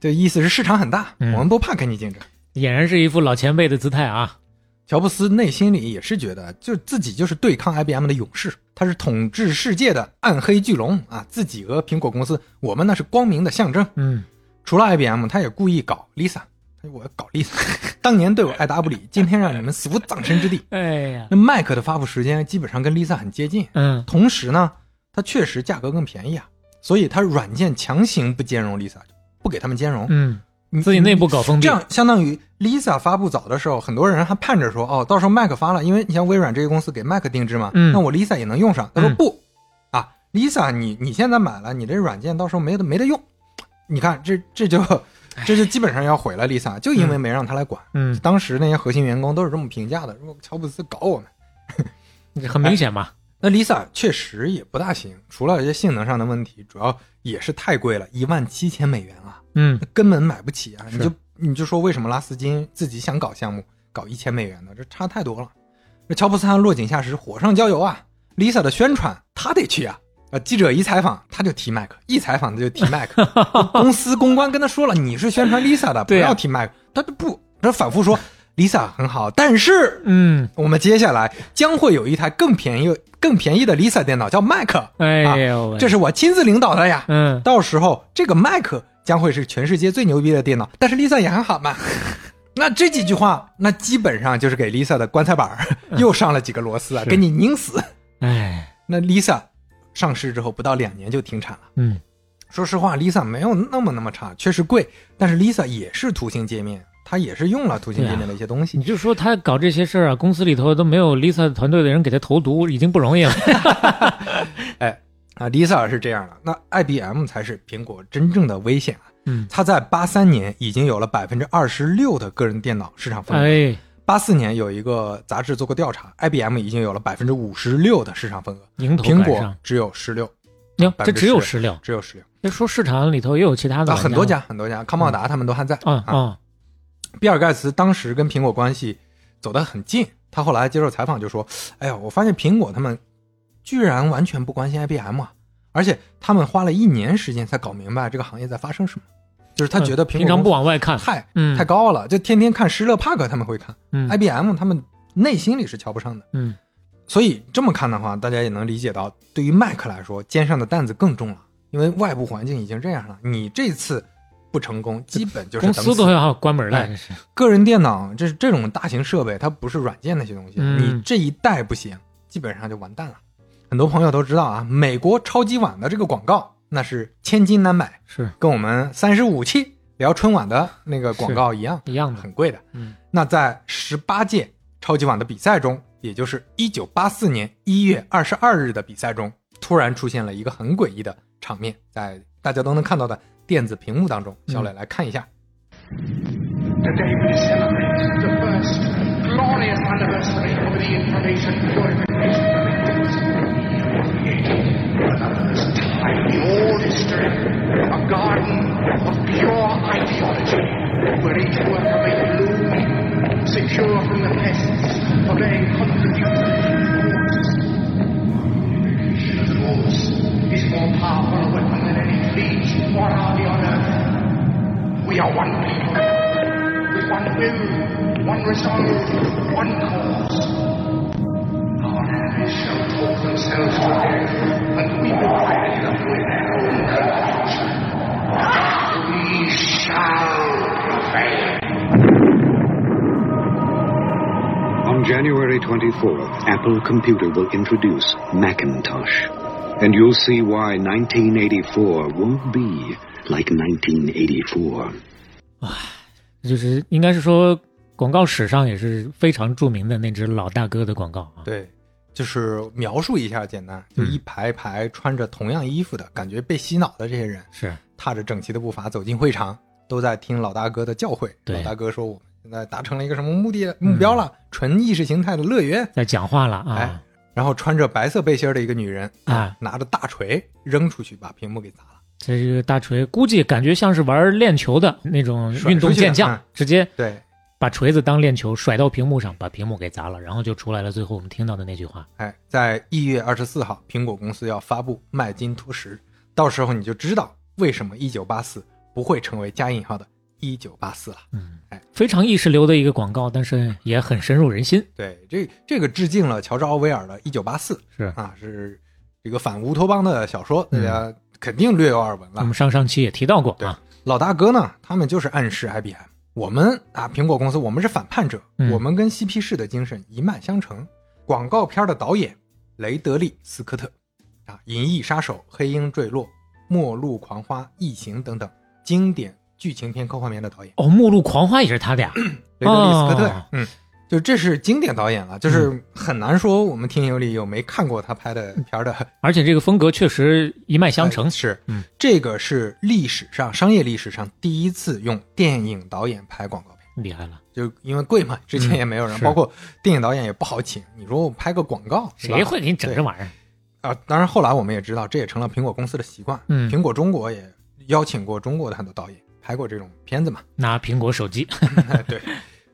这意思是市场很大，嗯我们不怕跟你竞争。俨然是一副老前辈的姿态啊。乔布斯内心里也是觉得，就自己就是对抗 IBM 的勇士，他是统治世界的暗黑巨龙啊！自己和苹果公司，我们那是光明的象征。嗯，除了 IBM，他也故意搞 Lisa，我要搞 Lisa，当年对我爱答不理，今天让你们死无葬身之地。哎呀，那 Mac 的发布时间基本上跟 Lisa 很接近，嗯，同时呢，它确实价格更便宜啊，所以它软件强行不兼容 Lisa，不给他们兼容。嗯，你自己内部搞封闭这样相当于 Lisa 发布早的时候，很多人还盼着说，哦，到时候 Mac 发了，因为你像微软这些公司给 Mac 定制嘛，嗯那我 Lisa 也能用上。他说嗯不，啊，Lisa 你你现在买了，你这软件到时候没得没得用。你看这这就这就基本上要毁了 Lisa，就因为没让他来管。嗯当时那些核心员工都是这么评价的，说乔布斯搞我们。很明显嘛。那 Lisa 确实也不大行，除了一些性能上的问题，主要也是太贵了，一万七千美元啊，嗯，根本买不起啊！你就你就说为什么拉斯金自己想搞项目，搞一千美元的，这差太多了。这乔布斯他落井下石，火上浇油啊！Lisa 的宣传他得去啊！啊，记者 一采访他就提麦克，一采访他就提麦克。公司公关跟他说了，你是宣传 Lisa 的，不要提麦克，他就不，他反复说 Lisa 很好，但是，嗯，我们接下来将会有一台更便宜、更便宜的 Lisa 电脑，叫 Mac。哎呦，这是我亲自领导的呀。嗯，到时候这个 Mac 将会是全世界最牛逼的电脑，但是 Lisa 也很好嘛。那这几句话，那基本上就是给 Lisa 的棺材板又上了几个螺丝啊，给你拧死。哎，那 Lisa 上市之后不到两年就停产了。嗯，说实话，Lisa 没有那么那么差，确实贵，但是 Lisa 也是图形界面，它也是用了图形界面的一些东西。你就说他搞这些事儿啊，公司里头都没有 Lisa 团队的人给他投毒，已经不容易了。哎，啊，Lisa 是这样的，那 IBM 才是苹果真正的危险啊。嗯，它在八三年已经有了百分之二十六的个人电脑市场份额。哎，八四年有一个杂志做过调查，IBM 已经有了百分之五十六的市场份额，苹果只有十六。哟，这只有10%十六，只有十六。那说市场里头也有其他的啊，很多家很多家，康茂达他们都还在。啊啊，比尔盖茨当时跟苹果关系走得很近，他后来接受采访就说：“哎呀，我发现苹果他们居然完全不关心 IBM 啊，而且他们花了一年时间才搞明白这个行业在发生什么。”就是他觉得平常不往外看，太嗯太高了，就天天看施乐帕克他们会看嗯，IBM 他们内心里是瞧不上的。嗯，所以这么看的话，大家也能理解到，对于 Mac 来说，肩上的担子更重了，因为外部环境已经这样了。你这次不成功，基本就是公等死司都要关门了，哎。个人电脑这这种大型设备，它不是软件那些东西，嗯你这一代不行，基本上就完蛋了。很多朋友都知道啊，美国超级碗的这个广告那是千金难买，是跟我们三十五期聊春晚的那个广告一样，一样的，很贵的。嗯，那在十八届超级碗的比赛中，也就是一九八四年一月二十二日的比赛中，突然出现了一个很诡异的场面，在大家都能看到的电子屏幕当中。小磊来看一下。Today The first time in all history, a garden of pure ideology, where each worker may bloom, secure from the pests, obeying. The force is more powerful a weapon than any fleet or army on earth. We are one people one will, one resolve, one cause. Our enemies shall talk themselves to death, and we will bury them with their own confusion. We shall prevail. On January 24th, Apple Computer will introduce Macintosh. And you'll see why 1984 won't be like 1984. 就是应该是说广告史上也是非常着名的那只老大哥的广告啊。对， 就是描述一下简单，就一排排穿着同样衣服的感觉被洗脑的这些人，是踏着整齐的步伐走进会场，都在听老大哥的教诲。对老大哥说我们现在达成了一个什么目的目标了？纯意识形态的乐园。在讲话了啊。哎，然后穿着白色背心的一个女人啊，拿着大锤扔出去，把屏幕给砸了。这个大锤估计感觉像是玩练球的那种运动健将，嗯、直接对把锤子当链球甩到屏幕上，把屏幕给砸了，然后就出来了最后我们听到的那句话。哎，在一月二十四号，苹果公司要发布麦金托什，到时候你就知道为什么一九八四不会成为加引号的一九八四了。嗯，哎，非常意识流的一个广告，但是也很深入人心。对，这这个致敬了乔治奥威尔的《一九八四》，是啊，是这个反乌托邦的小说，大家肯定略有耳闻了。我们上上期也提到过啊。老大哥呢，他们就是暗示 IBM，我们啊，苹果公司，我们是反叛者，嗯、我们跟嬉皮士的精神一脉相承。广告片的导演雷德利·斯科特，啊，《银翼杀手》《黑鹰坠落》《末路狂花》《异形》等等经典剧情片、科幻片的导演。哦，《末路狂花》也是他的呀，雷德利·斯科特。哦、嗯，就这是经典导演了，就是很难说我们听友里有没看过他拍的片的。而且这个风格确实一脉相承。呃、是，嗯，这个是历史上商业历史上第一次用电影导演拍广告片。厉害了，就因为贵嘛，之前也没有人，是包括电影导演也不好请。你说我拍个广告，谁会给你整这玩意儿？啊，当然后来我们也知道，这也成了苹果公司的习惯。嗯苹果中国也邀请过中国的很多导演拍过这种片子嘛。拿苹果手机，对，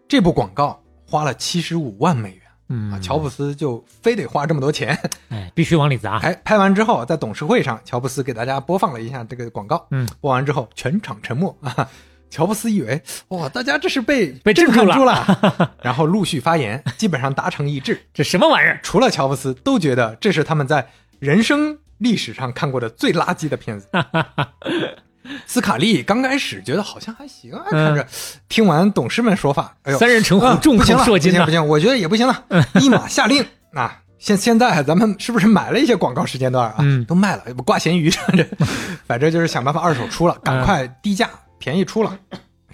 这部广告花了七十五万美元嗯啊，乔布斯就非得花这么多钱。哎，必须往里砸。哎，拍完之后，在董事会上，乔布斯给大家播放了一下这个广告。嗯，播完之后，全场沉默啊。乔布斯以为哇，大家这是被被震撼住了，然后陆续发言，基本上达成一致。这什么玩意儿？除了乔布斯，都觉得这是他们在人生历史上看过的最垃圾的片子。斯卡利刚开始觉得好像还行啊，看着。听完董事们说法，哎呦，三人成虎啊众口不行了铄金呐不行不行，我觉得也不行了，立马下令啊！现现在咱们是不是买了一些广告时间段啊？嗯都卖了，挂咸鱼，这反正就是想办法二手出了，赶嗯快低价便宜出了。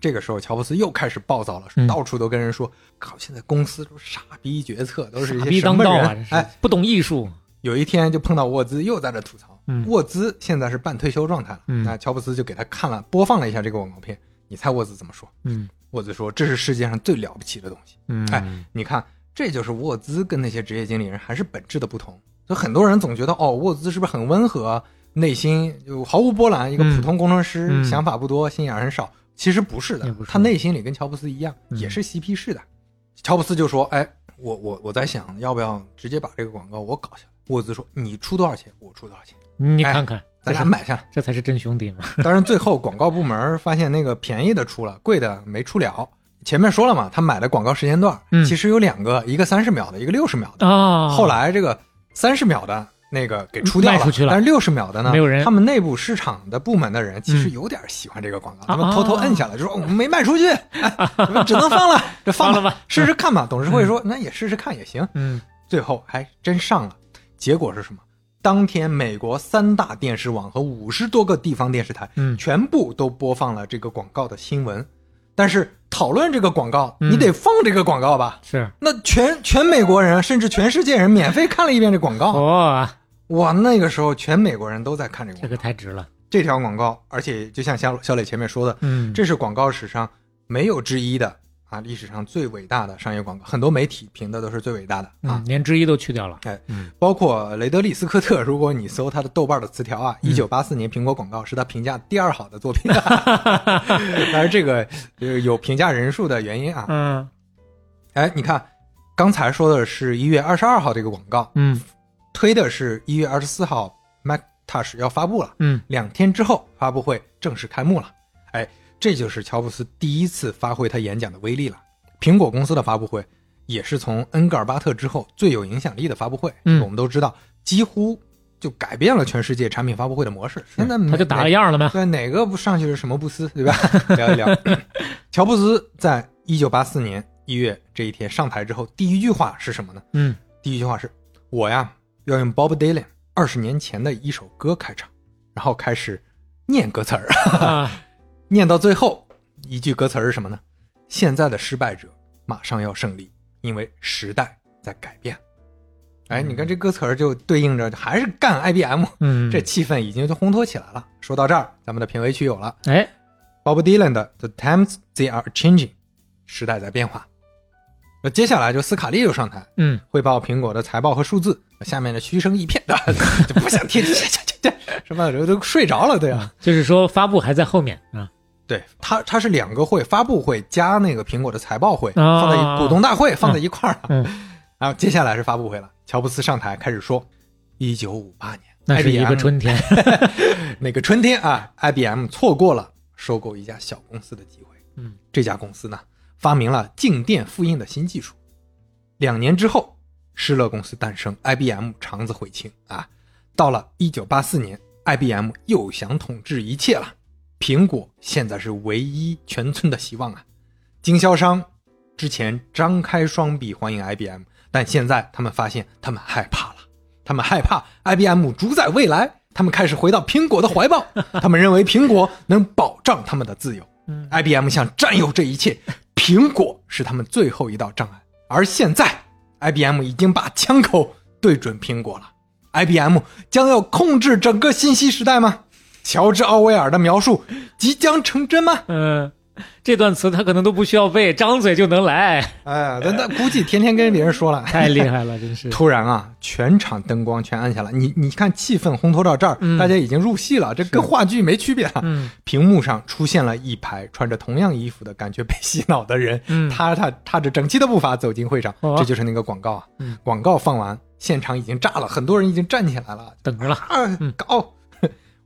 这个时候，乔布斯又开始暴躁了，嗯到处都跟人说：“靠，现在公司都是傻逼决策，都是一傻逼些什么当道啊！人？”哎，不懂艺术。有一天就碰到沃兹，又在这吐槽。嗯沃兹现在是半退休状态了。嗯那乔布斯就给他看了，播放了一下这个广告片。你猜沃兹怎么说？嗯沃兹说：“这是世界上最了不起的东西。”嗯，哎，你看，这就是沃兹跟那些职业经理人还是本质的不同。就很多人总觉得，哦，沃兹是不是很温和，内心就毫无波澜，一个普通工程师，嗯想法不多，心眼很少。其实不是的，是他内心里跟乔布斯一样，嗯也是嬉皮士的。乔布斯就说：“哎，我我我在想，要不要直接把这个广告我搞下来？”沃兹说：“你出多少钱，我出多少钱，你看看，咱俩买下。”这才是真兄弟嘛。当然，最后广告部门发现那个便宜的出了，贵的没出了。前面说了嘛，他买的广告时间段、嗯其实有两个，一个三十秒的，一个六十秒的。啊，后来这个三十秒的那个给出掉卖出去了但是六十秒的呢，没有人他们内部市场的部门的人其实嗯有点喜欢这个广告，啊他们偷偷摁下来，就说我们没卖出去，哎，我们只能放了，这放放了吧试试看吧。董事会说那也试试看也行，嗯最后还真上了。结果是什么？当天，美国三大电视网和五十多个地方电视台，嗯全部都播放了这个广告的新闻。但是讨论这个广告，嗯你得放这个广告吧？是那全全美国人，甚至全世界人免费看了一遍这广告。哇，哇，那个时候全美国人都在看这个这广告。个太值了。这条广告，而且就像小小磊前面说的，嗯这是广告史上没有之一的啊，历史上最伟大的商业广告。很多媒体评的都是最伟大的啊嗯，。连之一都去掉了。哎，嗯包括雷德利·斯科特，如果你搜他的豆瓣的词条啊，一九八四年苹果广告是他评价第二好的作品，当然这个呃有评价人数的原因啊。嗯哎，你看，刚才说的是一月二十二号这个广告，嗯推的是一月二十四号 Macintosh 要发布了，嗯两天之后发布会正式开幕了。哎，这就是乔布斯第一次发挥他演讲的威力了。苹果公司的发布会也是从恩格尔巴特之后最有影响力的发布会。嗯我们都知道，几乎就改变了全世界产品发布会的模式。现在他就打了哪样了吗？对，哪个不上去是什么布斯，对吧？聊一聊。乔布斯在一九八四年一月这一天上台之后，第一句话是什么呢？嗯第一句话是：“我呀要用 Bob Dylan 二十年前的一首歌开场，然后开始念歌词儿。啊，念到最后一句歌词儿是什么呢？现在的失败者马上要胜利，因为时代在改变。哎，你看这歌词儿就对应着还是干 IBM，嗯，这气氛已经就烘托起来了。说到这儿，咱们的评委区有了哎，，Bob Dylan 的 The Times They Are Changing，时代在变化。那接下来就斯卡利就上台，嗯汇报苹果的财报和数字，下面的嘘声一片，就不想听，这这这这什么都都睡着了，对啊。就是说发布还在后面啊。对，它它是两个会，发布会加那个苹果的财报会，啊放在一股东大会放在一块儿了。嗯，然后接下来是发布会了，乔布斯上台开始说，一九五八年，那是一个春天。那个春天啊，IBM 错过了收购一家小公司的机会。嗯，这家公司呢，发明了静电复印的新技术。两年之后，施乐公司诞生，IBM 肠子悔青啊。到了一九八四年，IBM 又想统治一切了。苹果现在是唯一全村的希望啊！经销商之前张开双臂欢迎 IBM，但现在他们发现他们害怕了，他们害怕 IBM 主宰未来，他们开始回到苹果的怀抱，他们认为苹果能保障他们的自由。IBM 想占有这一切，苹果是他们最后一道障碍。而现在，IBM 已经把枪口对准苹果了。IBM 将要控制整个信息时代吗？乔治·奥威尔的描述即将成真吗？嗯，这段词他可能都不需要背，张嘴就能来。哎，那那估计天天跟别人说了，太厉害了，真是。突然啊，全场灯光全暗下来，你你看气氛烘托到这儿，嗯大家已经入戏了，这跟话剧没区别了。嗯，屏幕上出现了一排穿着同样衣服的，感觉被洗脑的人，嗯踏踏踏着整齐的步伐走进会场，哦这就是那个广告啊。嗯广告放完，现场已经炸了，很多人已经站起来了，等着了。啊，高。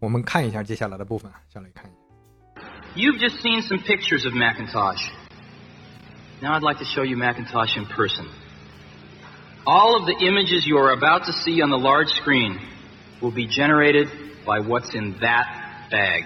我们看一下接下来的部分，小雷看一下。 You've just seen some pictures of Macintosh. Now I'd like to show you Macintosh in person. All of the images you are about to see on the large screen will be generated by what's in that bag.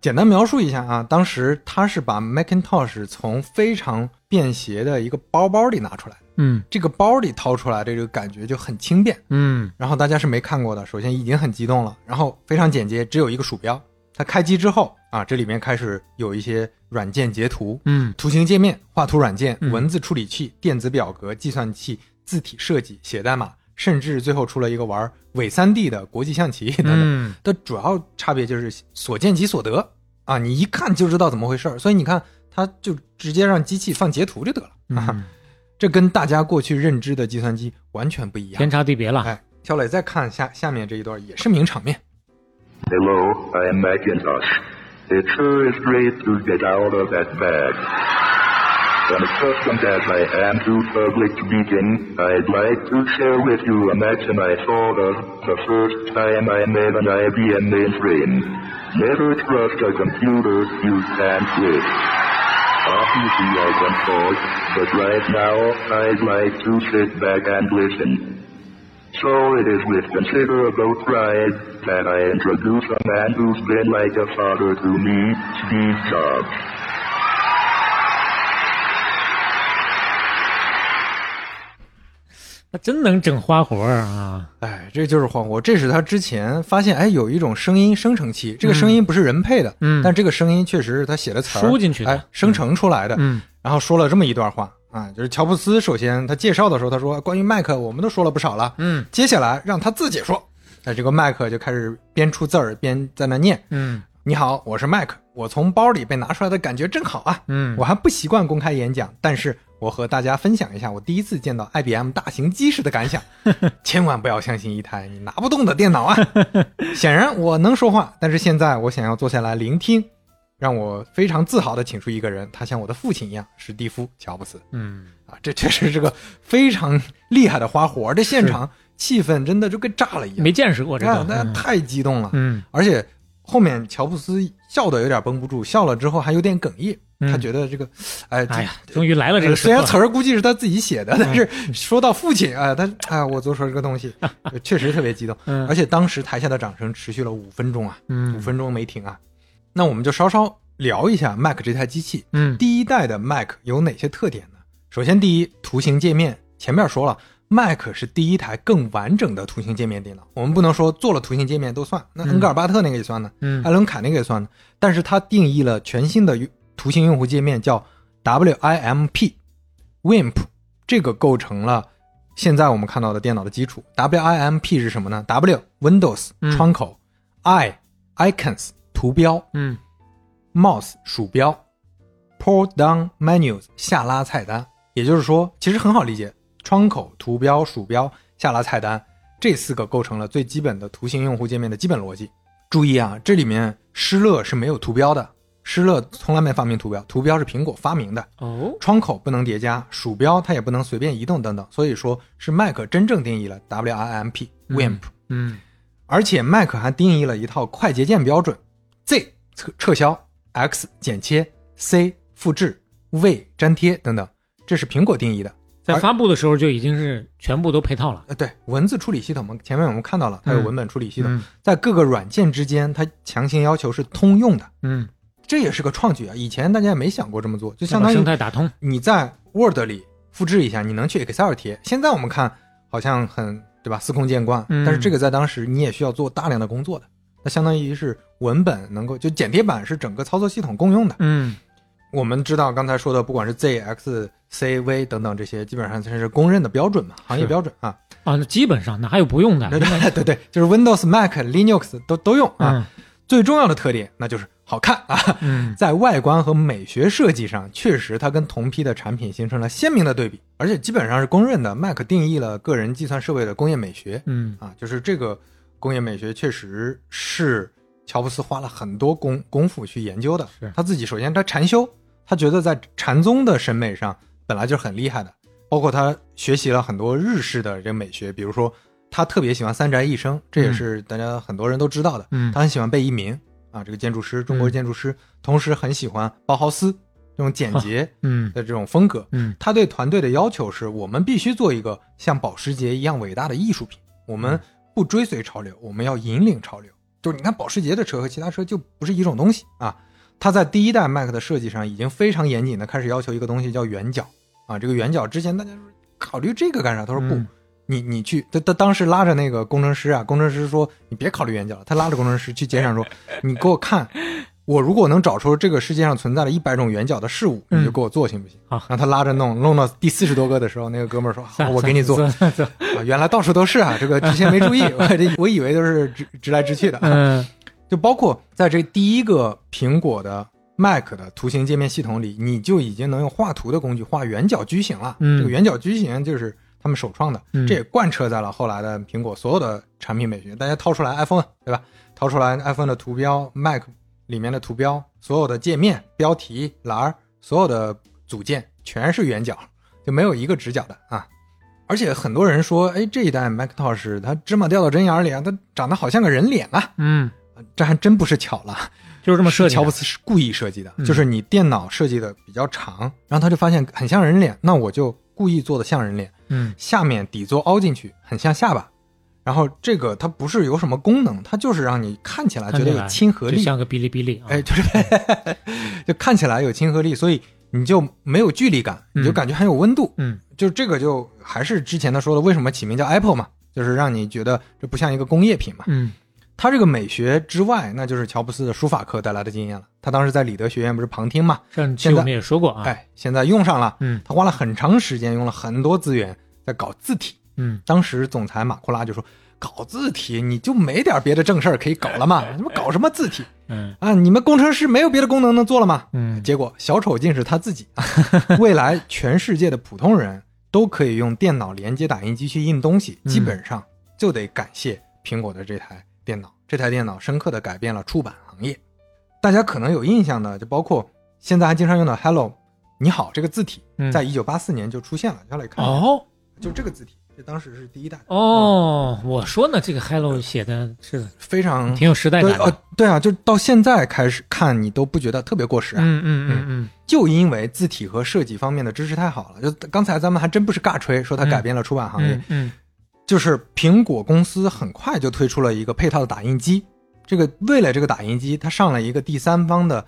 简单描述一下啊，当时他是把 Macintosh 从非常 便携的一个包包里拿出来，嗯这个包里掏出来的这个感觉就很轻便。嗯然后大家是没看过的，首先已经很激动了，然后非常简洁，只有一个鼠标。它开机之后啊，这里面开始有一些软件截图，嗯图形界面、画图软件、嗯文字处理器、电子表格、计算器、字体设计、写代码，甚至最后出了一个玩伪三 D 的国际象棋 等等。嗯的主要差别就是所见即所得啊，你一看就知道怎么回事儿。所以你看，它就直接让机器放截图就得了啊。嗯，这跟大家过去认知的计算机完全不一样，天差地别了。哎，小磊再看下下面这一段也是名场面。 Hello, I'm Macintosh. It sure is great to get out of that bag. Unaccustomed as I am to public speaking, I'd like to share with you a maxim I thought of the first time I met an IBM mainframe. Never trust a computer you can't Obviously I can talk, but right now I'd like to sit back and listen. So it is with considerable pride that I introduce a man who's been like a father to me, Steve Jobs. 他真能整花活儿啊！哎，这就是花活，这是他之前发现，哎，有一种声音生成器，这个声音不是人配的，嗯。但这个声音确实是他写的词儿输进去的哎，生成出来的，嗯，然后说了这么一段话啊，就是乔布斯首先他介绍的时候，他说关于麦克我们都说了不少了，嗯，接下来让他自己说，那这个麦克就开始边出字儿边在那念，嗯你好，我是麦克，我从包里被拿出来的感觉真好啊，嗯。我还不习惯公开演讲，但是我和大家分享一下我第一次见到 IBM 大型机时的感想。千万不要相信一台你拿不动的电脑啊！显然我能说话，但是现在我想要坐下来聆听。让我非常自豪的请出一个人，他像我的父亲一样，史蒂夫·乔布斯。嗯啊，这确实是个非常厉害的花活，这现场气氛真的就跟炸了一样。没见识过这个啊那嗯太激动了。嗯而且后面乔布斯笑的有点绷不住，笑了之后还有点哽咽，嗯他觉得这个，哎，哎呀，终于来了这个虽然词儿估计是他自己写的，但是说到父亲啊，他啊，我做出这个东西，确实特别激动。嗯而且当时台下的掌声持续了五分钟啊，嗯五分钟没停啊。那我们就稍稍聊一下 Mac 这台机器。嗯第一代的 Mac 有哪些特点呢？首先，第一，图形界面，前面说了。Mac 是第一台更完整的图形界面电脑，我们不能说做了图形界面都算，那嗯恩格尔巴特那个也算呢，嗯艾伦凯那个也算呢，但是它定义了全新的图形用户界面，叫 WIMP，WIMP 这个构成了现在我们看到的电脑的基础。WIMP 是什么呢？W Windows 嗯窗口、I icons 图标，嗯，mouse 鼠标，pull down menus 下拉菜单。也就是说，其实很好理解，窗口、图标、鼠标、下拉菜单这四个构成了最基本的图形用户界面的基本逻辑。注意啊，这里面施乐是没有图标的，施乐从来没发明图标，图标是苹果发明的。哦，窗口不能叠加，鼠标它也不能随便移动等等，所以说是 Mac 真正定义了 WIMP WIMP。嗯而且 Mac 还定义了一套快捷键标准，Z 撤撤销，X 剪切，C 复制，V 粘贴等等，这是苹果定义的。在发布的时候就已经是全部都配套了。呃，对，文字处理系统，我们前面我们看到了，它有文本处理系统，嗯在各个软件之间，它强行要求是通用的，嗯，这也是个创举啊！以前大家也没想过这么做，就相当于生态打通，你在 Word 里复制一下，你能去 Excel 贴。现在我们看好像很对吧，司空见惯，嗯但是这个在当时你也需要做大量的工作的，那相当于是文本能够就剪贴板是整个操作系统共用的。嗯，我们知道刚才说的，不管是 Z、X、C、V 等等这些，基本上它是公认的标准嘛，行业标准啊。啊，那基本上哪有不用的？对对对对，就是 Windows、Mac、Linux 都都用啊。嗯最重要的特点那就是好看啊，嗯在外观和美学设计上，确实它跟同批的产品形成了鲜明的对比，而且基本上是公认的。Mac 定义了个人计算设备的工业美学，嗯啊，就是这个工业美学确实是乔布斯花了很多功功夫去研究的。是他自己首先他禅修，他觉得在禅宗的审美上本来就是很厉害的，包括他学习了很多日式的这个美学，比如说他特别喜欢三宅一生，这也是大家很多人都知道的。嗯他很喜欢贝聿铭啊，这个建筑师，中国建筑师，同时很喜欢包豪斯这种简洁嗯的这种风格。嗯他对团队的要求是我们必须做一个像保时捷一样伟大的艺术品，我们不追随潮流，我们要引领潮流。就是你看保时捷的车和其他车就不是一种东西啊。他在第一代 Mac 的设计上已经非常严谨的开始要求一个东西叫圆角啊。这个圆角之前大家说考虑这个干啥？他说不，嗯你你去，他他当时拉着那个工程师啊，工程师说你别考虑圆角了，他拉着工程师去街上说，你给我看，我如果能找出这个世界上存在了一百种圆角的事物，你就给我做行不行？好然后他拉着弄，弄到第四十多个的时候，那个哥们儿说，好，我给你做。啊，原来到处都是啊，这个之前没注意，我这我以为都是直直来直去的。嗯就包括在这第一个苹果的 Mac 的图形界面系统里，你就已经能用画图的工具画圆角矩形了。嗯这个圆角矩形就是他们首创的，嗯这也贯彻在了后来的苹果所有的产品美学。大家掏出来 iPhone 对吧？掏出来 iPhone 的图标，Mac 里面的图标，所有的界面、标题栏，所有的组件全是圆角，就没有一个直角的啊。而且很多人说，哎，这一代 Macintosh 它芝麻掉到针眼里啊，它长得好像个人脸啊。嗯，这还真不是巧了，就是这么设计乔布斯是故意设计的，嗯就是你电脑设计的比较长，然后他就发现很像人脸，那我就故意做的像人脸，嗯下面底座凹进去，很像下巴。然后这个它不是有什么功能，它就是让你看起来觉得有亲和力，就像个哔哩哔哩啊。哎，就是 就看起来有亲和力，所以你就没有距离感，你就感觉很有温度。嗯，就这个就还是之前他说的，为什么起名叫 Apple 嘛，就是让你觉得这不像一个工业品嘛。嗯它这个美学之外，那就是乔布斯的书法课带来的经验了。他当时在里德学院不是旁听嘛，现在上期我们也说过啊。哎，现在用上了。嗯他花了很长时间，用了很多资源在搞字体。嗯当时总裁马库拉就说：“搞字体你就没点别的正事儿可以搞了吗？你们搞什么字体嗯啊？你们工程师没有别的功能能做了吗？”嗯结果小丑竟是他自己。未来全世界的普通人都可以用电脑连接打印机去印东西，嗯基本上就得感谢苹果的这台电脑。这台电脑深刻的改变了出版行业。大家可能有印象的，就包括现在还经常用的 “Hello”，你好这个字体，嗯在一九八四年就出现了。下来看哦，就这个字体，这当时是第一代的。哦，我说呢，这个 Hello 写的是非常挺有时代感的对呃，对啊，就到现在开始看，你都不觉得特别过时啊。嗯嗯嗯嗯，就因为字体和设计方面的知识太好了，就刚才咱们还真不是尬吹，说它改变了出版行业，嗯嗯就是苹果公司很快就推出了一个配套的打印机。这个为了这个打印机，它上了一个第三方的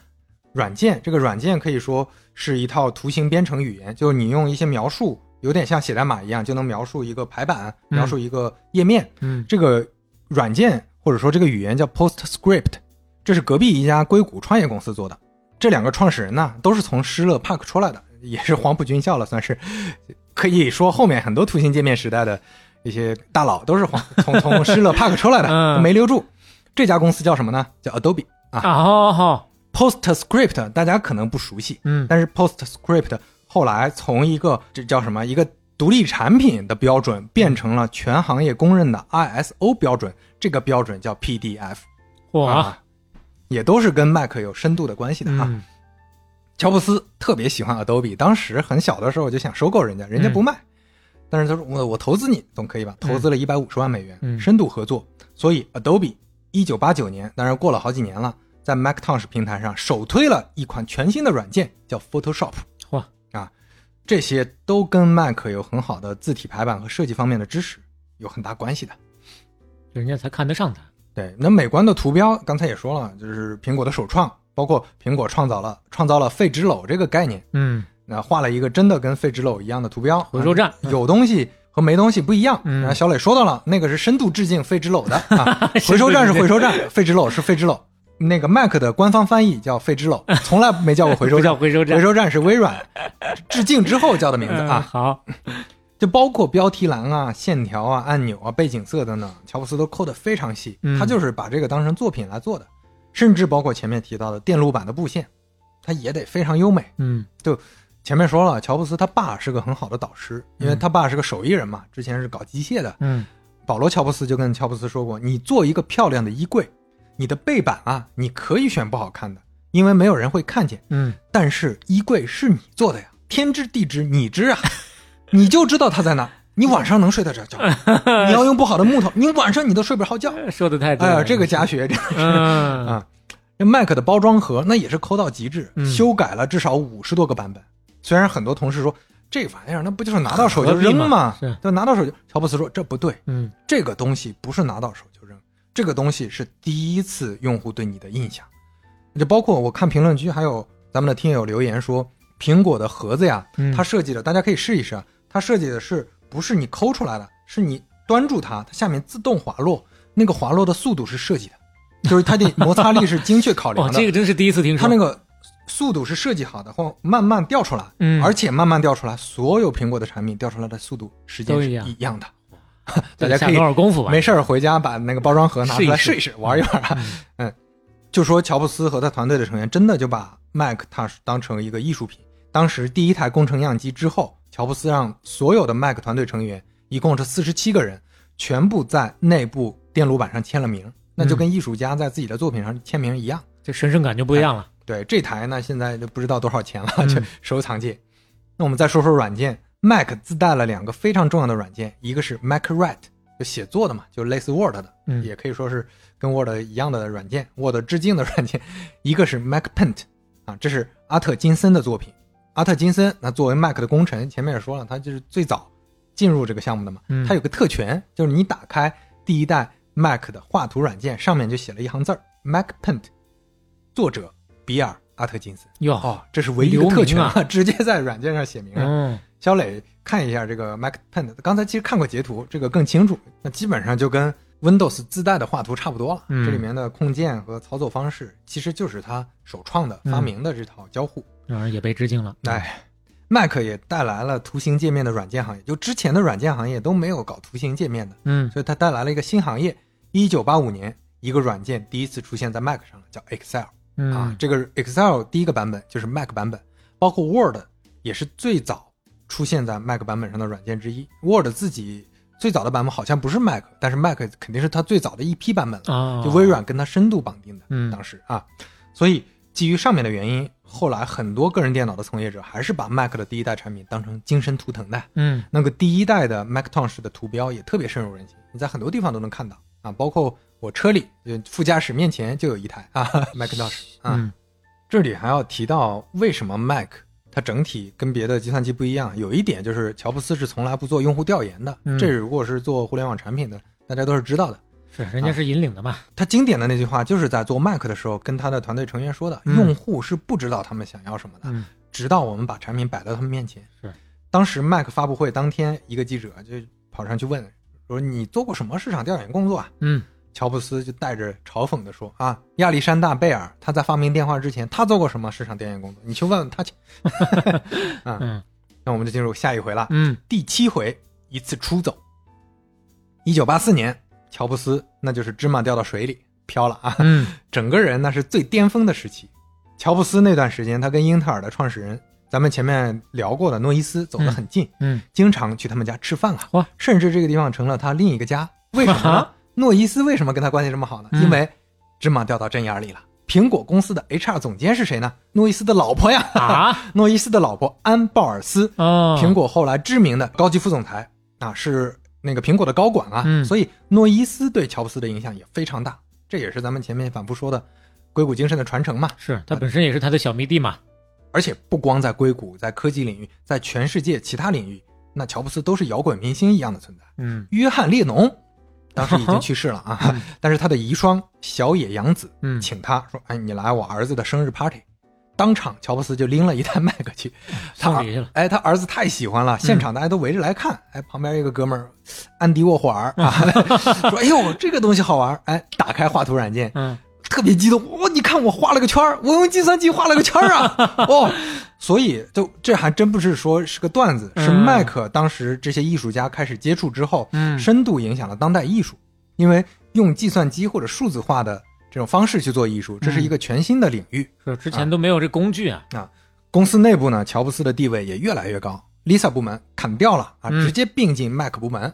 软件，这个软件可以说是一套图形编程语言，就是你用一些描述，有点像写代码一样，就能描述一个排版，嗯描述一个页面。嗯这个软件或者说这个语言叫 PostScript，这是隔壁一家硅谷创业公司做的。这两个创始人呢，都是从施乐 Park 出来的，也是黄埔军校了，算是可以说后面很多图形界面时代的一些大佬都是黄从从施乐帕克出来的，嗯没留住。这家公司叫什么呢？叫 Adobe 啊。啊，好好好，PostScript 大家可能不熟悉，嗯但是 PostScript 后来从一个这叫什么一个独立产品的标准，变成了全行业公认的 ISO 标准，这个标准叫 PDF，哇，啊，也都是跟 Mac 有深度的关系的啊。嗯乔布斯特别喜欢 Adobe，当时很小的时候就想收购人家，人家不卖，但是他说我我投资你总可以吧？投资了一百五十万美元，嗯深度合作，所以 Adobe 一九八九年，当然过了好几年了，在 Macintosh 平台上首推了一款全新的软件，叫 Photoshop。哇啊，这些都跟 Mac 有很好的字体排版和设计方面的知识有很大关系的。人家才看得上它。对，那美观的图标刚才也说了，就是苹果的首创，包括苹果创造了创造了废纸篓这个概念，嗯那画了一个真的跟废纸篓一样的图标，回收站啊有东西和没东西不一样。嗯然后小磊说到了，那个是深度致敬废纸篓的 啊，回收站是回收站，废纸篓是废纸篓。那个 Mac 的官方翻译叫废纸篓，从来没叫过回收不站。叫回收站回收站是微软致敬之后叫的名字啊。嗯好，就包括标题栏啊、线条啊、按钮啊、背景色等等，乔布斯都抠得非常细。嗯他就是把这个当成作品来做的，甚至包括前面提到的电路板的布线，它也得非常优美。嗯就前面说了，乔布斯他爸是个很好的导师，因为他爸是个手艺人嘛，之前是搞机械的。嗯保罗·乔布斯就跟乔布斯说过：“你做一个漂亮的衣柜，你的背板啊，你可以选不好看的，因为没有人会看见。嗯，但是衣柜是你做的呀，天知地知你知啊，你就知道它在哪。你晚上能睡得着觉，你要用不好的木头，你晚上你都睡不着觉。说的太对了。哎呀，这个家学真的是、嗯 啊。这 Mac 的包装盒那也是抠到极致，嗯修改了至少五十多个版本。虽然很多同事说这玩意儿那不就是拿到手就扔吗？是就拿到手就。乔布斯说这不对，嗯这个东西不是拿到手就扔，这个东西是第一次用户对你的印象。就包括我看评论区，还有咱们的听友留言说，苹果的盒子呀，嗯它设计的，大家可以试一试啊。它设计的是不是你抠出来的，是你端住它，它下面自动滑落，那个滑落的速度是设计的，就是它的摩擦力是精确考量 哦，的。这个真是第一次听说。它那个速度是设计好的，或慢慢掉出来，嗯而且慢慢掉出来，所有苹果的产品掉出来的速度时间是都一样的。大家可以多少功夫吧没事儿回家把那个包装盒拿出来试一试玩一玩啊。嗯，就说乔布斯和他团队的成员真的就把 Mac 当成一个艺术品。当时第一台工程样机之后，乔布斯让所有的 Mac 团队成员，一共是四十七个人，全部在内部电路板上签了名，那就跟艺术家在自己的作品上签名一样。这神圣感就不一样了。对，这台呢现在就不知道多少钱了，嗯就收藏界。那我们再说说软件，Mac 自带了两个非常重要的软件，一个是 MacWrite，就写作的嘛，就类似 Word 的，嗯也可以说是跟 Word 一样的软件，Word 致敬的软件。一个是 MacPaint，啊，这是阿特金森的作品。阿特金森那作为 Mac 的功臣，前面也说了，他就是最早进入这个项目的嘛。嗯他有个特权，就是你打开第一代 Mac 的画图软件，上面就写了一行字儿 MacPaint，作者比尔·阿特金斯。哟哦，这是唯一的特权啊 直接在软件上写明了。嗯肖磊看一下这个 MacPaint，刚才其实看过截图，这个更清楚。那基本上就跟 Windows 自带的画图差不多了。嗯这里面的控件和操作方式，其实就是他首创的、嗯发明的这套交互。当然也被致敬了。哎，Mac 也带来了图形界面的软件行业，就之前的软件行业都没有搞图形界面的，嗯所以它带来了一个新行业。一九八五年，一个软件第一次出现在 Mac 上了，叫 Excel。嗯啊，这个 Excel 第一个版本就是 Mac 版本，包括 Word 也是最早出现在 Mac 版本上的软件之一。Word 自己最早的版本好像不是 Mac，但是 Mac 肯定是它最早的一批版本了，哦就微软跟它深度绑定的。嗯当时啊，所以基于上面的原因，后来很多个人电脑的从业者还是把 Mac 的第一代产品当成精神图腾的。嗯那个第一代的 Macintosh 的图标也特别深入人心，你在很多地方都能看到啊，包括我车里就副驾驶面前就有一台啊 Macintosh 啊。嗯这里还要提到为什么 Mac 它整体跟别的计算机不一样，有一点就是乔布斯是从来不做用户调研的，嗯这如果是做互联网产品的，大家都是知道的。是人家是引领的嘛。他经典的那句话就是在做 Mac 的时候跟他的团队成员说的：嗯用户是不知道他们想要什么的，嗯直到我们把产品摆到他们面前。是，当时 Mac 发布会当天，一个记者就跑上去问说：“你做过什么市场调研工作啊？”嗯乔布斯就带着嘲讽的说：“啊，亚历山大·贝尔他在发明电话之前，他做过什么市场调研工作？你去问问他去。啊”嗯那我们就进入下一回了。嗯第七回，一次出走。一九八四年，乔布斯那就是芝麻掉到水里飘了啊，嗯 整个人那是最巅峰的时期。乔布斯那段时间，他跟英特尔的创始人，咱们前面聊过的诺伊斯走得很近，嗯经常去他们家吃饭啊，哇甚至这个地方成了他另一个家。为什么呢？诺伊斯为什么跟他关系这么好呢？嗯因为芝麻掉到针眼里了。苹果公司的 HR 总监是谁呢？诺伊斯的老婆呀！啊，诺伊斯的老婆安鲍尔斯，哦苹果后来知名的高级副总裁啊，是那个苹果的高管啊，嗯所以诺伊斯对乔布斯的影响也非常大。这也是咱们前面反复说的硅谷精神的传承嘛。是他本身也是他的小迷弟嘛。而且不光在硅谷，在科技领域，在全世界其他领域，那乔布斯都是摇滚明星一样的存在。嗯约翰列侬当时已经去世了啊，但是他的遗孀小野洋子，嗯请他说：“哎，你来我儿子的生日 party。”当场，乔布斯就拎了一台 Mac 去，他送礼去了哎，他儿子太喜欢了，现场大家都围着来看。哎，旁边一个哥们儿，安迪沃霍尔啊，说：“哎呦，这个东西好玩！”哎，打开画图软件，嗯特别激动，哦，你看我画了个圈儿，我用计算机画了个圈儿啊，哦，所以就这还真不是说是个段子，是嗯麦克当时这些艺术家开始接触之后，嗯深度影响了当代艺术，因为用计算机或者数字化的这种方式去做艺术，这是一个全新的领域。是之前都没有这工具啊。啊，公司内部呢，乔布斯的地位也越来越高，Lisa 部门砍掉了啊，嗯直接并进 Mac 部门。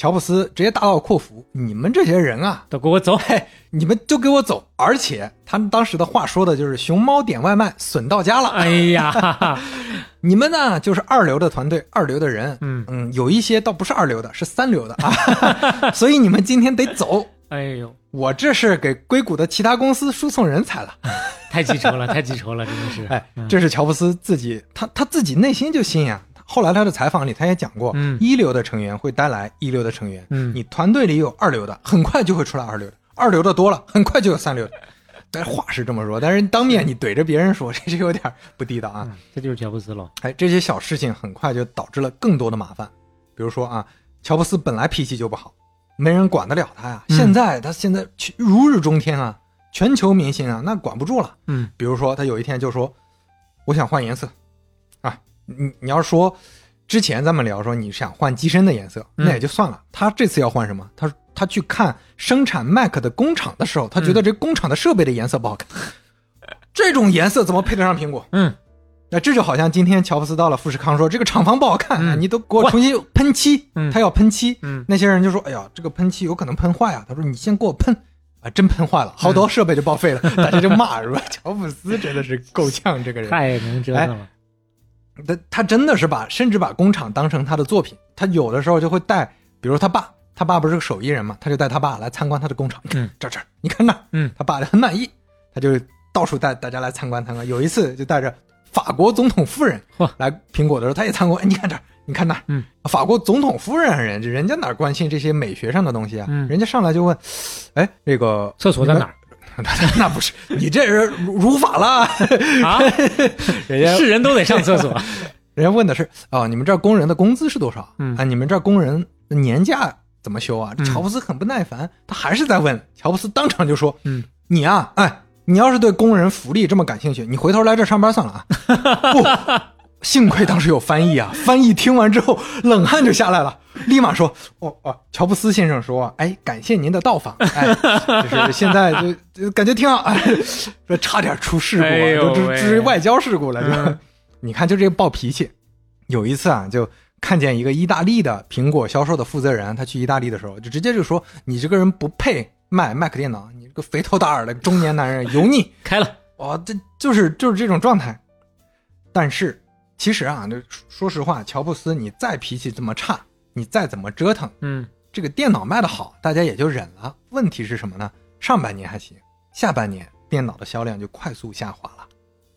乔布斯直接大刀阔斧，你们这些人啊，都给我走！嘿，你们就给我走！而且他们当时的话说的就是“熊猫点外卖，损到家了”。哎呀，你们呢就是二流的团队，二流的人，嗯嗯，有一些倒不是二流的，是三流的啊，所以你们今天得走。哎呦，我这是给硅谷的其他公司输送人才了。太记仇了，太记仇了，真的是。哎嗯，这是乔布斯自己，他他自己内心就信呀。后来他的采访里他也讲过，嗯一流的成员会带来一流的成员，嗯你团队里有二流的，很快就会出来二流的，二流的多了，很快就有三流的。但话是这么说，但是当面你怼着别人说，这就有点不地道啊。这就是乔布斯了。哎，这些小事情很快就导致了更多的麻烦。比如说啊，乔布斯本来脾气就不好，没人管得了他呀。嗯现在他现在如日中天啊，全球明星啊，那管不住了。嗯，比如说他有一天就说：“我想换颜色。”啊，你你要说之前咱们聊说你想换机身的颜色，嗯那也就算了。他这次要换什么？他他去看生产 Mac 的工厂的时候，他觉嗯得这工厂的设备的颜色不好看，这种颜色怎么配得上苹果？嗯，那这就好像今天乔布斯到了富士康说这个厂房不好看，嗯你都给我重新喷漆，嗯他要喷漆，嗯那些人就说，哎呀，这个喷漆有可能喷坏啊。他说你先给我喷，啊，真喷坏了，好多设备就报废了，大家就骂是吧？乔布斯真的是够呛，这个人太能折腾了。他他真的是把甚至把工厂当成他的作品，他有的时候就会带，比如他爸，他爸不是个手艺人嘛，他就带他爸来参观他的工厂，嗯，这儿这儿，你看那，嗯，他爸就很满意，他就到处带大家来参观参观。有一次就带着法国总统夫人嚯来苹果的时候，他也参观，哎，你看这，你看那，嗯，法国总统夫人人人家哪关心这些美学上的东西啊？嗯人家上来就问，哎，这个厕所在哪儿？那不是你这人如如法了啊？人家是人都得上厕所。人家问的是啊、你们这儿工人的工资是多少？嗯啊，你们这儿工人的年假怎么休啊？嗯乔布斯很不耐烦，他还是在问。乔布斯当场就说：“嗯，你啊，哎，你要是对工人福利这么感兴趣，你回头来这上班算了啊。”不，幸亏当时有翻译啊，翻译听完之后冷汗就下来了，立马说：“哦哦，乔布斯先生说，哎，感谢您的到访，哎，就是现在就就感觉挺好，哎，说差点出事故啊，哎呦都喂至于外交事故了，就。嗯你看，就这个暴脾气。有一次啊，就看见一个意大利的苹果销售的负责人，他去意大利的时候，就直接就说：“你这个人不配卖 Mac 电脑，你这个肥头大耳的中年男人，油腻。开了。”哇，这就是就是这种状态。但是其实啊，就说实话，乔布斯你再脾气这么差，你再怎么折腾，嗯，这个电脑卖的好，大家也就忍了。问题是什么呢？上半年还行，下半年电脑的销量就快速下滑了，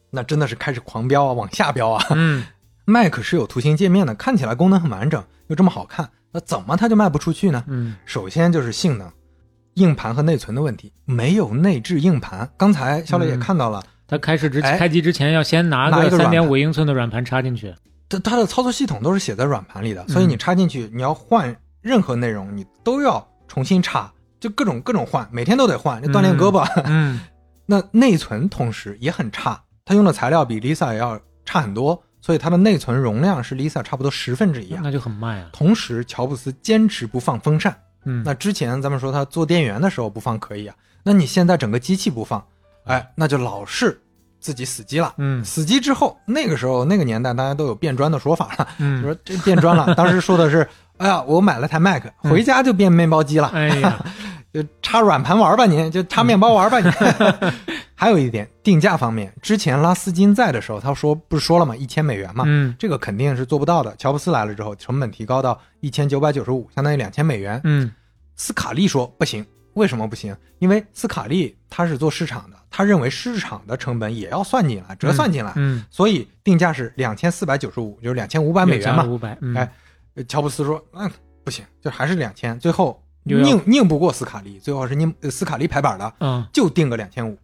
那真的是开始狂飙啊，往下飙啊。嗯，Mac 是有图形界面的，看起来功能很完整，又这么好看，那怎么它就卖不出去呢？嗯，首先就是性能、硬盘和内存的问题，没有内置硬盘。刚才肖磊也看到了，他开始之哎开机之前要先拿个拿一个软盘三点五英寸的软盘插进去。它它的操作系统都是写在软盘里的，所嗯以你插进去，你要换任何内容，你都要重新插，就各种各种换，每天都得换，就锻炼胳膊。嗯，那内存同时也很差，它用的材料比 Lisa 也要差很多，所以它的内存容量是 Lisa 差不多十分之一啊。那就很慢啊。同时，乔布斯坚持不放风扇。嗯，那之前咱们说他做电源的时候不放可以啊，那你现在整个机器不放，哎，那就老是自己死机了。嗯，死机之后，那个时候那个年代大家都有变砖的说法了，嗯就说这变砖了。当时说的是，哎呀，我买了台 Mac，回家就变面包机了。哎呀，就插软盘玩吧您，就插面包玩吧你。还有一点定价方面，之前拉斯金在的时候，他说不是说了吗？一千美元嘛，嗯这个肯定是做不到的。乔布斯来了之后，成本提高到一千九百九十五，相当于两千美元。嗯，斯卡利说不行，为什么不行？因为斯卡利他是做市场的，他认为市场的成本也要算进来，折算进来，嗯，所以定价是两千四百九十五，就是两千五百美元嘛。五百，嗯，哎，乔布斯说，嗯，不行，就还是两千，最后又要拧拧不过斯卡利，最后是拧呃斯卡利排版的，嗯，就定个两千五。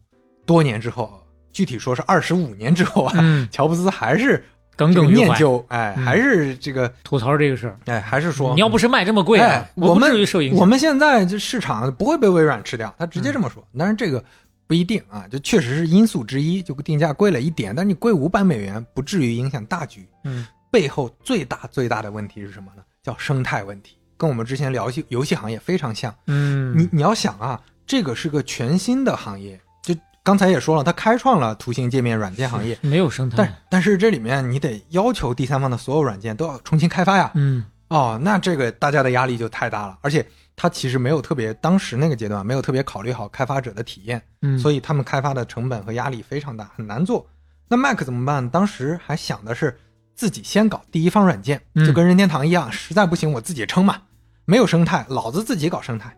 多年之后，具体说是二十五年之后啊，嗯 乔布斯还是耿耿于怀这个念旧，哎，嗯还是这个吐槽这个事儿，哎，还是说你要不是卖这么贵啊哎，我们。我们现在这市场不会被微软吃掉，他直接这么说。但是这个不一定啊，就确实是因素之一，就定价贵了一点，但你贵五百美元不至于影响大局。嗯，背后最大最大的问题是什么呢？叫生态问题，跟我们之前聊戏游戏行业非常像。嗯，你你要想啊，这个是个全新的行业，就刚才也说了，它开创了图形界面软件行业，没有生态，但但是这里面你得要求第三方的所有软件都要重新开发呀。嗯，哦，那这个大家的压力就太大了，而且它其实没有特别，当时那个阶段没有特别考虑好开发者的体验，嗯所以他们开发的成本和压力非常大，很难做。那 Mac 怎么办？当时还想的是自己先搞第一方软件，嗯就跟任天堂一样，实在不行我自己撑嘛，没有生态，老子自己搞生态。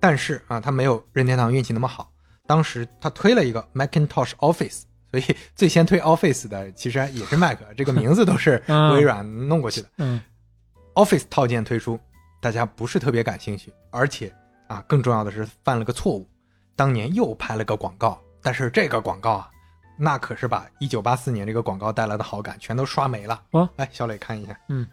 但是啊，他没有任天堂运气那么好，当时他推了一个 Macintosh Office。所以最先推 Office 的其实也是 Mac，这个名字都是 嗯微软弄过去的。嗯 Office 套件推出，大家不是特别感兴趣，而且啊，更重要的是犯了个错误，当年又拍了个广告，但是这个广告啊，那可是把一九八四年这个广告带来的好感全都刷没了。哦，来，小磊看一下，嗯。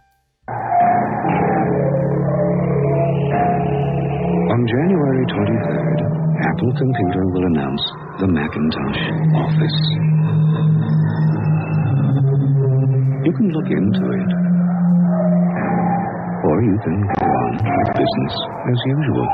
On January 23rd, Apple Computer will announce the Macintosh Office. You can look into it, or you can go on with business as usual.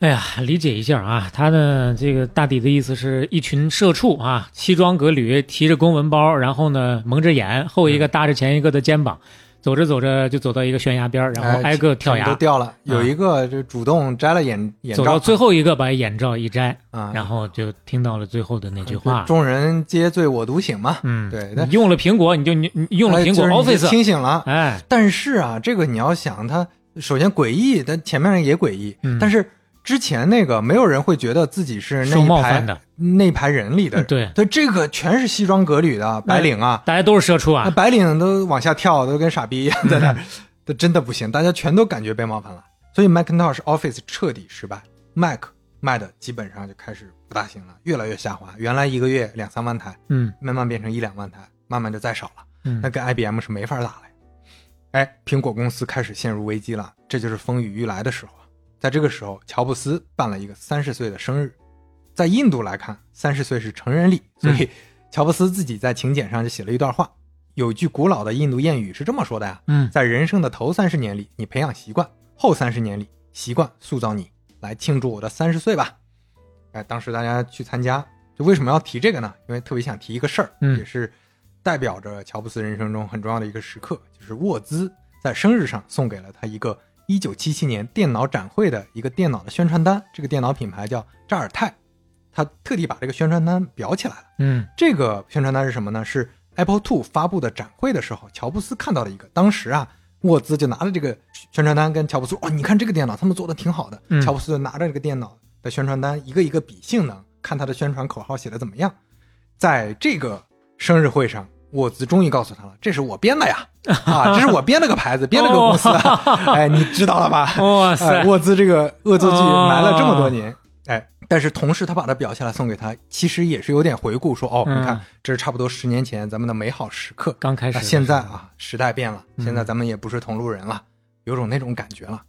哎呀，理解一下啊，他的这个大抵的意思是一群社畜啊，西装革履，提着公文包，然后呢蒙着眼，后一个搭着前一个的肩膀，走着走着就走到一个悬崖边儿，然后哎挨个跳崖，全都掉了。有一啊个就主动摘了眼眼罩，走到最后一个把眼罩一摘啊然后就听到了最后的那句话。众人皆醉我独醒嘛。嗯，对，但你用了苹果，你就你你用了苹果 Office，清醒了。哎，但是啊，这个你要想，它首先诡异，但前面也诡异，嗯但是之前那个没有人会觉得自己是那一排冒犯的。那一排人里的人，对。对，这个全是西装革履的白领啊，大家都是社畜那啊，白领都往下跳，都跟傻逼一样 在那儿，这真的不行，大家全都感觉被冒犯了，所以 Macintosh Office 彻底失败，Mac 卖的基本上就开始不大行了，越来越下滑，原来一个月两三万台，嗯。慢慢变成一两万台，慢慢就再少了。嗯。那跟 IBM 是没法打了。呀。哎，苹果公司开始陷入危机了，这就是风雨欲来的时候。啊。在这个时候，乔布斯办了一个三十岁的生日，在印度来看，三十岁是成人礼，所以乔布斯自己在请柬上就写了一段话。有一句古老的印度谚语是这么说的呀：嗯在人生的头三十年里，你培养习惯；后三十年里，习惯塑造你。来庆祝我的三十岁吧！哎，当时大家去参加，就为什么要提这个呢？因为特别想提一个事儿，嗯也是代表着乔布斯人生中很重要的一个时刻，就是沃兹在生日上送给了他一个1977年电脑展会的一个电脑的宣传单，这个电脑品牌叫扎尔泰，他特地把这个宣传单裱起来了。嗯这个宣传单是什么呢？是 Apple Two 发布的展会的时候，乔布斯看到了一个。当时啊，沃兹就拿着这个宣传单跟乔布斯说：“哦，你看这个电脑，他们做的挺好的。嗯乔布斯就拿着这个电脑的宣传单，一个一个比性能，看他的宣传口号写的怎么样。在这个生日会上，沃兹终于告诉他了：“这是我编的呀，啊，这是我编了个牌子，编了个公司。哎，你知道了吧？哇塞哎沃兹这个恶作剧哦埋了这么多年。哎，但是同时他把它裱下来送给他，其实也是有点回顾，说哦，嗯你看这是差不多十年前咱们的美好时刻。刚开始现在啊，时代变了，嗯现在咱们也不是同路人了，有种那种感觉了。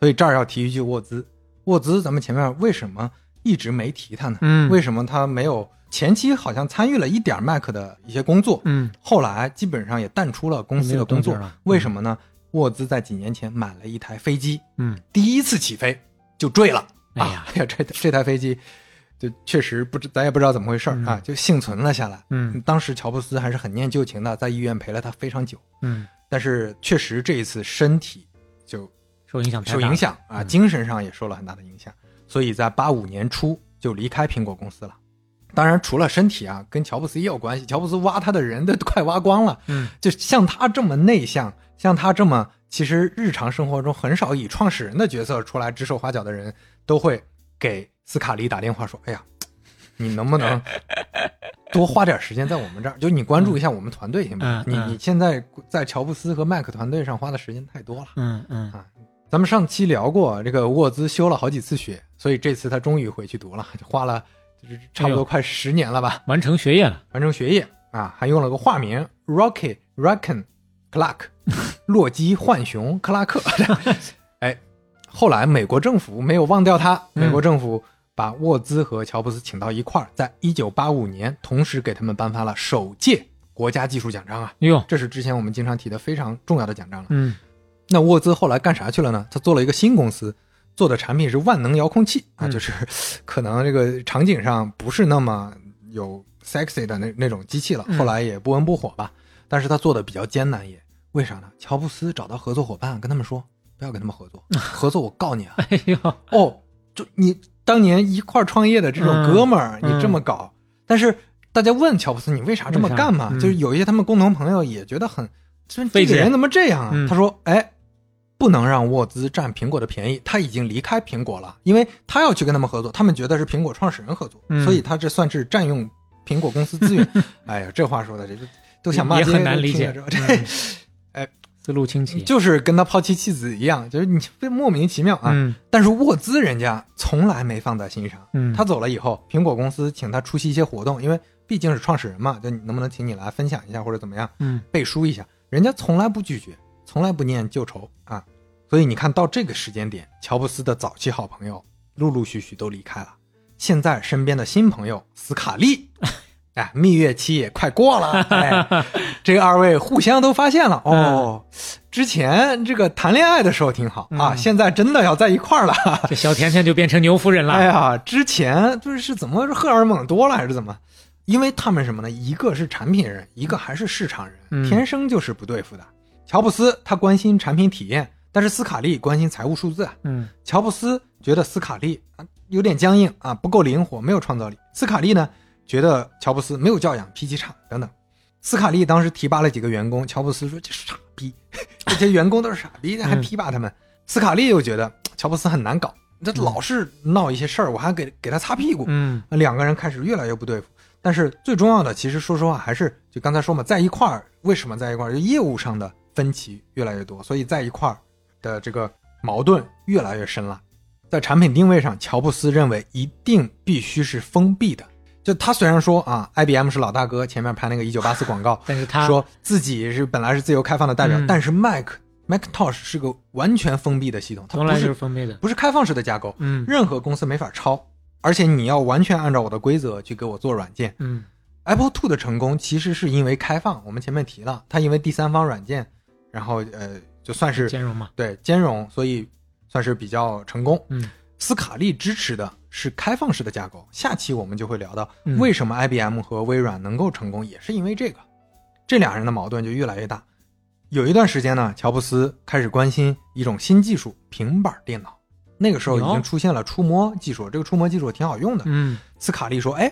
所以这儿要提一句沃兹，沃兹，咱们前面为什么一直没提他呢？嗯为什么他没有前期好像参与了一点 Mac 的一些工作？嗯后来基本上也淡出了公司的工作。为什么呢？沃兹在几年前买了一台飞机，嗯，第一次起飞就坠了。哎呀啊，哎呀，这这台飞机就确实不知咱也不知道怎么回事儿啊，就幸存了下来。嗯当时乔布斯还是很念旧情的，在医院陪了他非常久。嗯，但是确实这一次身体就受影响受影响啊，嗯精神上也受了很大的影响，所以在八五年初就离开苹果公司了。当然，除了身体啊，跟乔布斯也有关系。乔布斯挖他的人都快挖光了，嗯，就像他这么内向，像他这么其实日常生活中很少以创始人的角色出来指手画脚的人，都会给斯卡利打电话说：“哎呀，你能不能 多花点时间在我们这儿？就你关注一下我们团队行吗？你嗯嗯你现在在乔布斯和麦克团队上花的时间太多了。”嗯嗯啊咱们上期聊过，这个沃兹休了好几次学，所以这次他终于回去读了，就花了就是差不多快十年了吧，完成学业了，完成学业啊，还用了个化名 Rocky Raccoon，Clark，洛基浣熊克拉克。哎，后来美国政府没有忘掉他，美国政府把沃兹和乔布斯请到一块儿，在一九八五年同时给他们颁发了首届国家技术奖章啊。哟，这是之前我们经常提的非常重要的奖章了。嗯，那沃兹后来干啥去了呢？他做了一个新公司，做的产品是万能遥控器啊，就是可能这个场景上不是那么有 sexy 的那那种机器了，嗯后来也不温不火吧。但是他做的比较艰难也，为啥呢？乔布斯找到合作伙伴，跟他们说不要跟他们合作，合作我告你啊！哎呦，哦，就你当年一块创业的这种哥们儿，嗯你这么搞，但是大家问乔布斯你为啥这么干嘛？嗯就是有一些他们共同朋友也觉得很，这个人怎么这样啊？嗯他说，哎。不能让沃兹占苹果的便宜，他已经离开苹果了，因为他要去跟他们合作，他们觉得是苹果创始人合作，嗯。所以他这算是占用苹果公司资源。哎呀，这话说的这都都想骂也街很难理解。这嗯。哎，思路清晰，就是跟他抛弃妻子一样，就是你非莫名其妙啊。嗯。但是沃兹人家从来没放在心上。嗯。他走了以后，苹果公司请他出席一些活动，因为毕竟是创始人嘛，就你能不能请你来分享一下或者怎么样，嗯。背书一下，人家从来不拒绝，从来不念旧仇啊。所以你看到这个时间点，乔布斯的早期好朋友陆陆续续都离开了，现在身边的新朋友斯卡利，哎，蜜月期也快过了，哎，这二位互相都发现了哦，之前这个谈恋爱的时候挺好啊，嗯现在真的要在一块儿了。这小甜甜就变成牛夫人了。哎呀，之前就是是怎么荷尔蒙多了还是怎么？因为他们什么呢？一个是产品人，一个还是市场人，嗯天生就是不对付的。乔布斯他关心产品体验，但是斯卡利关心财务数字啊。嗯乔布斯觉得斯卡利啊有点僵硬啊，不够灵活，没有创造力。斯卡利呢觉得乔布斯没有教养，脾气差等等。斯卡利当时提拔了几个员工，乔布斯说这傻逼，这些员工都是傻逼，还提拔他们。斯卡利又觉得乔布斯很难搞，这老是闹一些事儿，我还给给他擦屁股。嗯两个人开始越来越不对付。但是最重要的，其实说实话还是就刚才说嘛，在一块儿，为什么在一块儿？就业务上的分歧越来越多，所以在一块儿的这个矛盾越来越深了。在产品定位上，乔布斯认为一定必须是封闭的。就他虽然说啊，IBM 是老大哥，前面拍那个一九八四 广告，但是他说自己是本来是自由开放的代表，嗯但是 Mac Macintosh 是个完全封闭的系统，它从来是封闭的。不是开放式的架构，嗯任何公司没法抄，而且你要完全按照我的规则去给我做软件。嗯 Apple Two 的成功其实是因为开放，我们前面提了，它因为第三方软件，然后呃，就算是兼容嘛，对兼容，所以算是比较成功。嗯，斯卡利支持的是开放式的架构，下期我们就会聊到嗯为什么 IBM 和微软能够成功，也是因为这个。这俩人的矛盾就越来越大。有一段时间呢，乔布斯开始关心一种新技术——平板电脑。那个时候已经出现了触摸技术，这个触摸技术挺好用的。嗯斯卡利说：“哎，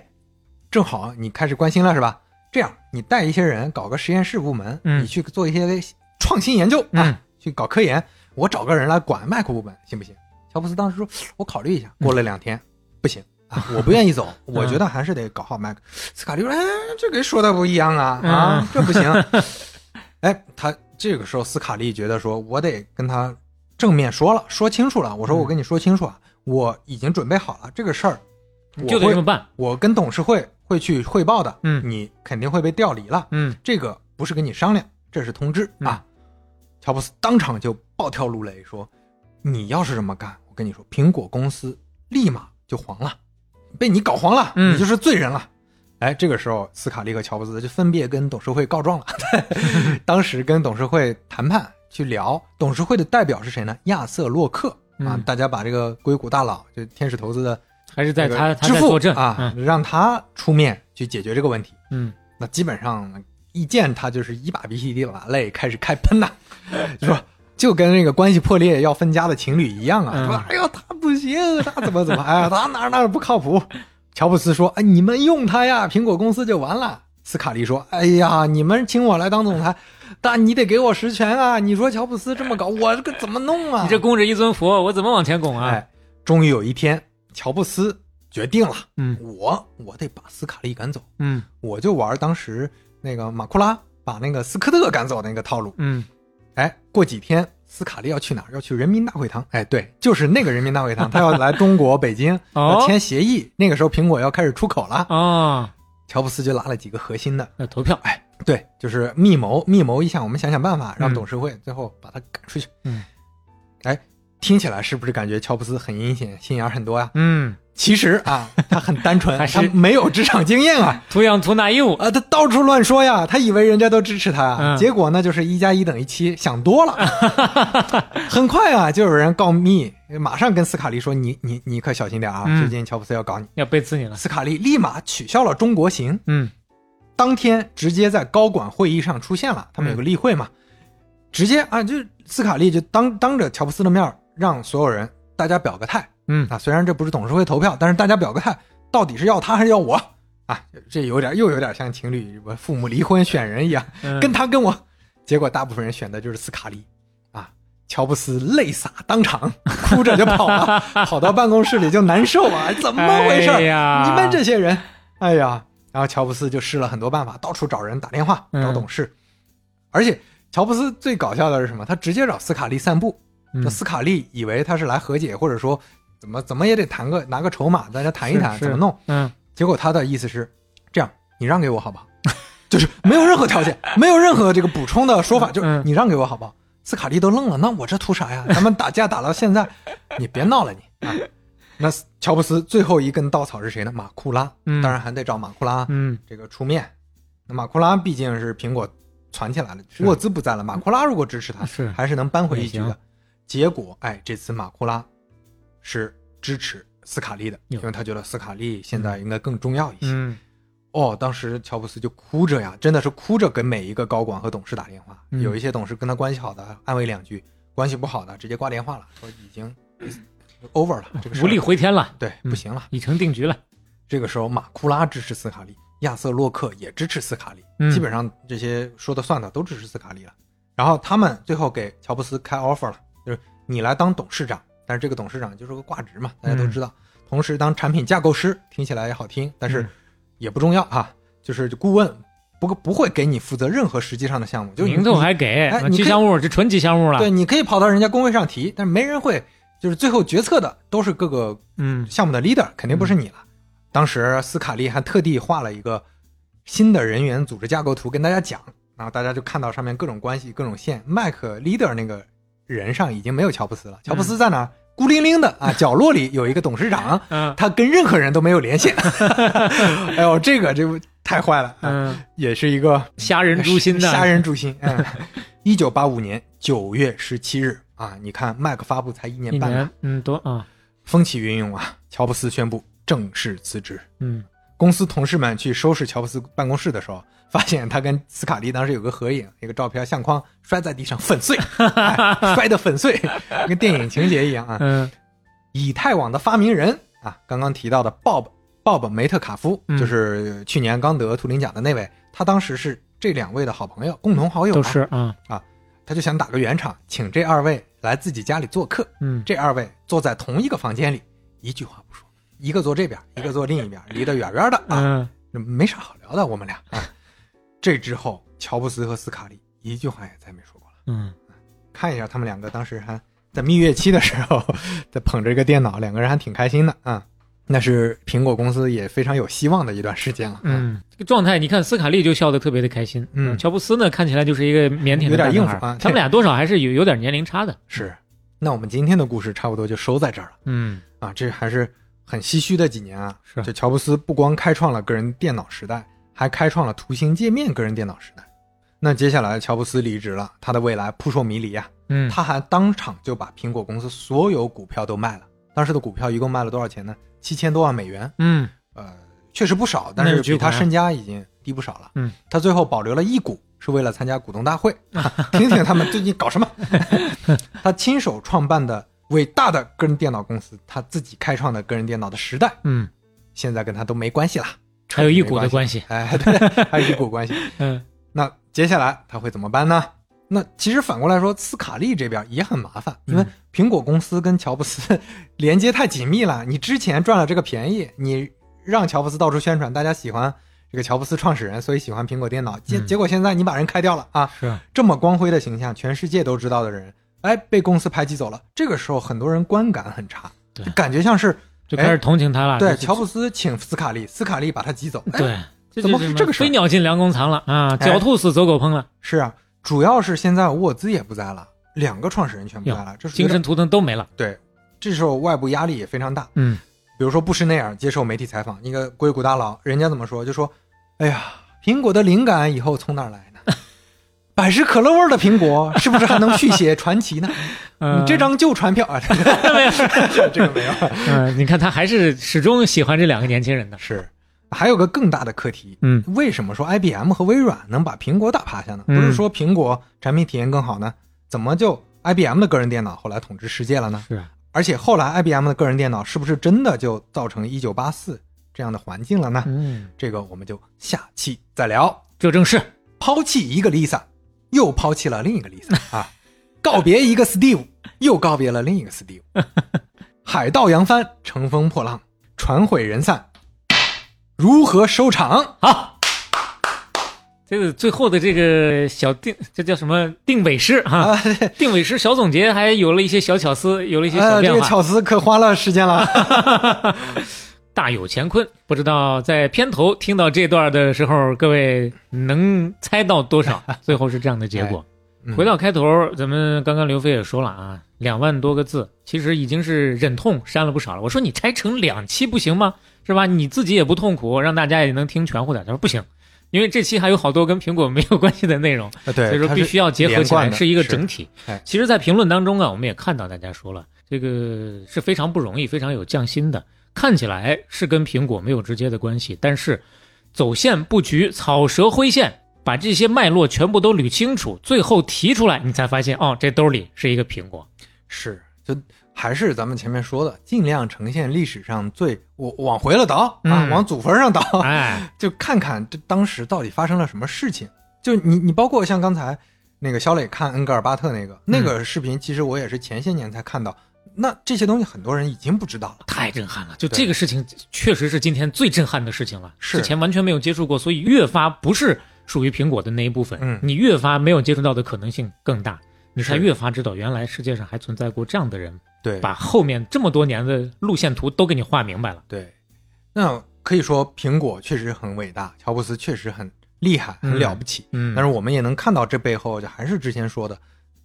正好你开始关心了是吧？这样你带一些人搞个实验室部门，嗯你去做一些创新研究啊，嗯去搞科研。我找个人来管 Mac 部门，行不行？”乔布斯当时说：“我考虑一下。”过了两天，不行啊，我不愿意走，我觉得还是得搞好 Mac。斯卡利说：“哎，这跟说的不一样啊啊嗯，这不行。”哎，他这个时候斯卡利觉得说：“我得跟他正面说了，说清楚了。我说我跟你说清楚啊，我已经准备好了这个事儿，我就得会这么办。我跟董事会会去汇报的，嗯你肯定会被调离了，嗯这个不是跟你商量，这是通知啊。乔布斯当场就暴跳如雷说：“你要是这么干，我跟你说，苹果公司立马就黄了，被你搞黄了，嗯你就是罪人了。”哎，这个时候斯卡利和乔布斯就分别跟董事会告状了。当时跟董事会谈判去聊，董事会的代表是谁呢？亚瑟洛克啊，嗯大家把这个硅谷大佬，就天使投资的还是在这个他他支付啊，让他出面去解决这个问题。嗯那基本上一见他就是一把鼻涕一把泪，开始开喷呐、就说就跟那个关系破裂要分家的情侣一样啊，嗯说哎呦他不行，他怎么怎么，哎呀 他哪哪不靠谱。乔布斯说：“哎，你们用他呀，苹果公司就完了。”斯卡利说：“哎呀，你们请我来当总裁，但你得给我实权啊！你说乔布斯这么搞，我这个怎么弄啊？”你这供着一尊佛，我怎么往前拱啊？哎，终于有一天，乔布斯决定了，嗯，我我得把斯卡利赶走，嗯我就玩当时那个马库拉把那个斯科特赶走的那个套路。嗯，哎，过几天斯卡利要去哪儿？要去人民大会堂。哎，对，就是那个人民大会堂，他要来中国北京 哦要签协议。那个时候苹果要开始出口了，啊，乔布斯就拉了几个核心的，要投票。哎，对，就是密谋，密谋一下，我们想想办法，让嗯董事会最后把他赶出去。嗯，哎，听起来是不是感觉乔布斯很阴险，心眼儿很多呀？嗯，其实啊，他很单纯，他没有职场经验啊。图样图 naive 啊，他到处乱说呀，他以为人家都支持他呀，嗯结果呢就是一加一等于七，想多了。很快啊，就有人告密，马上跟斯卡利说：“你你你可小心点啊，嗯最近乔布斯要搞你。要背刺你了。斯卡利立马取消了中国行，嗯，当天直接在高管会议上出现了，他们有个例会嘛，直接啊，就斯卡利就当当着乔布斯的面儿让所有人大家表个态，嗯啊，虽然这不是董事会投票，但是大家表个态，到底是要他还是要我啊？这有点又有点像情侣我父母离婚选人一样，嗯跟他跟我，结果大部分人选的就是斯卡利啊。乔布斯泪洒当场，哭着就跑了，跑到办公室里就难受啊，怎么回事？你们这些人，哎呀，然后乔布斯就试了很多办法，到处找人打电话嗯找董事，而且乔布斯最搞笑的是什么？他直接找斯卡利散步，嗯那斯卡利以为他是来和解，或者说怎么怎么也得谈个拿个筹码，大家谈一谈怎么弄。嗯，结果他的意思是这样，你让给我好不好？就是没有任何条件，没有任何这个补充的说法，嗯就是你让给我好不好？斯卡利都愣了，那我这图啥呀？咱们打架打到现在，你别闹了你啊！那乔布斯最后一根稻草是谁呢？马库拉，嗯当然还得找马库拉，嗯，这个出面。那马库拉毕竟是苹果传起来了，沃兹不在了，马库拉如果支持他，是还是能扳回一局的。结果，哎，这次马库拉是支持斯卡利的，因为他觉得斯卡利现在应该更重要一些。嗯哦，当时乔布斯就哭着呀，真的是哭着给每一个高管和董事打电话。嗯有一些董事跟他关系好的安慰两句，关系不好的直接挂电话了，说已经 over 了，这个无力回天了，对，嗯不行了。已成定局了。这个时候，马库拉支持斯卡利，亚瑟洛克也支持斯卡利，嗯基本上这些说的算的都支持斯卡利了。然后他们最后给乔布斯开 offer 了，就是你来当董事长，但是这个董事长就是个挂职嘛，大家都知道。同时当产品架构师，听起来也好听，但是嗯也不重要啊，就是顾问。不过不会给你负责任何实际上的项目，就你名头还给吉祥物，这纯吉祥物了。对，你可以跑到人家工会上提，但是没人会，就是最后决策的都是各个嗯项目的 leader，肯定不是你了。当时斯卡利还特地画了一个新的人员组织架构图跟大家讲，然后大家就看到上面各种关系、各种线。麦克 leader 那个人上已经没有乔布斯了，乔布斯在哪儿？孤零零的啊，角落里有一个董事长，嗯他跟任何人都没有联系。哎呦，这个这个太坏了，啊嗯，也是一个虾仁诛心的虾仁诛心。嗯，一九八五年九月十七日啊，你看麦克发布才一年半嗯多啊，风起云涌啊，乔布斯宣布正式辞职。嗯公司同事们去收拾乔布斯办公室的时候，发现他跟斯卡利当时有个合影，一个照片相框摔在地上粉碎，哎摔得粉碎，跟电影情节一样啊。嗯以太网的发明人啊，刚刚提到的 Bob Bob 梅特卡夫，嗯就是去年刚得图灵奖的那位，他当时是这两位的好朋友，共同好友、啊，都是啊啊，他就想打个圆场，请这二位来自己家里做客。嗯这二位坐在同一个房间里，一句话不说，一个坐这边，一个坐另一边，离得远远的啊，嗯没啥好聊的，我们俩啊。这之后，乔布斯和斯卡利一句话也再没说过了。嗯看一下他们两个当时还在蜜月期的时候，在捧着一个电脑，两个人还挺开心的啊。那是苹果公司也非常有希望的一段时间了。嗯，这个状态，你看斯卡利就笑得特别的开心，嗯乔布斯呢看起来就是一个腼腆的有点应付啊他们俩多少还是有有点年龄差的。是，那我们今天的故事差不多就收在这儿了。嗯啊，这还是很唏嘘的几年啊。是这乔布斯不光开创了个人电脑时代，还开创了图形界面个人电脑时代。那接下来乔布斯离职了，他的未来扑朔迷离啊。嗯他还当场就把苹果公司所有股票都卖了。当时的股票一共卖了多少钱呢？七千多万美元。嗯呃，确实不少，但是比他身家已经低不少了。嗯，他最后保留了一股，是为了参加股东大会 听听他们最近搞什么。他亲手创办的伟大的个人电脑公司，他自己开创的个人电脑的时代，嗯，现在跟他都没关系了，还有一股的关系。哎，对，还有一股关系。嗯，那接下来他会怎么办呢？那其实反过来说，斯卡利这边也很麻烦，因为苹果公司跟乔布斯 连接太紧密了。你之前赚了这个便宜，你让乔布斯到处宣传，大家喜欢这个乔布斯创始人，所以喜欢苹果电脑。结嗯结果现在你把人开掉了啊！是这么光辉的形象，全世界都知道的人，哎，被公司排挤走了。这个时候很多人观感很差，对感觉像是就开始同情他了。对，乔布斯请斯卡利，斯卡利把他挤走。哎对，怎么会这个事儿飞鸟进良弓藏了啊，哎狡兔死走狗烹了，是啊，主要是现在沃兹也不在了，两个创始人全不在了，这精神图腾都没了。对，这时候外部压力也非常大。嗯，比如说布什内尔接受媒体采访，一个硅谷大佬，人家怎么说？就说：“哎呀，苹果的灵感以后从哪儿来呢？百事可乐味儿的苹果是不是还能续写传奇呢？嗯你这张旧船票啊，没有，这个没有。嗯，你看他还是始终喜欢这两个年轻人的。是，还有个更大的课题，嗯，为什么说 IBM 和微软能把苹果打趴下呢？嗯不是说苹果产品体验更好呢？怎么就 IBM 的个人电脑后来统治世界了呢？是啊，而且后来 IBM 的个人电脑是不是真的就造成一九八四这样的环境了呢？嗯，这个我们就下期再聊。这正是抛弃一个 Lisa，又抛弃了另一个 Lisa 啊，告别一个 Steve，又告别了另一个 Steve。海盗扬帆，乘风破浪，船毁人散，如何收场？好，这个最后的这个小定，这叫什么定尾诗哈、啊，定尾诗小总结还有了一些小巧思，有了一些小呃，变化。这个巧思可花了时间了。大有乾坤，不知道在片头听到这段的时候，各位能猜到多少？最后是这样的结果。嗯回到开头，咱们刚刚刘飞也说了啊，两万多个字，其实已经是忍痛删了不少了。我说你拆成两期不行吗？是吧？你自己也不痛苦，让大家也能听全乎点。他说不行，因为这期还有好多跟苹果没有关系的内容，啊对所以说必须要结合起来，是一个整体。哎其实，在评论当中啊，我们也看到大家说了，这个是非常不容易、非常有匠心的。看起来是跟苹果没有直接的关系，但是走线布局、草蛇灰线，把这些脉络全部都捋清楚，最后提出来，你才发现哦，这兜里是一个苹果。是，就还是咱们前面说的，尽量呈现历史上最我往回了倒啊，嗯往祖坟上倒，哎，就看看这当时到底发生了什么事情。就你你包括像刚才那个肖磊看恩格尔巴特那个那个视频，其实我也是前些年才看到。那这些东西很多人已经不知道了，太震撼了！就这个事情，确实是今天最震撼的事情了。是之前完全没有接触过，所以越发不是属于苹果的那一部分。嗯你越发没有接触到的可能性更大，你才越发知道原来世界上还存在过这样的人，对把后面这么多年的路线图都给你画明白了。对，那可以说苹果确实很伟大，乔布斯确实很厉害，很了不起。嗯，但是我们也能看到这背后，就还是之前说的，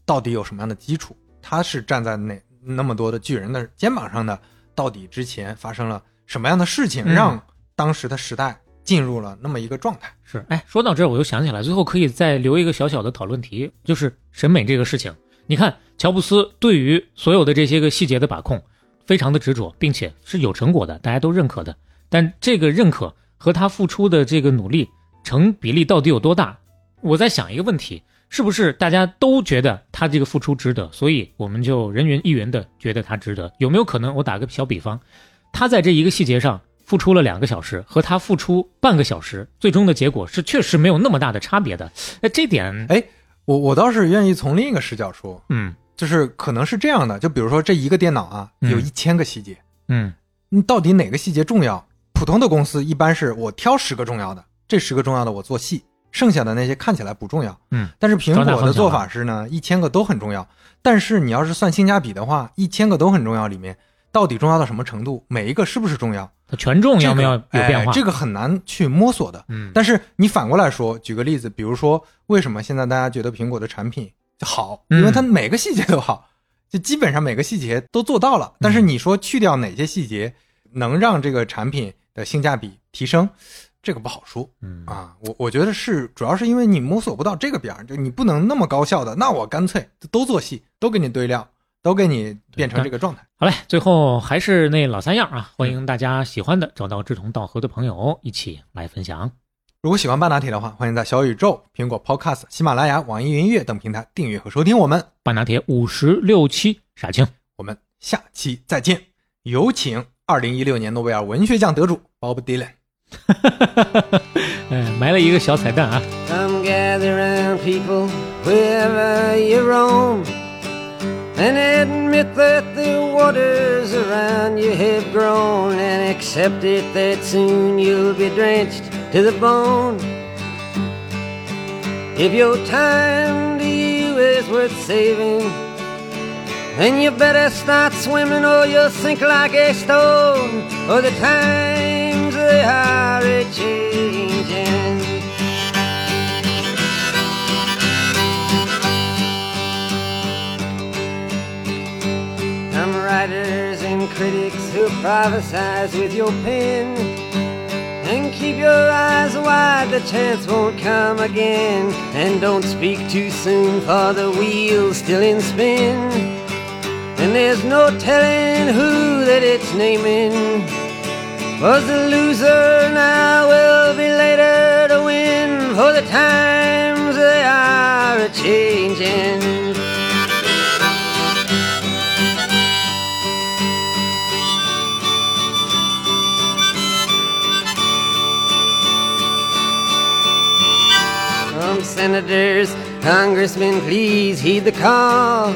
到底有什么样的基础？他是站在那那么多的巨人的肩膀上的，到底之前发生了什么样的事情，嗯让当时的时代进入了那么一个状态？是，哎，说到这儿，我又想起来，最后可以再留一个小小的讨论题，就是审美这个事情。你看，乔布斯对于所有的这些个细节的把控，非常的执着，并且是有成果的，大家都认可的。但这个认可和他付出的这个努力成比例到底有多大？我在想一个问题：是不是大家都觉得他这个付出值得，所以我们就人云亦云的觉得他值得？有没有可能？我打个小比方，他在这一个细节上付出了两个小时，和他付出半个小时，最终的结果是确实没有那么大的差别的。哎，这点，哎，我我倒是愿意从另一个视角说，嗯就是可能是这样的，就比如说这一个电脑啊，嗯有一千个细节，嗯你到底哪个细节重要？普通的公司一般是我挑十个重要的，这十个重要的我做细，剩下的那些看起来不重要。嗯，但是苹果的做法是呢，一千个都很重要。但是你要是算性价比的话，一千个都很重要，里面到底重要到什么程度？每一个是不是重要？它权重要不要有这个变化？哎这个很难去摸索的。嗯但是你反过来说，举个例子，比如说为什么现在大家觉得苹果的产品好？因为它每个细节都好，就基本上每个细节都做到了。但是你说去掉哪些细节能让这个产品的性价比提升，这个不好说。嗯啊，我我觉得是主要是因为你摸索不到这个边儿，就你不能那么高效的，那我干脆都做戏，都给你堆料，都给你变成这个状态。好嘞，最后还是那老三样啊，欢迎大家喜欢的、找到志同道合的朋友一起来分享。如果喜欢半拿铁的话，欢迎在小宇宙、苹果 Podcast、喜马拉雅、网易云音乐等平台订阅和收听我们。半拿铁五十六期傻青，我们下期再见。有请二零一六年诺贝尔文学奖得主 Bob Dylan。嗯，埋了一个小彩蛋啊。 Come gather round, people, wherever you roam, and admit that the waters around you have grown, and accept it that soon you'll be drenched to the bone. If your time to you is worth saving, then you better start swimming or you'll sink like a stone. Or the times they are a changing. Some writers and critics who prophesize with your pen. And keep your eyes wide, the chance won't come again. And don't speak too soon, for the wheel's still in spin. And there's no telling who that it's naming. Was the loser now will be later to win, for the times they are a changing. Some senators, congressmen, please heed the call.